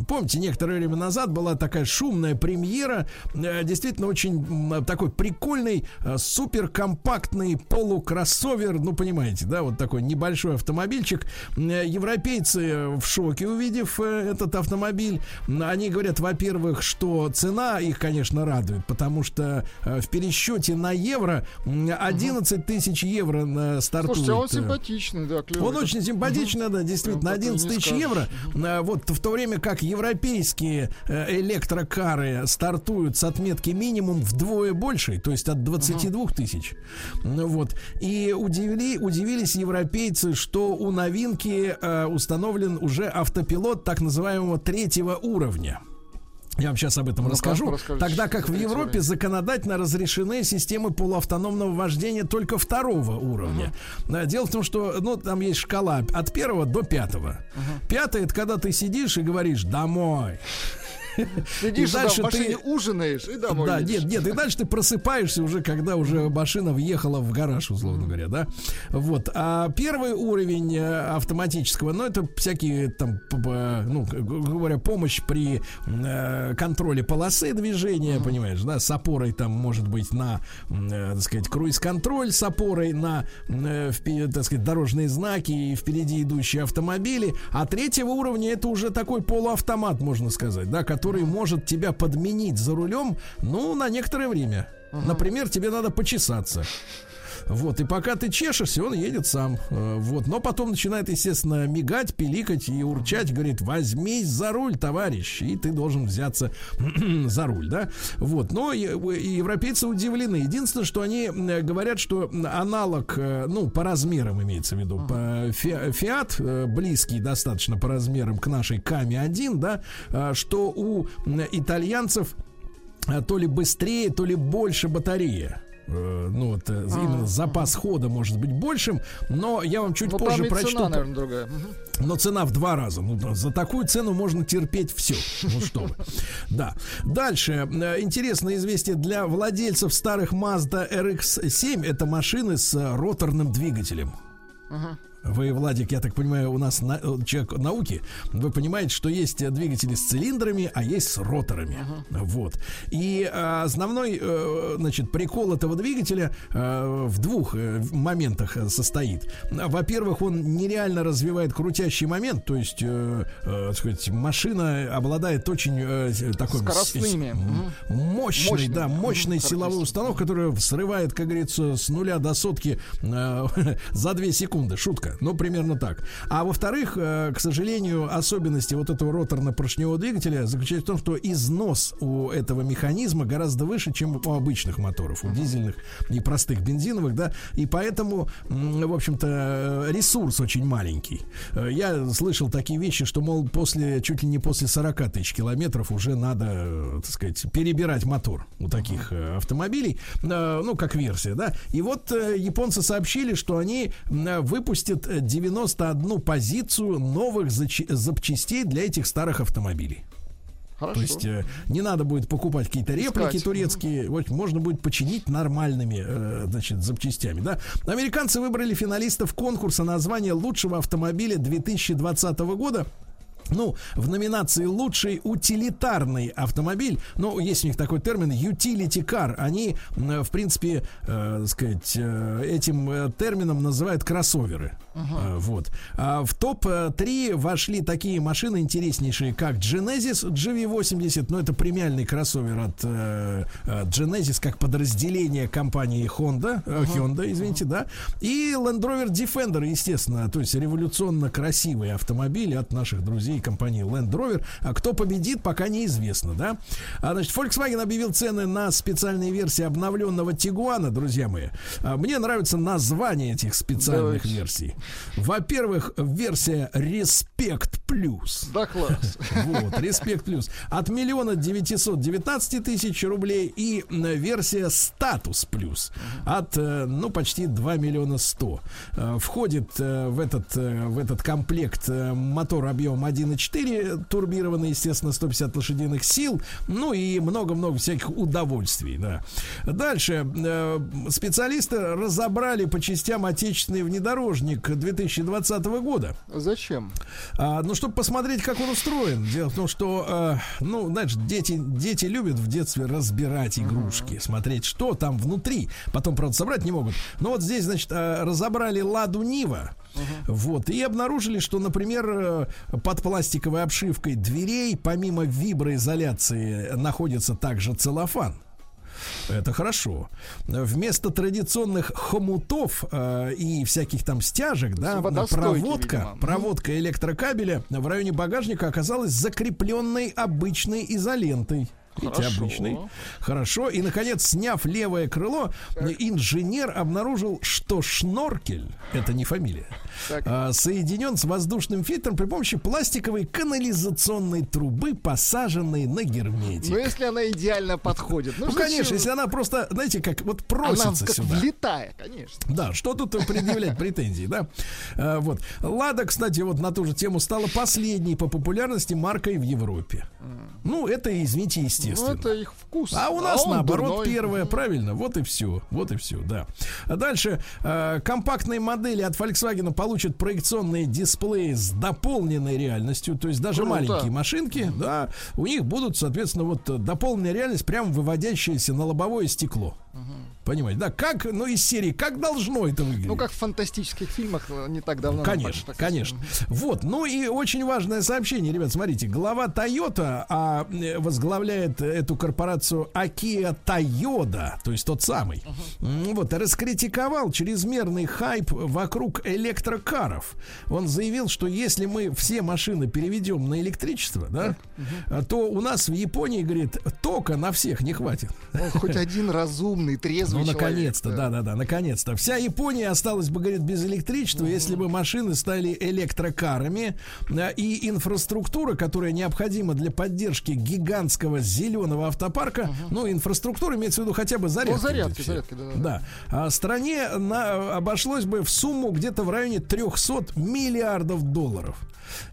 C: Помните, некоторое время назад была такая шумная премьера, э, действительно очень такой прикольный, э, суперкомпактный полукроссовер, ну понимаете, да, вот такой небольшой автомобильчик. Э, Европейцы в шоке, увидев этот автомобиль. Они говорят, во-первых, что цена их, конечно, радует, потому что в пересчете на евро м, 11 тысяч евро стартует.
D: Слушайте, а он симпатичный, да, клевый.
C: он очень симпатичный, да, действительно,
D: Прям такой
C: 11
D: не
C: тысяч евро. Вот в то время как европейские э, электрокары стартуют с отметки минимум вдвое больше, то есть от 22 тысяч. Ну Вот. И удивили, удивились европейцы, что у новинки э, установлен уже автопилот так называемого третьего уровня. Я вам сейчас об этом
D: Ну-ка,
C: расскажу.
D: расскажите,
C: Тогда как в Европе законодательно разрешены системы полуавтономного вождения только второго уровня. Да, Дело в том, что ну, там есть шкала от первого до пятого. Пятый это когда ты сидишь и говоришь домой.
D: Сидишь
C: дальше
D: в машине,
C: ты-
D: ужинаешь и домой
C: да,
D: едешь.
C: нет, нет, и дальше ты просыпаешься уже, когда уже машина въехала в гараж, условно говоря, да. Вот. А первый уровень э, автоматического, ну, это всякие там, ну, говоря, помощь при э, контроле полосы движения, понимаешь, да, с опорой там, может быть, на, э, так сказать, круиз-контроль, с опорой на, э, так сказать, дорожные знаки и впереди идущие автомобили. А третьего уровня это уже такой полуавтомат, можно сказать, да, который может тебя подменить за рулем, ну, на некоторое время. Например, тебе надо почесаться. Вот, и пока ты чешешься, он едет сам. Э, Вот, но потом начинает, естественно, мигать, пиликать и урчать, говорит, возьмись за руль, товарищ, и ты должен взяться (clears throat) за руль, да? Вот, но европейцы удивлены. Единственное, что они говорят, что аналог, э, ну, по размерам имеется в виду, по фи- Фиат, э, близкий достаточно по размерам к нашей Каме-1, да, э, что у итальянцев то ли быстрее, то ли больше батарея. Э, Ну, вот э, именно запас хода может быть большим, но я вам чуть
D: Ну,
C: позже прочту.
D: цена, наверное, другая.
C: Но цена в два раза. Ну, за такую цену можно терпеть все. Ну что вы. Да. Дальше. Э, Интересное известие для владельцев старых Mazda RX-7. Это машины с э, роторным двигателем. Вы, Владик, я так понимаю, у нас на- э, человек науки. Вы понимаете, что есть э, двигатели с цилиндрами, а есть с роторами. Вот. И э, основной, значит, прикол этого двигателя в двух моментах состоит. Во-первых, он нереально развивает крутящий момент, то есть, э, э, так сказать, машина обладает очень э, такой
D: Скоростными.
C: с- мощной,
D: Мощными.
C: да, мощной силовой установкой, которая срывает, как говорится, с нуля до сотки э, (laughs) за две секунды. Шутка. Ну, примерно так. А во-вторых, э, к сожалению, особенности вот этого роторно-поршневого двигателя заключается в том, что износ у этого механизма гораздо выше, чем у обычных моторов, у дизельных и простых бензиновых, да, и поэтому, в общем-то, э, ресурс очень маленький. Э, Я слышал такие вещи, что, мол, после, чуть ли не после 40 тысяч километров уже надо, так сказать, перебирать мотор у таких автомобилей, ну, как версия, да. И вот японцы сообщили, что они выпустят 91 позицию новых запчастей для этих старых автомобилей.
D: Хорошо.
C: То есть э, не надо будет покупать какие-то реплики
D: Искать.
C: турецкие, вот можно будет починить нормальными, э, значит, запчастями, да. Американцы выбрали финалистов конкурса на звание лучшего автомобиля 2020 года. Ну, в номинации «Лучший утилитарный автомобиль», ну, есть у них такой термин «utility car», они, в принципе, э, сказать, э, этим э, термином называют кроссоверы. Э, вот. А в топ-3 вошли такие машины интереснейшие, как Genesis GV80, ну, это премиальный кроссовер от э, э, Genesis, как подразделение компании Honda, э, Hyundai, извините, да, и Land Rover Defender, естественно, то есть революционно красивый автомобиль от наших друзей компании Land Rover. А кто победит, пока неизвестно, да. А, значит, Volkswagen объявил цены на специальные версии обновленного Тигуана, друзья мои. А, мне нравится название этих специальных
D: Давайте.
C: версий. Во-первых, версия Respect Plus.
D: Да, класс.
C: Вот, Респект плюс. От миллиона девятисот девятнадцати тысяч рублей и версия статус плюс от, э, ну, почти 2 миллиона 100. Э, Входит э, в этот, в этот комплект мотор объемом 1,5 1.4 турбированный, естественно, 150 лошадиных сил, ну и много-много всяких удовольствий, да. Дальше. Специалисты разобрали по частям отечественный внедорожник 2020 года.
D: Зачем?
C: А, ну, чтобы посмотреть, как он устроен. Дело в том, что, э, ну, знаешь, дети, дети любят в детстве разбирать игрушки, uh-huh. смотреть, что там внутри. Потом, правда, собрать не могут. Но вот здесь, значит, э, разобрали Ладу Нива. Uh-huh. Вот. И обнаружили, что, например, э, под пластиковой обшивкой дверей, помимо виброизоляции, находится также целлофан. Это хорошо. Вместо традиционных хомутов э, и всяких там стяжек, да, проводка, видимо. проводка электрокабеля в районе багажника оказалась закрепленной обычной изолентой. Видите, Хорошо. обычный. Хорошо. И, наконец, сняв левое крыло, так. инженер обнаружил, что шноркель, это не фамилия, а, соединен с воздушным фильтром при помощи пластиковой канализационной трубы, посаженной на герметик.
D: Ну, если она идеально подходит.
C: Ну, ну конечно, если она просто, знаете, как вот просится она как сюда.
D: влетая, конечно.
C: Да, что тут предъявлять претензии, да? А, вот. Лада, кстати, вот на ту же тему стала последней по популярности маркой в Европе. Ну, это, извините, естественно. Ну,
D: это их вкус.
C: А у нас, а наоборот, дурной. первое, правильно. Вот и все. Вот и все, да. А дальше. Э, компактные модели от Volkswagen получат проекционные дисплеи с дополненной реальностью. То есть даже Круто. маленькие машинки, да, у них будут, соответственно, вот дополненная реальность, прям выводящаяся на лобовое стекло. Понимаете, да, как, ну, из серии, как должно это выглядеть?
D: Ну, как в фантастических фильмах э, не так давно.
C: Конечно, конечно. Вот, ну и очень важное сообщение, ребят, смотрите, глава Toyota а, э, возглавляет эту корпорацию Акия Toyota, то есть тот самый. Uh-huh. Вот, раскритиковал чрезмерный хайп вокруг электрокаров. Он заявил, что если мы все машины переведем на электричество, да, uh-huh. то у нас в Японии, говорит, тока на всех не хватит.
D: Ну, хоть один разумный, трезвый
C: ну, наконец-то, да-да-да, наконец-то. Вся Япония осталась бы, говорит, без электричества, mm-hmm. если бы машины стали электрокарами, и инфраструктура, которая необходима для поддержки гигантского зеленого автопарка, mm-hmm. ну, инфраструктура имеется в виду хотя бы зарядки. Ну,
D: зарядки, зарядки, да, да.
C: А стране на, обошлось бы в сумму где-то в районе 300 миллиардов долларов.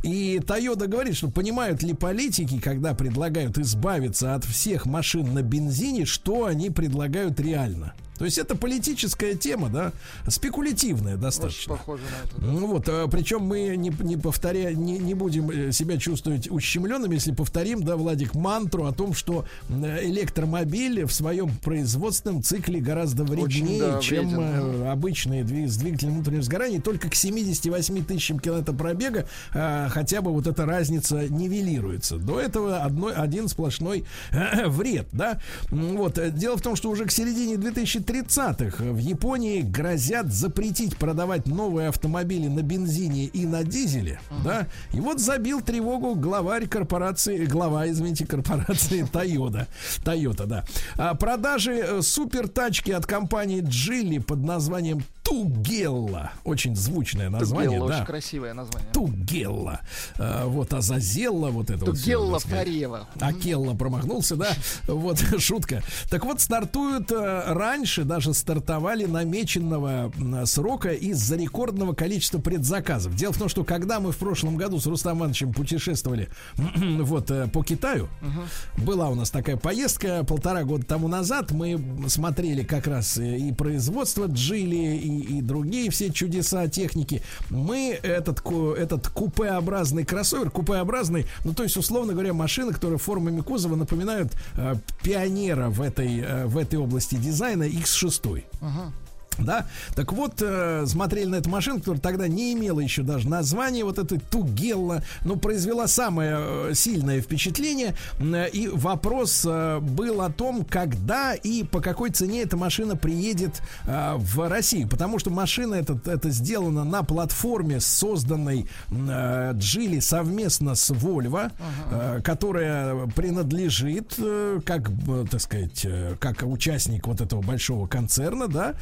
C: И Toyota говорит, что понимают ли политики, когда предлагают избавиться от всех машин на бензине, что они предлагают реально. То есть это политическая тема, да, спекулятивная достаточно. Очень похоже на это. Да. Ну вот, а, причем мы не, не повторя, не, не будем э, себя чувствовать ущемленными, если повторим, да, Владик, мантру о том, что электромобиль в своем производственном цикле гораздо вреднее, да, чем вреден, э, да. обычные дви- с двигателем внутреннего сгорания. Только к 78 тысячам километров пробега а, хотя бы вот эта разница нивелируется. До этого одной, один сплошной э, вред, да. Вот, дело в том, что уже к середине 2000 2030-х в Японии грозят запретить продавать новые автомобили на бензине и на дизеле, uh-huh. да? И вот забил тревогу главарь корпорации, глава, извините, (laughs) корпорации Toyota, Toyota, да. А продажи э, супер тачки от компании Geely под названием Тугелла. Очень звучное название. Тугелла,
D: да. очень красивое название.
C: Тугелла. А, вот Азазелла, вот это
D: Тугелла вот. Тугелла
C: Акелла промахнулся, да. Вот (laughs) шутка. Так вот, стартуют а, раньше, даже стартовали намеченного срока из-за рекордного количества предзаказов. Дело в том, что когда мы в прошлом году с Рустам Ивановичем путешествовали (clears throat) вот э, по Китаю, угу. была у нас такая поездка полтора года тому назад. Мы смотрели как раз э, и производство Джили, и и, другие все чудеса техники, мы этот, этот купеобразный кроссовер, купеобразный, ну то есть, условно говоря, машины, которые формами кузова напоминают э, пионера в этой, э, в этой области дизайна X6. Uh-huh. Да, так вот, э, смотрели на эту машину, которая тогда не имела еще даже названия, вот этой Тугелла, но произвела самое э, сильное впечатление. Э, и вопрос э, был о том, когда и по какой цене эта машина приедет э, в Россию. Потому что машина эта, это сделана на платформе, созданной э, Джили совместно с Volvo, э, которая принадлежит, э, как, так сказать, э, как участник вот этого большого концерна, да,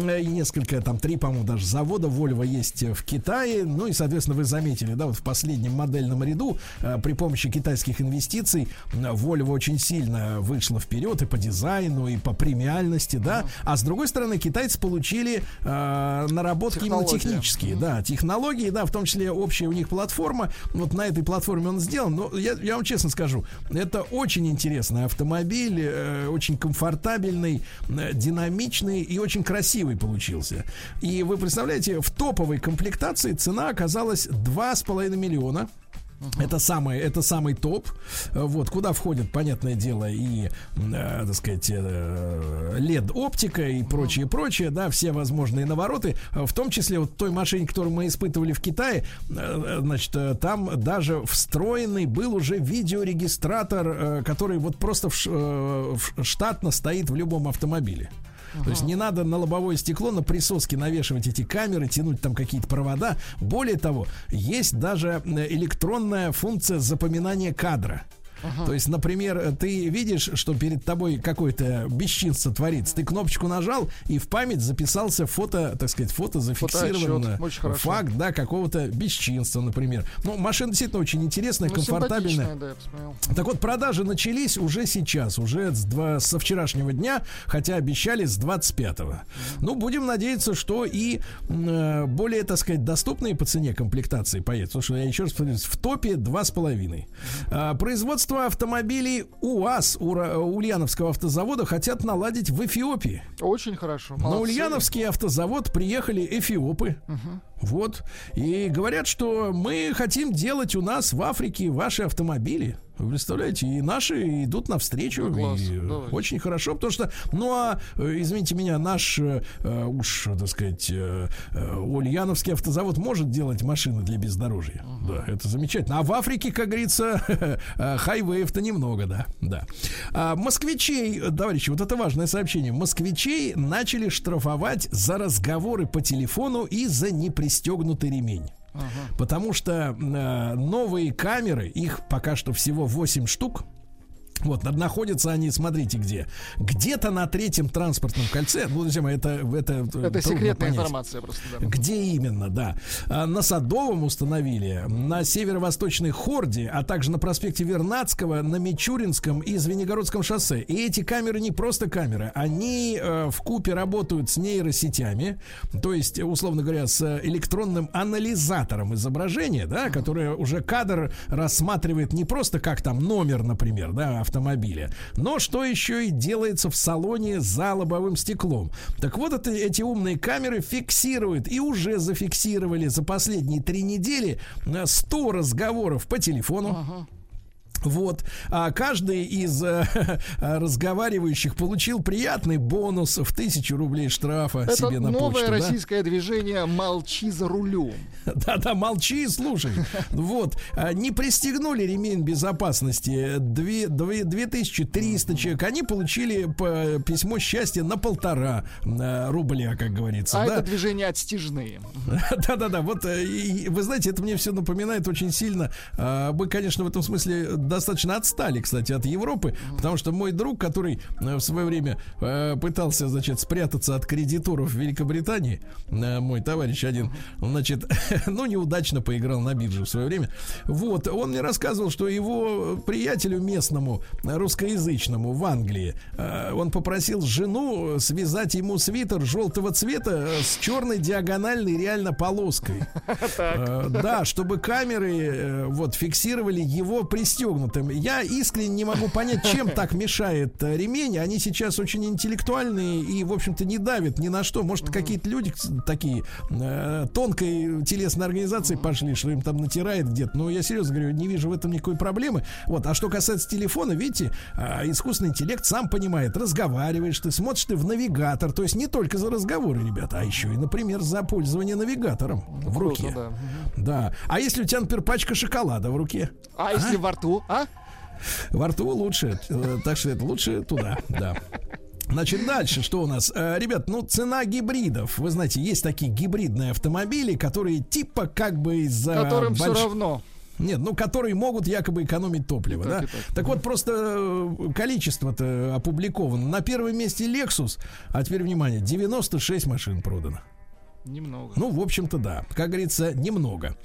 C: и несколько, там, три, по-моему, даже завода Volvo есть в Китае. Ну и, соответственно, вы заметили, да, вот в последнем модельном ряду э, при помощи китайских инвестиций Volvo очень сильно вышла вперед и по дизайну, и по премиальности, да. А с другой стороны, китайцы получили э, наработки именно технические, да, технологии, да, в том числе общая у них платформа. Вот на этой платформе он сделан. Но я, я вам честно скажу, это очень интересный автомобиль, э, очень комфортабельный, э, динамичный и очень красивый получился. И вы представляете, в топовой комплектации цена оказалась 2,5 миллиона. Это самый, это самый топ. Вот, куда входит, понятное дело, и, э, так сказать, э, LED-оптика и прочее, прочее, да, все возможные навороты. В том числе вот той машине, которую мы испытывали в Китае, э, значит, э, там даже встроенный был уже видеорегистратор, э, который вот просто в, э, в- штатно стоит в любом автомобиле. То есть не надо на лобовое стекло, на присоски навешивать эти камеры, тянуть там какие-то провода. Более того, есть даже э, электронная функция запоминания кадра. То есть, например, ты видишь, что перед тобой какое-то бесчинство творится. Ты кнопочку нажал, и в память записался фото, так сказать, фото зафиксировано.
D: Хорошо.
C: Факт, да, какого-то бесчинства, например. Ну, машина действительно очень интересная,
D: Ну,
C: комфортабельная.
D: да.
C: Так вот, продажи начались уже сейчас, уже с два, со вчерашнего дня, хотя обещали с 25-го. Ну, будем надеяться, что и э, более, так сказать, доступные по цене комплектации поедут. Потому что я еще раз повторюсь, в топе 2,5. А, производство автомобилей УАЗ Ура- Ульяновского автозавода хотят наладить в Эфиопии.
D: Очень хорошо.
C: На
D: молодцы.
C: Ульяновский автозавод приехали эфиопы. Вот. И говорят, что мы хотим делать у нас в Африке ваши автомобили. Вы представляете, и наши идут навстречу.
D: Ну, класс,
C: и очень хорошо, потому что, ну а, э, извините меня, наш э, э, уж, так сказать, э, э, Ульяновский автозавод может делать машины для бездорожья. Да, это замечательно. А в Африке, как говорится, (laughs) хайвеев-то немного, да. да. А, москвичей, товарищи, вот это важное сообщение. Москвичей начали штрафовать за разговоры по телефону и за непристегнутый ремень. Потому что э, новые камеры, их пока что всего 8 штук. Вот, на- находятся они, смотрите, где. Где-то на третьем транспортном кольце. Ну, друзья мои, это, это,
D: Это
C: трудно
D: секретная
C: понять.
D: информация просто, да.
C: Где именно, да. А, На Садовом установили, на северо-восточной Хорде, а также на проспекте Вернадского, на Мичуринском и Звенигородском шоссе. И эти камеры не просто камеры, они э, в купе работают с нейросетями, то есть, условно говоря, с электронным анализатором изображения, да, которое уже кадр рассматривает не просто как там номер, например, да, автомобиля, но что еще и делается в салоне за лобовым стеклом. Так вот, это, эти умные камеры фиксируют и уже зафиксировали за последние три недели э, 100 разговоров по телефону. Вот. А каждый из э, (laughs) разговаривающих получил приятный бонус в тысячу рублей штрафа
D: Это
C: себе на
D: новое
C: почту. да?
D: российское движение «Молчи за рулем». (laughs)
C: Да-да, молчи и слушай. Вот. А, Не пристегнули ремень безопасности две- две- 2300 человек. Они получили по- письмо счастья на полтора э, рубля, как говорится.
D: А
C: да?
D: это движение отстижные. (laughs)
C: Да-да-да, вот э, и- и вы знаете, это мне все напоминает очень сильно. а, Мы, конечно, в этом смысле достаточно отстали, кстати, от Европы, потому что мой друг, который э, в свое время э, пытался, значит, спрятаться от кредиторов в Великобритании, э, мой товарищ один, значит, (laughs) ну, неудачно поиграл на бирже в свое время. Вот, он мне рассказывал, что его приятелю местному, русскоязычному в Англии, э, он попросил жену связать ему свитер желтого цвета с черной диагональной реально полоской. (laughs) Да, чтобы камеры вот фиксировали его пристегнутым. Я искренне не могу понять, чем так мешает э, ремень. Они сейчас очень интеллектуальные и, в общем-то, не давят ни на что. Может, какие-то люди такие э, тонкой телесной организации пошли, что им там натирает где-то. Но я серьезно говорю, не вижу в этом никакой проблемы. Вот. А что касается телефона, видите, а, искусственный интеллект сам понимает, разговариваешь ты, смотришь ты в навигатор. То есть не только за разговоры, ребята, а еще и, например, за пользование навигатором в
D: Круто,
C: руке.
D: да.
C: А если у тебя, например, пачка шоколада в руке?
D: А если во рту, а?
C: Во рту лучше. Э, Так что это лучше туда, да. Значит, дальше что у нас? Э, Ребят, ну, цена гибридов. Вы знаете, есть такие гибридные автомобили, которые типа как бы из-за...
D: Которым все
C: больш-
D: равно.
C: Нет, ну, которые могут якобы экономить топливо,
D: И
C: да?
D: так,
C: Так,
D: так.
C: вот, просто э, количество-то опубликовано. На первом месте Lexus, а теперь, внимание, 96 машин продано.
D: Немного.
C: Ну, в общем-то, да. Как говорится, немного.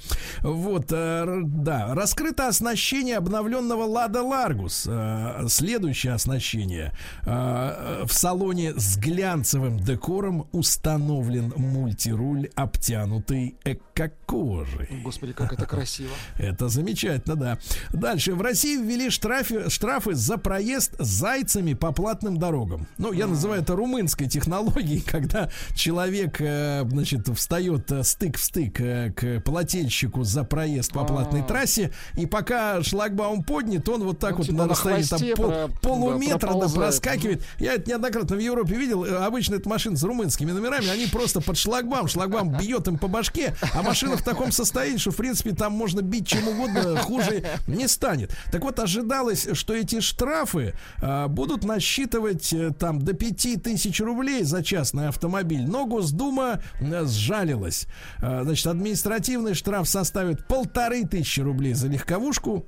C: Вот, э, да. Раскрыто оснащение обновленного Лада Ларгус. Э, следующее оснащение. Э, в салоне с глянцевым декором установлен мультируль, обтянутый эко-кожей.
D: Господи, как это красиво. (laughs)
C: Это замечательно, да. Дальше. В России ввели штрафы, штрафы за проезд зайцами по платным дорогам. Ну, я называю это румынской технологией, (laughs) когда человек, э, значит, встает э, стык в стык э, к плательщику за проезд по платной
D: А.
C: трассе, и пока шлагбаум поднят, он вот так
D: Ну,
C: вот
D: типа
C: на расстоянии там пол-
D: про-
C: полуметра да, проскакивает. Я это неоднократно в Европе видел. Э, Обычно это машины с румынскими номерами, они просто под шлагбаум, шлагбаум бьет им по башке, а машина в таком состоянии, что, в принципе, там можно бить чем угодно, хуже не станет. Так вот, ожидалось, что эти штрафы а, будут насчитывать там до 5000 рублей за частный автомобиль, но Госдума сжалилась. А, значит, административный штраф составит полторы тысячи рублей за легковушку.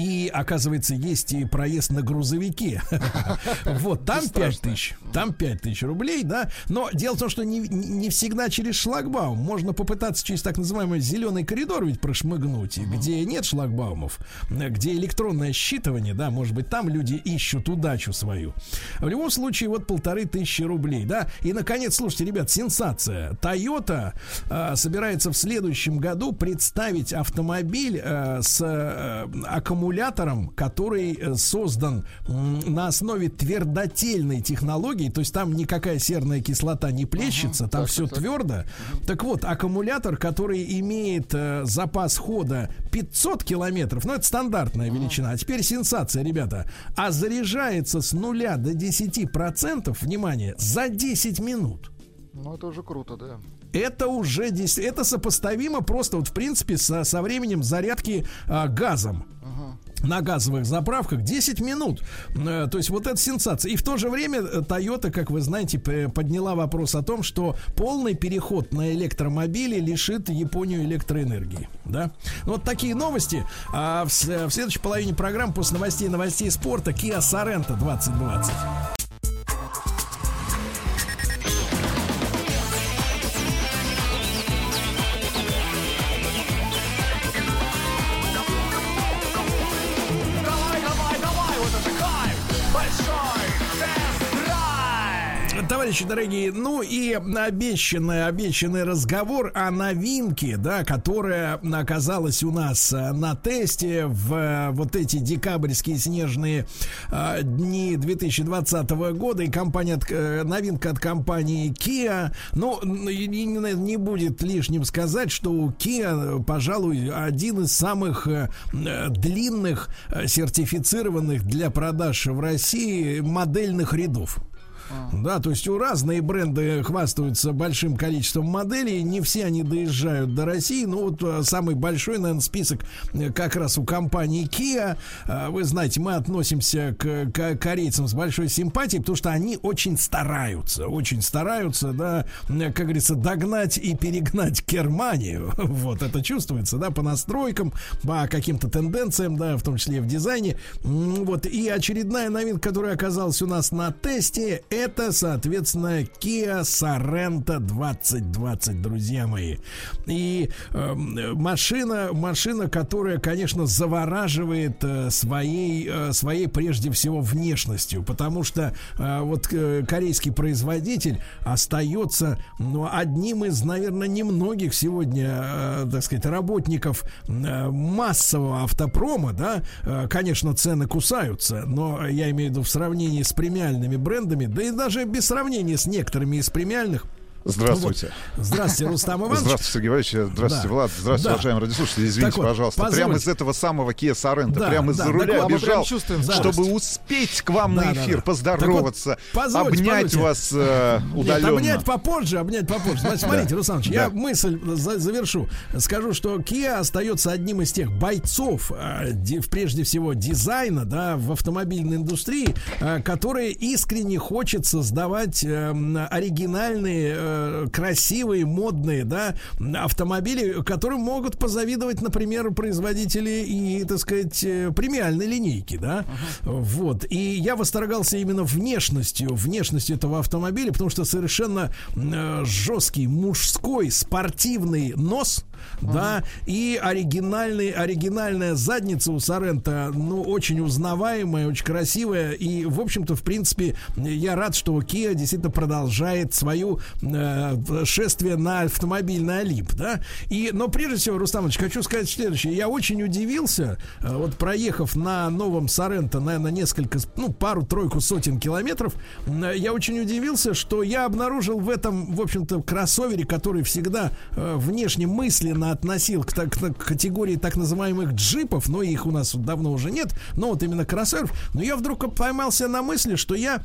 C: И, оказывается, есть и проезд на грузовике. (laughs) Вот, там 5 тысяч. Там 5 тысяч рублей, да. Но дело в том, что не, не всегда через шлагбаум. Можно попытаться через так называемый зеленый коридор ведь прошмыгнуть, где нет шлагбаумов, где электронное считывание, да, может быть, там люди ищут удачу свою. В любом случае, вот полторы тысячи рублей, да. И, наконец, слушайте, ребят, сенсация. Toyota э, собирается в следующем году представить автомобиль э, с э, аккумулятором, который э, создан на основе твердотельной технологии, то есть там никакая серная кислота не плещется, там
D: так,
C: все
D: так,
C: твердо. Так вот, аккумулятор, который имеет э, запас хода 500 километров, ну это стандартная величина. А теперь сенсация, ребята. А заряжается с нуля до 10 процентов, внимание, за 10 минут.
D: Ну, это уже круто, да.
C: Это уже дес- это сопоставимо просто вот в принципе со, со временем зарядки а, газом. На газовых заправках 10 минут. Э, То есть вот это сенсация. И в то же время э, Toyota, как вы знаете, подняла вопрос о том, что полный переход на электромобили лишит Японию электроэнергии. Да? Ну, Вот такие новости. А в следующей половине программы после новостей и новостей спорта Kia Sorento 2020. Товарищи дорогие, ну и обещанный, обещанный разговор о новинке, да, которая оказалась у нас э, на тесте в э, вот эти декабрьские снежные э, дни 2020 года. И компания, э, новинка от компании Kia. Ну, не, будет лишним сказать, что у Kia, пожалуй, один из самых длинных сертифицированных для продаж в России модельных рядов. Да, то есть у разные бренды хвастаются большим количеством моделей, не все они доезжают до России, но вот э, самый большой, наверное, список э, как раз у компании Kia. Э, Вы знаете, мы относимся к, к корейцам с большой симпатией, потому что они очень стараются, очень стараются, да, как говорится, догнать и перегнать Германию. (laughs) Вот это чувствуется, да, по настройкам, по каким-то тенденциям, да, в том числе и в дизайне. Вот и очередная новинка, которая оказалась у нас на тесте, это, соответственно, Kia Sorento 2020, друзья мои. И эм, машина, машина, которая, конечно, завораживает э, своей, э, своей прежде всего внешностью, потому что э, вот э, корейский производитель остается ну, одним из, наверное, немногих сегодня, э, так сказать, работников э, массового автопрома, да, Э, конечно, цены кусаются, но я имею в виду в сравнении с премиальными брендами, да и даже без сравнения с некоторыми из премиальных.
I: Здравствуйте.
C: Вот. Здравствуйте, Рустам Иванович.
I: Здравствуйте, Сергей Иванович. Здравствуйте,
C: Да.
I: Влад. Здравствуйте,
C: Да.
I: уважаемые радиослушатели. Извините,
C: Так вот,
I: пожалуйста.
C: позвольте.
I: Прямо из этого самого Kia Sorento,
C: Да,
I: прямо из-за
C: да,
I: руля
C: вот,
I: бежал,
D: чувствуем
I: чтобы успеть к вам
C: Да,
I: на эфир,
C: да.
I: поздороваться,
C: Так вот, позвольте,
I: обнять
C: позвольте.
I: вас э,
C: Нет,
I: удаленно.
C: обнять попозже, обнять попозже. Значит, смотрите, Руслан
I: Да.
C: я мысль за- завершу. Скажу, что Kia остается одним из тех бойцов, э, прежде всего, дизайна, да, в автомобильной индустрии, э, которые искренне хочет создавать э, м, оригинальные э, красивые, модные, да, автомобили, которым могут позавидовать, например, производители и, так сказать, э, премиальной линейки, да. Вот. И я восторгался именно внешностью, внешностью этого автомобиля, потому что совершенно э, жесткий, мужской, спортивный нос, да, и оригинальный, оригинальная задница у Сорента, ну, очень узнаваемая, очень красивая, и, в общем-то, в принципе, я рад, что Kia действительно продолжает свою э, шествие на автомобильный Олимп, да, и, но прежде всего, Рустамович, хочу сказать следующее, я очень удивился, э, вот проехав на новом Соренто, наверное, несколько, ну, пару-тройку сотен километров, э, я очень удивился, что я обнаружил в этом, в общем-то, кроссовере, который всегда э, внешне мысленно относил к, так, к категории так называемых джипов, но их у нас давно уже нет, но вот именно кроссоверов, но я вдруг поймался на мысли, что я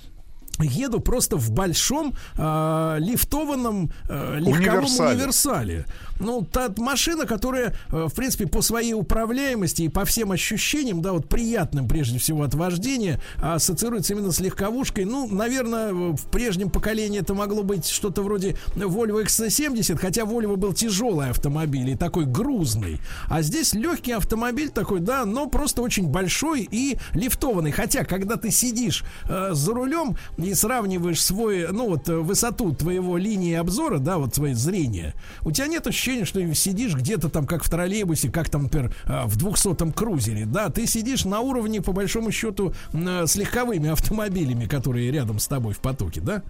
C: еду просто в большом э, лифтованном э, легковом
I: Универсале.
C: универсале. Ну, та машина, которая, э, в принципе, по своей управляемости и по всем ощущениям, да, вот приятным прежде всего от вождения, ассоциируется именно с легковушкой. Ну, наверное, в прежнем поколении это могло быть что-то вроде Volvo XC70, хотя Volvo был тяжелый автомобиль и такой грузный. А здесь легкий автомобиль такой, да, но просто очень большой и лифтованный. Хотя, когда ты сидишь э, за рулем и сравниваешь свой, ну вот, э, высоту твоего линии обзора, да, вот твое зрение, у тебя нет ощущения, что ты сидишь где-то там, как в троллейбусе, как там, например, э, в 200-м крузере, да, ты сидишь на уровне, по большому счету, э, с легковыми автомобилями, которые рядом с тобой в потоке, да.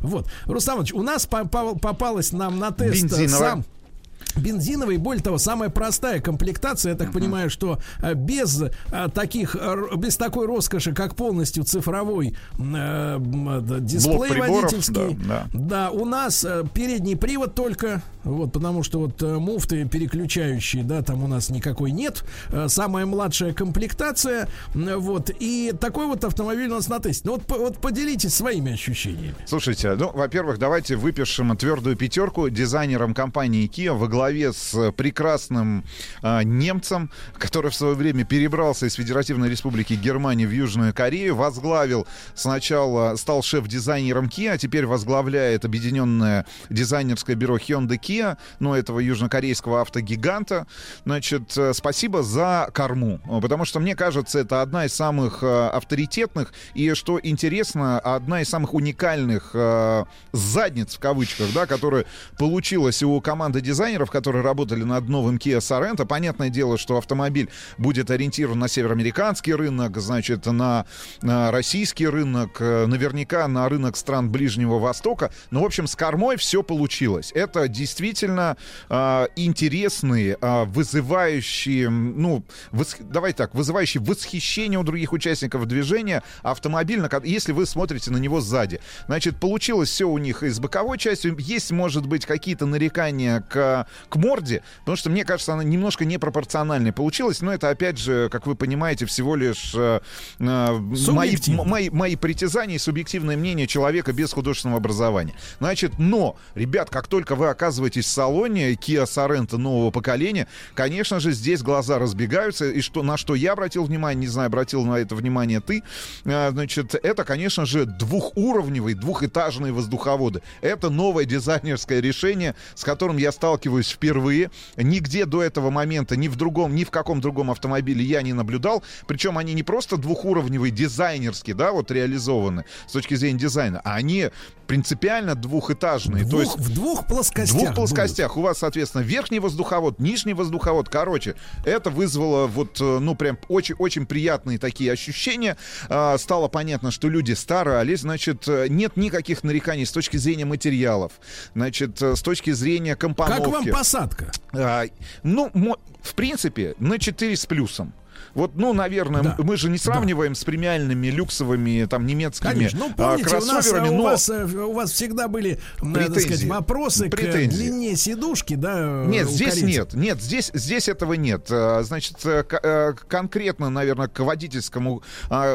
C: Вот. Рустам Иванович, у нас попал- попалась нам на тест э,
I: Бензиновая.
C: сам Бензиновый, более того, самая простая комплектация, я так понимаю, что э, без э, таких, э, без такой роскоши, как полностью цифровой э, дисплей
I: приборов,
C: водительский,
I: да,
C: да, у нас передний привод только, вот, потому что вот муфты переключающие, да, там у нас никакой нет, самая младшая комплектация, вот, и такой вот автомобиль у нас на тесте. Ну вот, вот поделитесь своими ощущениями.
I: Слушайте, ну, во-первых, давайте выпишем твердую пятерку дизайнерам компании Kia во главе с э, прекрасным а, немцем, который в свое время перебрался из Федеративной Республики Германии в Южную Корею, возглавил сначала, стал шеф-дизайнером Kia, а теперь возглавляет объединенное дизайнерское бюро Hyundai Kia, ну, этого южнокорейского автогиганта. Значит, э, спасибо за корму, потому что, мне кажется, это одна из самых э, авторитетных и, что интересно, одна из самых уникальных э, задниц, в кавычках, да, которая получилась у команды дизайнеров, которые работали над новым Kia Sorento. Понятное дело, что автомобиль будет ориентирован на североамериканский рынок, значит, на, на российский рынок, э, наверняка на рынок стран Ближнего Востока. Но, в общем, с кормой все получилось. Это действительно э, интересные, э, вызывающие, м, ну, вос- давай так, вызывающие восхищение у других участников движения автомобиль, на если вы смотрите на него сзади. Значит, получилось все у них и с боковой частью. Есть, может быть, какие-то нарекания к, к морде, потому что, мне кажется, она немножко непропорциональной получилась, но это, опять же, как вы понимаете, всего лишь э, э, мои, мои, мои притязания и субъективное мнение человека без художественного образования. Значит, но, ребят, как только вы оказываетесь в салоне Kia Sorento нового поколения, конечно же, здесь глаза разбегаются, и что, на что я обратил внимание, не знаю, обратил на это внимание ты, э, значит, это, конечно же, двухуровневые, двухэтажные воздуховоды. Это новое дизайнерское решение, с которым я сталкиваюсь впервые. Нигде до этого момента, ни в другом, ни в каком другом автомобиле я не наблюдал. Причем они не просто двухуровневые, дизайнерские, да, вот реализованы с точки зрения дизайна, а они принципиально двухэтажные. То
C: Двух-
I: есть
C: в двух плоскостях.
I: в двух
C: будут.
I: плоскостях. У вас, соответственно, верхний воздуховод, нижний воздуховод. Короче, это вызвало вот, э, ну, прям очень-очень приятные такие ощущения. А, Стало понятно, что люди старались, значит, э, нет никаких нареканий с точки зрения материалов, значит, э, с точки зрения компоновки.
C: Как вам посадка?
I: А, ну, в принципе, на 4 с плюсом. Вот, ну, наверное,
C: Да.
I: мы же не сравниваем с премиальными люксовыми, там, немецкими
C: Конечно. Ну,
I: а,
C: помните, у, нас,
I: кроссоверами,
C: а, у,
I: но...
C: вас, э, у вас всегда были, м, так сказать,
I: Претензии.
C: вопросы к
I: Претензии.
C: длине сидушки, да?
I: Нет,
C: у
I: здесь
C: корейцев?
I: нет. Нет, здесь, здесь этого нет. А, Значит, э, к- э, конкретно, наверное, к водительскому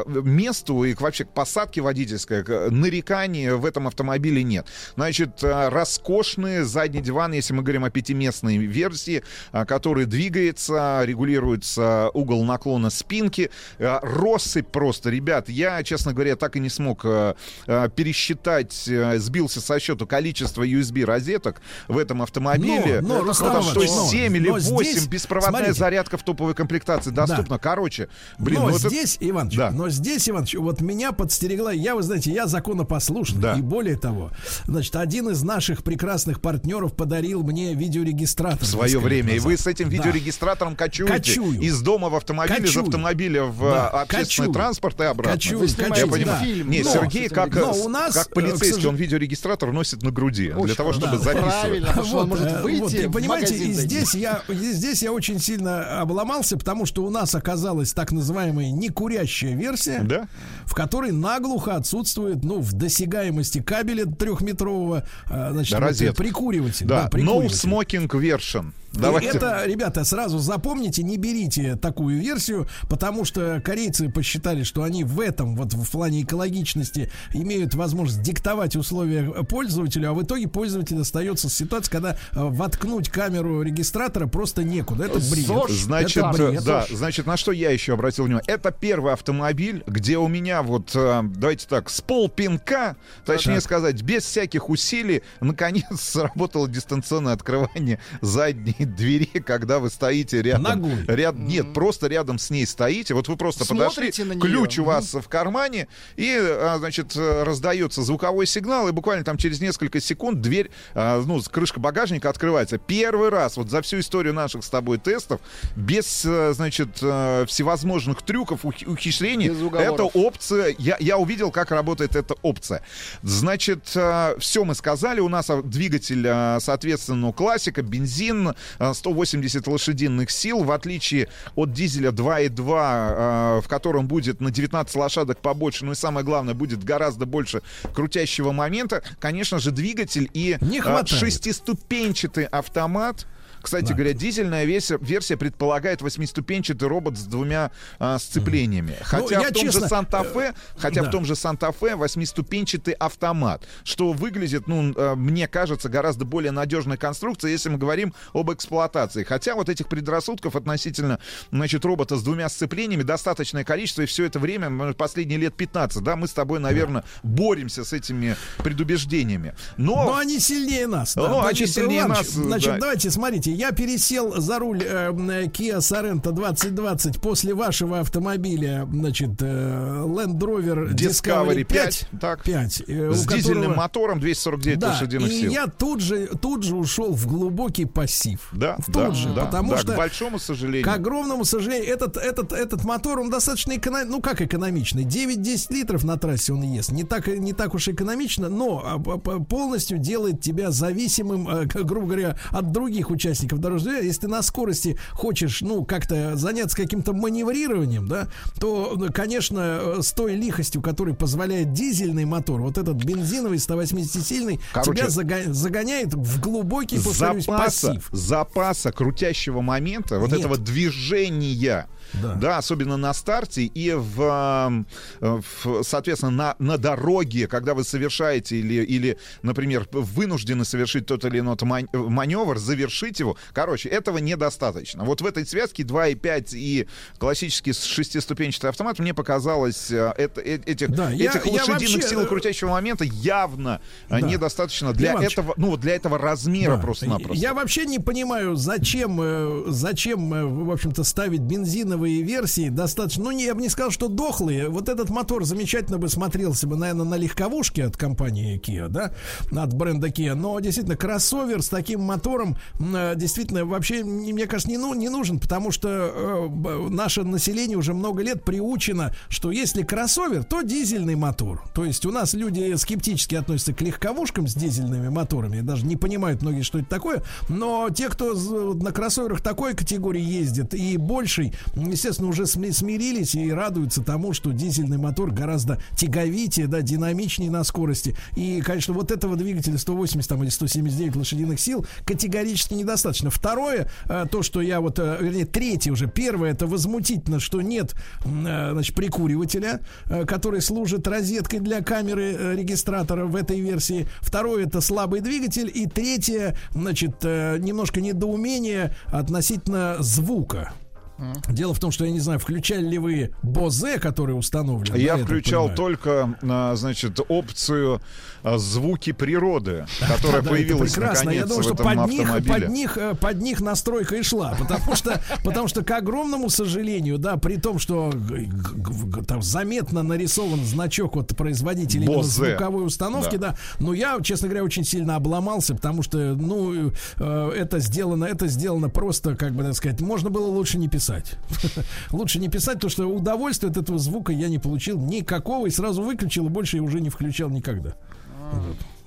I: месту и к, вообще к посадке водительской к- нареканий в этом автомобиле нет. Значит, роскошный задний диван, если мы говорим о пятиместной версии, который двигается, регулируется угол наклона спинки. Э, Россыпь просто, ребят. Я, честно говоря, так и не смог э, э, пересчитать, сбился со счету количество USB-розеток в этом автомобиле.
C: Но, но, Рустам
I: что
C: но-
I: 7 или
C: но
I: 8
C: здесь,
I: беспроводная
C: смотрите.
I: зарядка в топовой комплектации доступна. Короче, блин,
C: но
I: ну это-
C: здесь, Иваныч,
I: Да.
C: но здесь, Иваныч, вот меня подстерегла, я, вы знаете, я законопослушный,
I: Да.
C: и более того, значит, один из наших прекрасных партнеров подарил мне видеорегистратор.
I: в свое время. И
C: лет
I: вы
C: назад.
I: с этим
C: Да.
I: видеорегистратором кочуете
C: Кочую.
I: из дома в автомобиль, из
C: Кочую.
I: автомобиля в
C: Да,
I: э, общественный
C: кочую.
I: транспорт и обратно.
D: Вы снимаете
I: Я понимаю.
C: да.
D: фильм.
I: Не,
D: Но-
I: Сергей, как,
C: Но
I: э,
C: у нас,
I: как
C: э,
I: полицейский,
C: сожалению-
I: он видеорегистратор носит на груди. для
D: Очень
I: того, чтобы
C: Да,
I: записывать.
D: правильно. Что он может
C: э,
D: выйти
C: и
D: в
C: понимаете, и здесь я, и здесь я очень сильно обломался, потому что у нас оказалась так называемая некурящая версия,
I: Да?
C: в которой наглухо отсутствует, ну, в досягаемости кабеля трехметрового, значит,
I: Да,
C: вот,
I: розетка.
C: прикуриватель.
I: Да, no
C: прикуриватель.
I: smoking version. Давайте.
C: Это, ребята, сразу запомните, не берите такую версию, потому что корейцы посчитали, что они в этом, вот в плане экологичности, имеют возможность диктовать условия пользователю, а в итоге пользователь остается с ситуацией, когда э, воткнуть камеру регистратора просто некуда. Это бред.
I: Значит,
C: Это бред.
I: э, да, значит, на что я еще обратил внимание? Это первый автомобиль, где у меня вот, э, давайте так, с полпинка, точнее сказать, без всяких усилий, наконец (laughs) сработало дистанционное открывание задней двери, (laughs) когда вы стоите рядом.
C: Ногой.
I: Ряд, нет, просто рядом с ней стоите. Вот вы просто подошли,
D: Смотрите на нее.
I: ключ у вас в кармане, и, а, значит, э, раздается звуковой сигнал, и буквально там через несколько секунд дверь, а, ну, крышка багажника открывается. Первый раз вот за всю историю наших с тобой тестов, без, э, значит, э, всевозможных трюков, ухи- ухищрений, это опция, я, я увидел, как работает эта опция. Значит, все мы сказали, у нас а, двигатель, соответственно, классика, бензин, 180 лошадиных сил, в отличие от дизеля 2.2, а, в котором будет на 19 лошадок побольше, ну и самое главное, будет гораздо больше крутящего момента, конечно же, двигатель и
C: Не хватает.
I: шестиступенчатый автомат. Кстати
C: Да.
I: говоря, дизельная версия, версия предполагает восьмиступенчатый робот с двумя а, сцеплениями. Хотя
C: Ну,
I: в том
C: честно,
I: же Санта-Фе, хотя
C: да.
I: в том же Санта-Фе восьмиступенчатый автомат, что выглядит, ну, э, мне кажется, гораздо более надежной конструкцией, если мы говорим об эксплуатации. Хотя вот этих предрассудков относительно, значит, робота с двумя сцеплениями достаточное количество, и все это время, последние лет 15, да, мы с тобой, наверное, боремся с этими предубеждениями. Но,
C: Но они сильнее нас. да.
I: Ну, они сильнее
C: Иваныч,
I: нас,
C: Значит,
I: да.
C: давайте, смотрите, я пересел за руль э, м, Kia Sorento 2020 после вашего автомобиля, значит, э, Land Rover
I: Discovery 5,
C: 5.
I: так.
C: 5 э,
I: с
C: у
I: дизельным
C: которого-
I: мотором 249
C: Да,
I: лошадиных
C: и
I: сил.
C: я тут же, тут же ушел в глубокий пассив.
I: Да,
C: тут
I: да,
C: же,
I: да,
C: потому
I: да,
C: что
I: к большому сожалению.
C: к огромному сожалению, этот, этот, этот мотор, он достаточно экономичный. Ну, как экономичный? 9-10 литров на трассе он ест. Не так, не так уж экономично, но а, полностью делает тебя зависимым, э, грубо говоря, от других участников дорожного движения. Если ты на скорости хочешь, ну, как-то заняться каким-то маневрированием, да, то, ну, конечно, э, с той лихостью, которой позволяет дизельный мотор, вот этот бензиновый 180-сильный,
I: Короче,
C: тебя загоняет в глубокий, повторюсь,
I: запаса,
C: пассив.
I: запаса крутящего момента, вот
C: Нет.
I: этого движения,
C: Да.
I: да. особенно на старте и в, в, соответственно, на, на дороге, когда вы совершаете или, или, например, вынуждены совершить тот или иной ман- маневр, завершить его. Короче, этого недостаточно. Вот в этой связке 2.5 и классический шестиступенчатый автомат мне показалось э, это, э, этих,
C: Да, я-
I: этих
C: я
I: лошадиных
C: вообще,
I: сил и
C: э,
I: крутящего момента явно
C: Да.
I: недостаточно для
C: Иваныч,
I: этого, ну для этого размера
C: Да.
I: просто-напросто.
C: Я вообще не понимаю, зачем, зачем, в общем-то, ставить бензиновые версии достаточно. Ну, не, я бы не сказал, что дохлые. Вот этот мотор замечательно бы смотрелся бы, наверное, на легковушке от компании Kia, да, от бренда Kia. Но действительно, кроссовер с таким мотором э, действительно вообще, не- мне кажется, не, ну, не нужен, потому что э, наше население уже много лет приучено, что если кроссовер, то дизельный мотор. То есть у нас люди скептически относятся к легковушкам с дизельными моторами, даже не понимают многие, что это такое. Но те, кто на кроссоверах такой категории ездит и больший, естественно, уже сми- смирились и радуются тому, что дизельный мотор гораздо тяговитее, да, динамичнее на скорости. И, конечно, вот этого двигателя 180 там, или 179 лошадиных сил категорически недостаточно. Второе, э, то, что я вот, э, вернее, третье уже. Первое, это возмутительно, что нет, э, значит, прикуривателя, который служит розеткой для камеры регистратора в этой версии. Второе, это слабый двигатель. И третье, значит, немножко недоумение относительно звука. Дело в том, что я не знаю, включали ли вы Бозе, который установлен.
I: Я
C: да,
I: включал
C: понимаю?
I: только, а, значит, опцию а, звуки природы, (laughs) которая
C: Да,
I: появилась
C: это прекрасно. Я думаю, что
I: этом
C: под них,
I: автомобиле.
C: под них, э, под них настройка и шла, потому что, (laughs) потому что к огромному сожалению, да, при том, что там заметно нарисован значок от производителя звуковой установки, да. Но я, честно говоря, очень сильно обломался, потому что, ну, э, это сделано, это сделано просто, как бы так сказать, можно было лучше не писать. (laughs) Лучше не писать, потому что удовольствия от этого звука я не получил никакого и сразу выключил и больше я уже не включал никогда.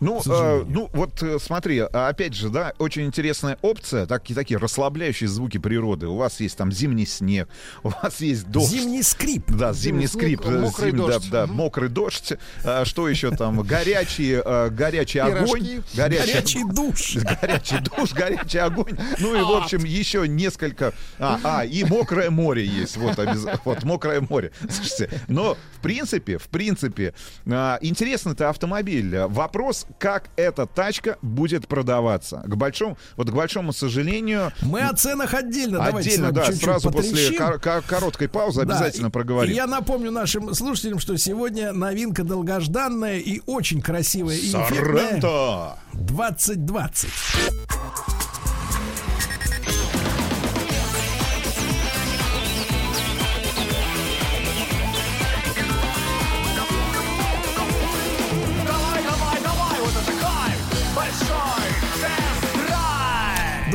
I: Ну, э, ну вот э, смотри, а, опять же, да, очень интересная опция, такие, такие расслабляющие звуки природы. У вас есть там зимний снег, (laughs) у вас есть дождь.
C: Зимний скрип.
I: Да, зимний
D: Зимний снег,
I: скрип, э,
D: мокрый
I: зим- да,
D: дождь.
I: да,
D: Мгм.
I: мокрый дождь. А, Что еще там? Горячий, э, горячий огонь.
D: Пирожки.
C: Горячий (laughs) душ.
I: Горячий душ, горячий огонь. Ну и, в общем, еще несколько... А, а, и мокрое море есть. Вот, вот мокрое море. Слушайте, но в принципе, в принципе, а, интересный-то автомобиль. Вопрос, как эта тачка будет продаваться. К большому, вот к большому сожалению...
C: Мы о ценах отдельно.
I: Отдельно, да,
C: чуть-чуть
I: сразу после
C: потрещим.
I: кор- кор- короткой паузы
C: Да,
I: обязательно
C: и-
I: проговорим.
C: Я напомню нашим слушателям, что сегодня новинка долгожданная и очень красивая и эффектная.
I: Соренто!
C: 2020.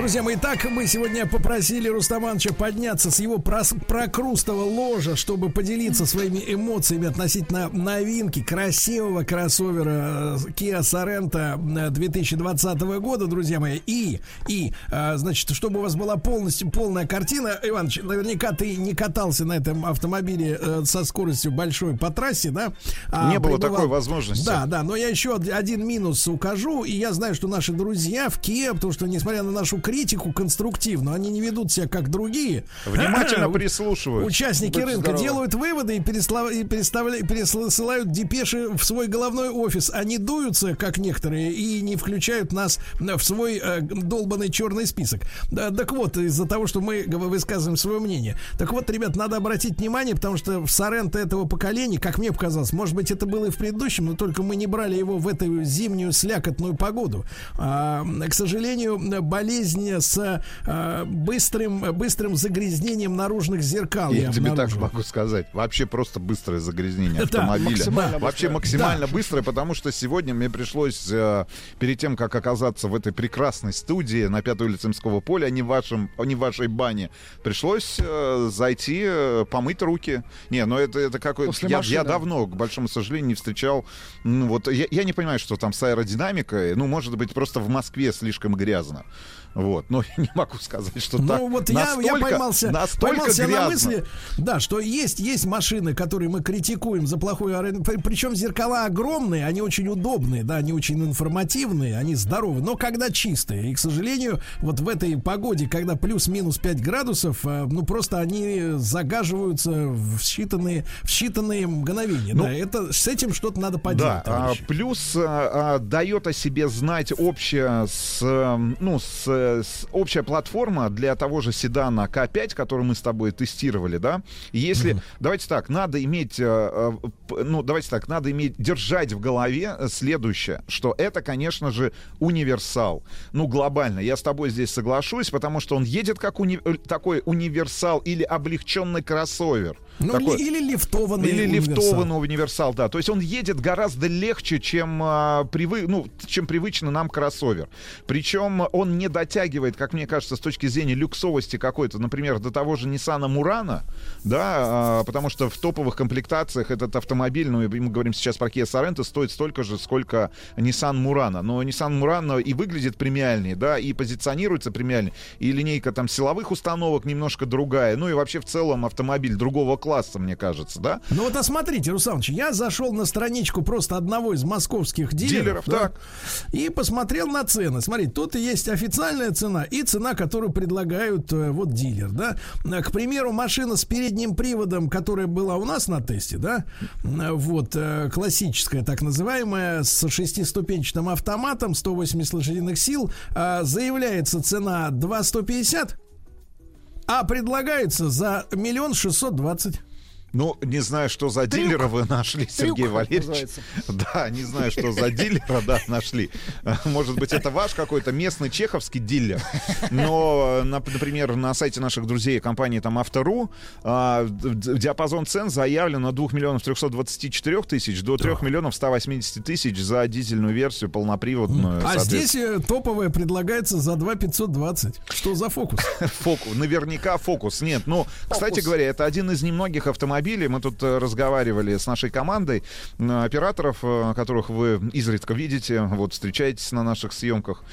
C: Друзья мои, так мы сегодня попросили Рустамановича подняться с его прос- прокрустого ложа, чтобы поделиться своими эмоциями относительно новинки красивого кроссовера э, Kia Sorento э, 2020 года, друзья мои. И, и, э, значит, чтобы у вас была полностью полная картина, Иваныч, наверняка ты не катался на этом автомобиле э, со скоростью большой по трассе, да? А
I: Не было
C: пребывал-
I: такой возможности.
C: Да, да, но я еще од- один минус укажу, и я знаю, что наши друзья в Kia, потому что, несмотря на нашу критику конструктивную, они не ведут себя как другие.
I: Внимательно (clears throat) прислушиваются.
C: Участники
D: Будьте
C: рынка
D: здоровы.
C: делают выводы и, пересла- и переставля- пересылают депеши в свой головной офис. Они дуются, как некоторые, и не включают нас в свой э, долбанный черный список. Да, так вот, из-за того, что мы высказываем свое мнение. Так вот, ребят, надо обратить внимание, потому что в Соренто этого поколения, как мне показалось, может быть, это было и в предыдущем, но только мы не брали его в эту зимнюю слякотную погоду. А, к сожалению, болезнь с а, быстрым, быстрым загрязнением наружных зеркал.
I: Я тебе так
C: обнаружил.
I: могу сказать. Вообще просто быстрое загрязнение (laughs)
C: Да,
I: автомобиля.
D: максимально
I: Вообще
D: быстрое.
I: максимально быстрое, потому что сегодня мне пришлось, э, перед тем, как оказаться в этой прекрасной студии на Пятой улице Мского поля, а не в, вашем, а не в вашей бане, пришлось э, зайти, э, помыть руки. Не, ну это, это какой-то... Я, я давно, к большому сожалению, не встречал... Ну, вот, я, я не понимаю, что там с аэродинамикой. Ну, может быть, просто в Москве слишком грязно. Вот, но я не могу сказать, что
C: Ну
I: так
C: вот я, я
I: настолько-
C: поймался,
I: настолько
C: поймался на
I: грязно.
C: мысли, да, что есть, есть машины, которые мы критикуем за плохую. Причем зеркала огромные, они очень удобные, да, они очень информативные, они здоровые, но когда чистые. И, к сожалению, вот в этой погоде, когда плюс-минус 5 градусов, э, ну просто они загаживаются в считанные, в считанные мгновения.
I: Ну,
C: да, это, с этим что-то надо
I: Да,
C: поделать.
I: а,
C: товарищи.
I: плюс а, а, дает о себе знать общая, с, э, ну, с, э, с- общая платформа для того же седана К5, который мы с тобой тестировали, да. Если, давайте так, надо иметь, э, э, ну, давайте так, надо иметь, держать в голове следующее, что это, конечно же, универсал. Ну, глобально, я с тобой здесь соглашусь, потому что он едет как уни- э, такой универсал или облегченный кроссовер.
C: Ну,
I: Такой-
C: ли- или лифтованный
I: или
C: универсал.
I: лифтованный универсал, да. То есть он едет гораздо легче, чем, а, привы... ну, чем привычно нам кроссовер. Причем он не дотягивает, как мне кажется, с точки зрения люксовости какой-то, например, до того же Nissan Murano, да, а, потому что в топовых комплектациях этот автомобиль, ну, мы говорим сейчас про Kia Sorento, стоит столько же, сколько Nissan Murano. Но Nissan Murano и выглядит премиальнее, да, и позиционируется премиальнее, и линейка там силовых установок немножко другая, ну и вообще в целом автомобиль другого класса, мне кажется, да.
C: Ну вот, а смотрите, Русланович, я зашел на страничку просто одного из московских дилеров.
I: Дилеров,
C: да,
I: так.
C: И посмотрел на цены. Смотрите, тут есть официальная цена и цена, которую предлагают э, вот дилер, да. Э, К примеру, машина с передним приводом, которая была у нас на тесте, да, э, вот, э, классическая так называемая, с шестиступенчатым автоматом, 180 лошадиных сил, э, заявляется цена 2 150, А предлагается за миллион шестьсот двадцать.
I: Ну, не знаю, что за
D: Трюк.
I: дилера вы нашли, Сергей
D: Трюк
I: Валерьевич.
D: называется. (laughs)
I: Да, не знаю, что за дилера, да, нашли. Может быть, это ваш какой-то местный чеховский дилер. Но, на- например, на сайте наших друзей компании там Автору а, диапазон цен заявлен от 2 миллионов 324 тысяч до 3 миллионов 180 тысяч за дизельную версию полноприводную.
C: А здесь э, топовое предлагается за 2 520. Что за фокус? (laughs)
I: Фокус, наверняка фокус. Нет, ну, кстати говоря, это один из немногих автомобилей. Мы тут э, разговаривали с нашей командой э, операторов, э, которых вы изредка видите, вот встречаетесь на наших съемках.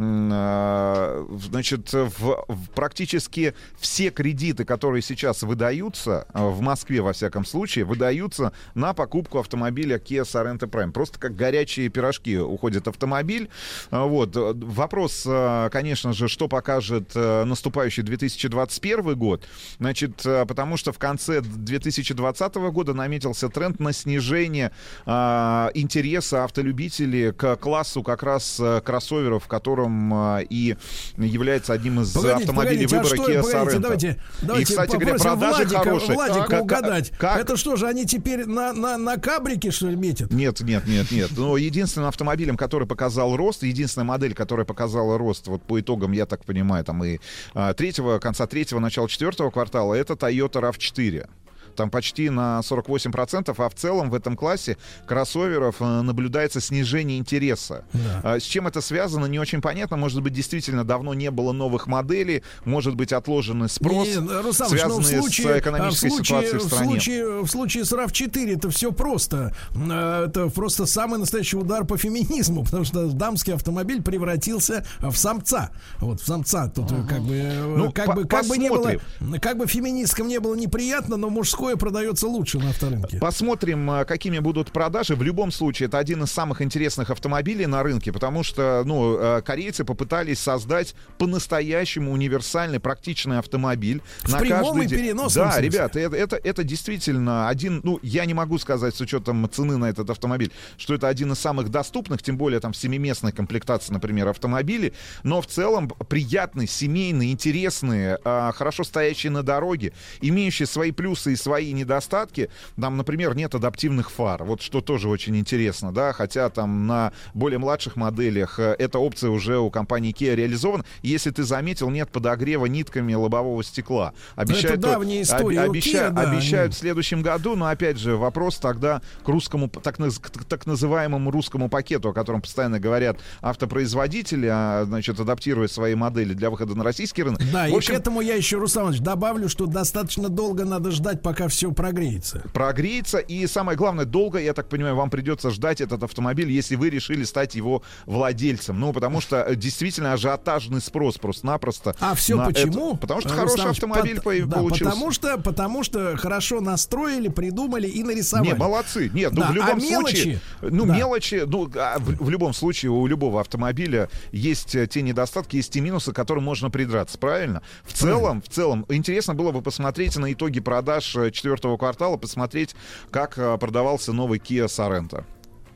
I: Э, Значит, в, в практически все кредиты, которые сейчас выдаются, э, в Москве, во всяком случае, выдаются на покупку автомобиля Kia Sorento Prime. Просто как горячие пирожки уходит автомобиль. Э, Вот. Вопрос, конечно же, что покажет наступающий 2021 год. Значит, потому что в конце 2020 года наметился тренд на снижение интереса автолюбителей к классу как раз кроссоверов, в котором э, и является одним из
C: Погодите,
I: автомобилей
C: погодите, а
I: выбора
C: что,
I: Kia
C: погодите,
I: Sorento.
C: давайте, давайте
I: и, кстати говоря, продажи
C: Владика,
I: хорошие.
C: Владика
I: Как-
C: угадать.
I: как-
C: Это что же, они теперь на, на, на кабрике, что ли, метят?
I: Нет, нет, нет, нет. Но единственным автомобилем, который показал рост, единственная модель, которая показала рост, вот по итогам, я так понимаю, там и а, третьего, конца третьего, начала четвертого квартала, это Toyota RAV4. Там почти на 48%, а в целом в этом классе кроссоверов э, наблюдается снижение интереса. А С чем это связано, не очень понятно. Может быть, действительно давно не было новых моделей, может быть, отложенный спрос,
C: Не, Руслан Ильич, ну,
I: связанный
C: случае,
I: с экономической
C: а, в случае,
I: ситуацией в
C: в
I: стране.
C: случае, в случае с RAV4 это все просто. Э, Это просто самый настоящий удар по феминизму, (laughs) потому что дамский автомобиль превратился в самца. Вот в самца. Тут э, как бы, э,
I: Ну,
C: как
I: по-
C: бы, как бы не было, как бы феминисткам не было неприятно, но мужское продается лучше на авторынке.
I: Посмотрим, а, какими будут продажи. В любом случае, это один из самых интересных автомобилей на рынке, потому что, ну, э, корейцы попытались создать по-настоящему универсальный, практичный автомобиль.
C: В прямом и
I: день.
C: переносном
I: Да,
C: смысле.
I: ребята, это, это, это действительно один, ну, я не могу сказать с учетом цены на этот автомобиль, что это один из самых доступных, тем более там в семиместной комплектации, например, автомобилей, но в целом приятный, семейный, интересный, а, хорошо стоящий на дороге, имеющий свои плюсы и свои недостатки. Там, например, нет адаптивных фар, вот что тоже очень интересно, да, хотя там на более младших моделях э, эта опция уже у компании Kia реализована. И Если ты заметил, нет подогрева нитками лобового стекла. Обещают,
C: давняя история. У
I: обеща-
C: Kia, да,
I: обещают
C: они-
I: в следующем году, но опять же вопрос тогда к русскому, так, к так называемому русскому пакету, о котором постоянно говорят автопроизводители, а, значит, адаптируя свои модели для выхода на российский рынок.
C: Да,
I: в
C: и
I: общем,
C: к этому я еще, Руслан Иванович, добавлю, что достаточно долго надо ждать, пока все прогреется.
I: прогреется. И самое главное, долго, я так понимаю, вам придется ждать этот автомобиль, если вы решили стать его владельцем. Ну, потому что э, действительно ажиотажный спрос просто-напросто.
C: А все почему?
I: это. Потому что
C: Э,
I: хороший автомобиль по-
C: да,
I: получился.
C: Потому что, потому что хорошо настроили, придумали и нарисовали.
I: Не, молодцы. Нет, ну
C: Да,
I: в любом
C: а мелочи?
I: случае, ну
C: Да.
I: мелочи, ну а в, в любом случае у любого автомобиля есть э, те недостатки, есть те минусы, к которым можно придраться, правильно? В целом, в целом, интересно было бы посмотреть на итоги продаж четвертого квартала, посмотреть, как э, продавался новый Kia Sorento.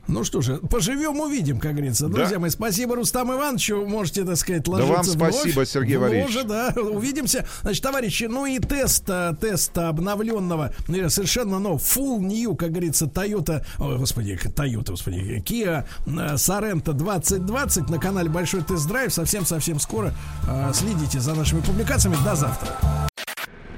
C: Ну что же, поживем, увидим, как говорится.
I: Да.
C: Друзья мои, спасибо Рустам Ивановичу. Можете, так сказать, ложиться
I: вам
C: в ложь.
I: спасибо, Сергей
C: В
I: Валерьевич.
C: да, увидимся. Значит, товарищи, ну и тест, а, тест обновленного, ну, совершенно нового, full new, как говорится, Toyota, ой, господи, Toyota, господи, Kia э, Sorento 2020 на канале Большой тест-драйв. Совсем-совсем скоро. Следите за нашими публикациями. До завтра.